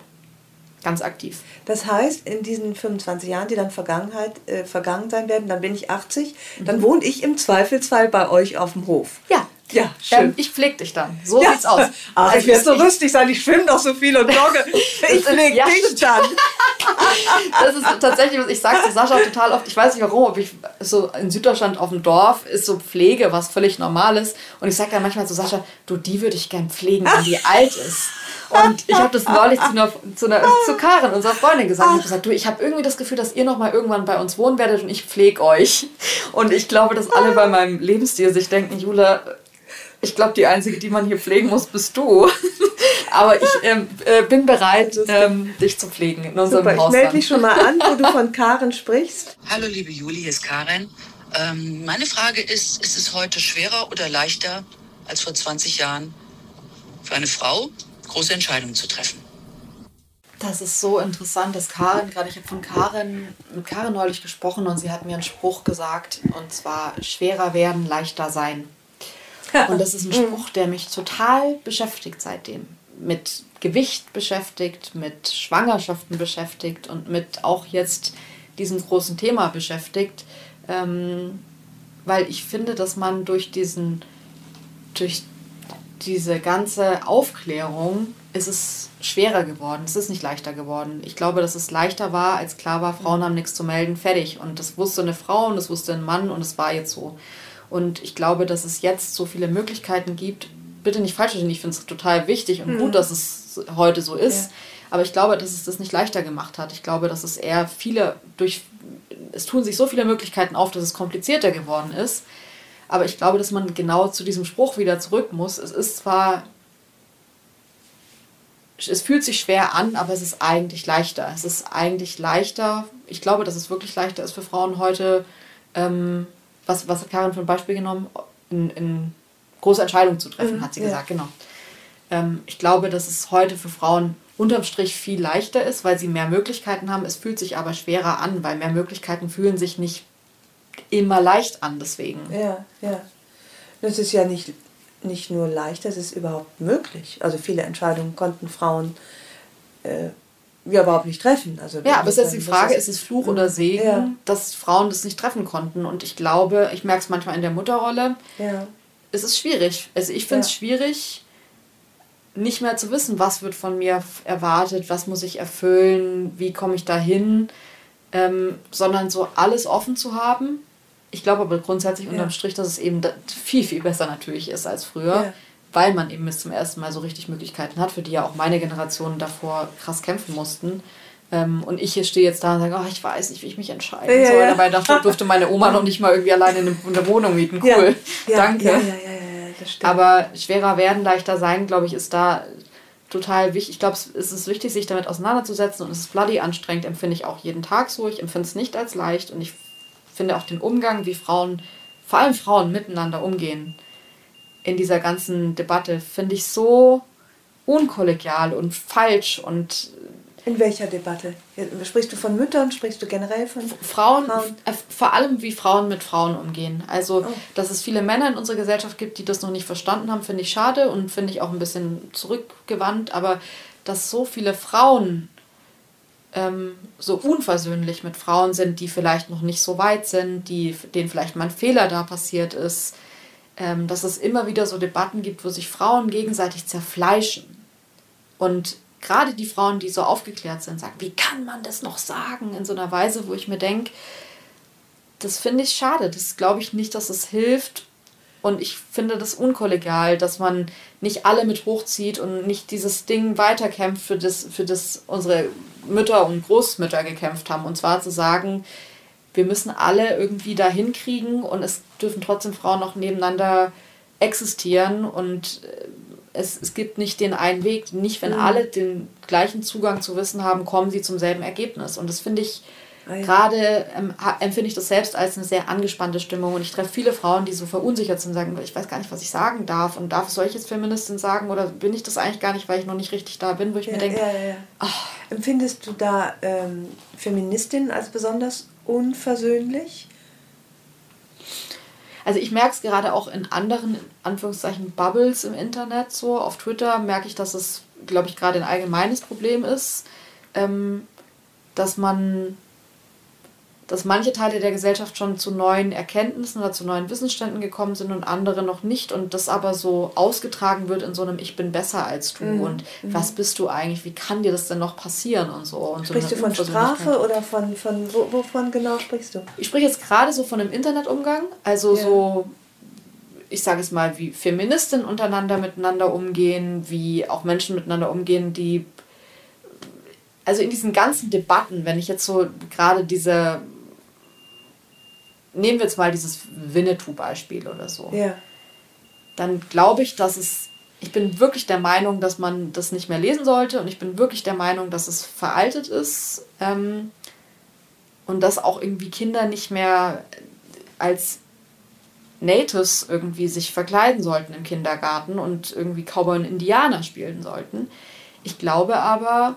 ganz aktiv. Das heißt, in diesen 25 Jahren, die dann Vergangenheit, äh, vergangen sein werden, dann bin ich 80, mhm. dann wohne ich im Zweifelsfall bei euch auf dem Hof. Ja. Ja, schön. Ähm, ich pflege dich dann. So ja. sieht's aus. Ach, also ich werde so lustig sein, ich schwimme doch so viel und jogge. Ich pflege ja, dich dann. das ist tatsächlich, was ich sage zu Sascha total oft, ich weiß nicht warum, ob ich so in Süddeutschland auf dem Dorf ist so Pflege was völlig Normales. Und ich sage dann manchmal zu Sascha, du, die würde ich gern pflegen, wenn die alt ist. Und ich habe das neulich zu, einer, zu, einer, zu Karin, unserer Freundin, gesagt. Ich habe gesagt, du, ich habe irgendwie das Gefühl, dass ihr noch mal irgendwann bei uns wohnen werdet und ich pflege euch. Und ich glaube, dass alle bei meinem Lebensstil sich denken, Jule, ich glaube, die Einzige, die man hier pflegen muss, bist du. Aber ich ähm, äh, bin bereit, ähm, dich zu pflegen in unserem Super, Haus. Ich melde mich schon mal an, wo du von Karin sprichst. Hallo, liebe Juli, hier ist Karin. Ähm, meine Frage ist, ist es heute schwerer oder leichter als vor 20 Jahren für eine Frau, große Entscheidungen zu treffen. Das ist so interessant, dass Karin, gerade ich habe von Karin, mit Karin neulich gesprochen und sie hat mir einen Spruch gesagt und zwar schwerer werden, leichter sein. Und das ist ein Spruch, der mich total beschäftigt seitdem. Mit Gewicht beschäftigt, mit Schwangerschaften beschäftigt und mit auch jetzt diesem großen Thema beschäftigt. Ähm, weil ich finde, dass man durch diesen, durch diese ganze Aufklärung ist es schwerer geworden. Es ist nicht leichter geworden. Ich glaube, dass es leichter war, als klar war, Frauen haben nichts zu melden, fertig. Und das wusste eine Frau und das wusste ein Mann und es war jetzt so. Und ich glaube, dass es jetzt so viele Möglichkeiten gibt. Bitte nicht falsch verstehen, ich finde es total wichtig und mhm. gut, dass es heute so ist. Ja. Aber ich glaube, dass es das nicht leichter gemacht hat. Ich glaube, dass es eher viele durch. Es tun sich so viele Möglichkeiten auf, dass es komplizierter geworden ist. Aber ich glaube, dass man genau zu diesem Spruch wieder zurück muss. Es ist zwar es fühlt sich schwer an, aber es ist eigentlich leichter. Es ist eigentlich leichter. Ich glaube, dass es wirklich leichter ist für Frauen heute, ähm, was, was hat Karin für ein Beispiel genommen, in, in große Entscheidungen zu treffen, mhm, hat sie ja. gesagt, genau. Ähm, ich glaube, dass es heute für Frauen unterm Strich viel leichter ist, weil sie mehr Möglichkeiten haben. Es fühlt sich aber schwerer an, weil mehr Möglichkeiten fühlen sich nicht immer leicht an, deswegen. Ja, ja. Das ist ja nicht, nicht nur leichter, es ist überhaupt möglich. Also viele Entscheidungen konnten Frauen äh, ja überhaupt nicht treffen. Also ja, aber es ist jetzt die Frage, ist es Fluch oder Segen, ja. dass Frauen das nicht treffen konnten. Und ich glaube, ich merke es manchmal in der Mutterrolle, ja. es ist schwierig. Also ich finde es ja. schwierig, nicht mehr zu wissen, was wird von mir erwartet, was muss ich erfüllen, wie komme ich dahin, ähm, sondern so alles offen zu haben. Ich glaube aber grundsätzlich unterm Strich, dass es eben viel, viel besser natürlich ist als früher weil man eben bis zum ersten Mal so richtig Möglichkeiten hat, für die ja auch meine Generation davor krass kämpfen mussten. Ähm, und ich hier stehe jetzt da und sage, oh, ich weiß nicht, wie ich mich entscheiden ja, soll. Ja. Dabei dachte, durfte meine Oma noch nicht mal irgendwie alleine in der Wohnung mieten. Cool, ja. danke. Ja, ja, ja. Aber schwerer werden, leichter sein, glaube ich, ist da total wichtig. Ich glaube, es ist wichtig, sich damit auseinanderzusetzen und es ist bloody anstrengend, empfinde ich auch jeden Tag so. Ich empfinde es nicht als leicht und ich finde auch den Umgang, wie Frauen, vor allem Frauen miteinander umgehen, in dieser ganzen Debatte finde ich so unkollegial und falsch und in welcher Debatte? Sprichst du von Müttern? Sprichst du generell von Frauen? Frauen? Äh, vor allem, wie Frauen mit Frauen umgehen. Also, oh. dass es viele Männer in unserer Gesellschaft gibt, die das noch nicht verstanden haben, finde ich schade und finde ich auch ein bisschen zurückgewandt. Aber dass so viele Frauen ähm, so unversöhnlich mit Frauen sind, die vielleicht noch nicht so weit sind, die, denen vielleicht mal ein Fehler da passiert ist, ähm, dass es immer wieder so Debatten gibt, wo sich Frauen gegenseitig zerfleischen. Und gerade die Frauen, die so aufgeklärt sind, sagen, wie kann man das noch sagen in so einer Weise, wo ich mir denke, das finde ich schade. Das glaube ich nicht, dass es hilft. Und ich finde das unkollegial, dass man nicht alle mit hochzieht und nicht dieses Ding weiterkämpft, für das, für das unsere Mütter und Großmütter gekämpft haben. Und zwar zu sagen, wir müssen alle irgendwie da hinkriegen und es dürfen trotzdem Frauen noch nebeneinander existieren und äh, es, es gibt nicht den einen Weg. Nicht, wenn mhm. alle den gleichen Zugang zu Wissen haben, kommen sie zum selben Ergebnis. Und das finde ich ah, ja. gerade, ähm, empfinde ich das selbst als eine sehr angespannte Stimmung. Und ich treffe viele Frauen, die so verunsichert sind und sagen, ich weiß gar nicht, was ich sagen darf. Und darf, soll ich jetzt Feministin sagen oder bin ich das eigentlich gar nicht, weil ich noch nicht richtig da bin, wo ich ja, mir denke, ja, ja, Empfindest du da ähm, Feministin als besonders unversöhnlich? Also ich merke es gerade auch in anderen, in Anführungszeichen, Bubbles im Internet so. Auf Twitter merke ich, dass es, glaube ich, gerade ein allgemeines Problem ist, ähm, dass man dass manche Teile der Gesellschaft schon zu neuen Erkenntnissen oder zu neuen Wissensständen gekommen sind und andere noch nicht und das aber so ausgetragen wird in so einem Ich bin besser als du mhm. und mhm. was bist du eigentlich, wie kann dir das denn noch passieren und so. Und sprichst so du von Strafe oder von, von wo, wovon genau sprichst du? Ich spreche jetzt gerade so von einem Internetumgang, also ja. so ich sage es mal, wie Feministinnen untereinander miteinander umgehen, wie auch Menschen miteinander umgehen, die also in diesen ganzen Debatten, wenn ich jetzt so gerade diese nehmen wir jetzt mal dieses Winnetou-Beispiel oder so. Ja. Dann glaube ich, dass es, ich bin wirklich der Meinung, dass man das nicht mehr lesen sollte und ich bin wirklich der Meinung, dass es veraltet ist ähm, und dass auch irgendwie Kinder nicht mehr als Natives irgendwie sich verkleiden sollten im Kindergarten und irgendwie Cowboy und Indianer spielen sollten. Ich glaube aber,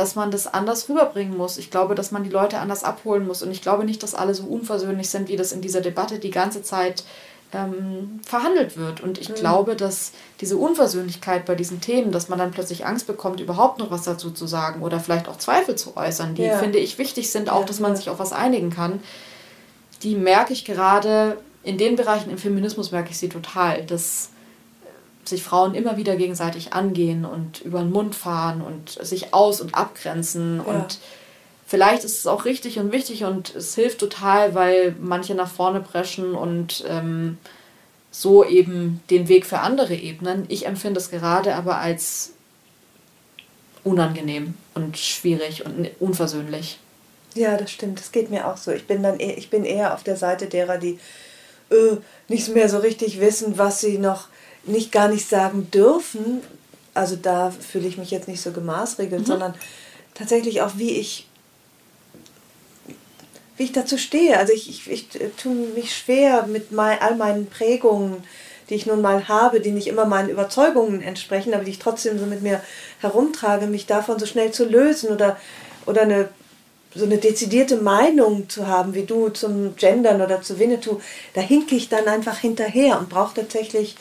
dass man das anders rüberbringen muss. Ich glaube, dass man die Leute anders abholen muss. Und ich glaube nicht, dass alle so unversöhnlich sind, wie das in dieser Debatte die ganze Zeit ähm, verhandelt wird. Und ich mhm. glaube, dass diese Unversöhnlichkeit bei diesen Themen, dass man dann plötzlich Angst bekommt, überhaupt noch was dazu zu sagen oder vielleicht auch Zweifel zu äußern, die, ja. finde ich, wichtig sind, auch, ja, dass man sich auf was einigen kann, die merke ich gerade in den Bereichen im Feminismus, merke ich sie total. dass sich Frauen immer wieder gegenseitig angehen und über den Mund fahren und sich aus- und abgrenzen. Ja. Und vielleicht ist es auch richtig und wichtig und es hilft total, weil manche nach vorne preschen und ähm, so eben den Weg für andere ebnen. Ich empfinde es gerade aber als unangenehm und schwierig und unversöhnlich. Ja, das stimmt. Das geht mir auch so. Ich bin dann eher, ich bin eher auf der Seite derer, die äh, nicht mehr so richtig wissen, was sie noch nicht gar nicht sagen dürfen, also da fühle ich mich jetzt nicht so gemaßregelt, mhm. sondern tatsächlich auch, wie ich, wie ich dazu stehe. Also ich, ich, ich tue mich schwer mit mein, all meinen Prägungen, die ich nun mal habe, die nicht immer meinen Überzeugungen entsprechen, aber die ich trotzdem so mit mir herumtrage, mich davon so schnell zu lösen oder, oder eine so eine dezidierte Meinung zu haben, wie du zum Gendern oder zu Winnetou, da hinke ich dann einfach hinterher und brauche tatsächlich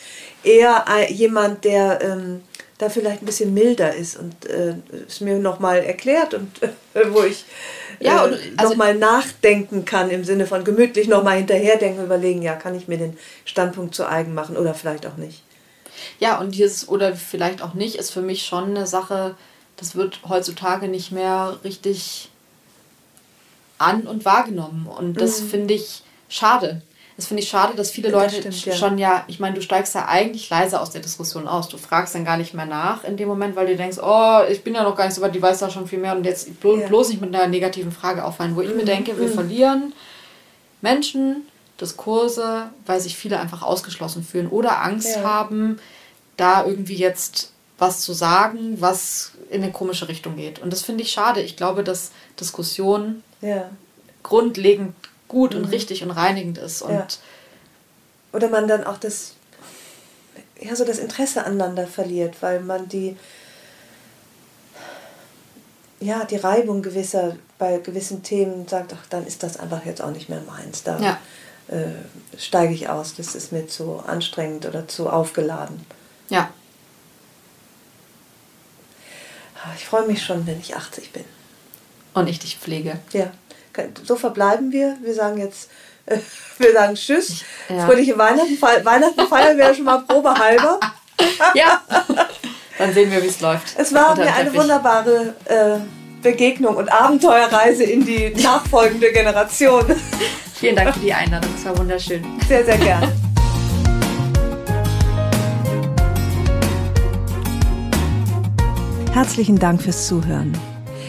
eher jemand, der ähm, da vielleicht ein bisschen milder ist und äh, es mir nochmal erklärt und äh, wo ich ja, äh, also, nochmal nachdenken kann im Sinne von gemütlich nochmal hinterherdenken, überlegen, ja, kann ich mir den Standpunkt zu eigen machen oder vielleicht auch nicht. Ja, und dieses oder vielleicht auch nicht ist für mich schon eine Sache, das wird heutzutage nicht mehr richtig an und wahrgenommen. Und das mhm. finde ich schade. Das finde ich schade, dass viele Leute das stimmt, schon ja, ich meine, du steigst ja eigentlich leise aus der Diskussion aus. Du fragst dann gar nicht mehr nach in dem Moment, weil du denkst, oh, ich bin ja noch gar nicht so weit, die weiß da schon viel mehr und jetzt blo ja. bloß nicht mit einer negativen Frage auffallen, wo ich mhm. mir denke, wir mhm. verlieren Menschen, Diskurse, weil sich viele einfach ausgeschlossen fühlen oder Angst ja. haben, da irgendwie jetzt was zu sagen, was in eine komische Richtung geht. Und das finde ich schade. Ich glaube, dass Diskussion ja. grundlegend gut mhm. und richtig und reinigend ist. Und ja. Oder man dann auch das, ja, so das Interesse aneinander verliert, weil man die, ja, die Reibung gewisser, bei gewissen Themen sagt, ach, dann ist das einfach jetzt auch nicht mehr meins. Da ja. äh, steige ich aus, das ist mir zu anstrengend oder zu aufgeladen. Ja. Ah, ich freue mich schon, wenn ich 80 bin. Und ich dich pflege. Ja so verbleiben wir. Wir sagen jetzt, äh, wir sagen Tschüss. Ja. Fröhliche Weihnachten. Fe Weihnachten feiern wir schon mal Probe halber. ja. Dann sehen wir, wie es läuft. Es war mir eine wunderbare äh, Begegnung und Abenteuerreise in die nachfolgende Generation. Vielen Dank für die Einladung. Es war wunderschön. Sehr, sehr gern. Herzlichen Dank fürs Zuhören.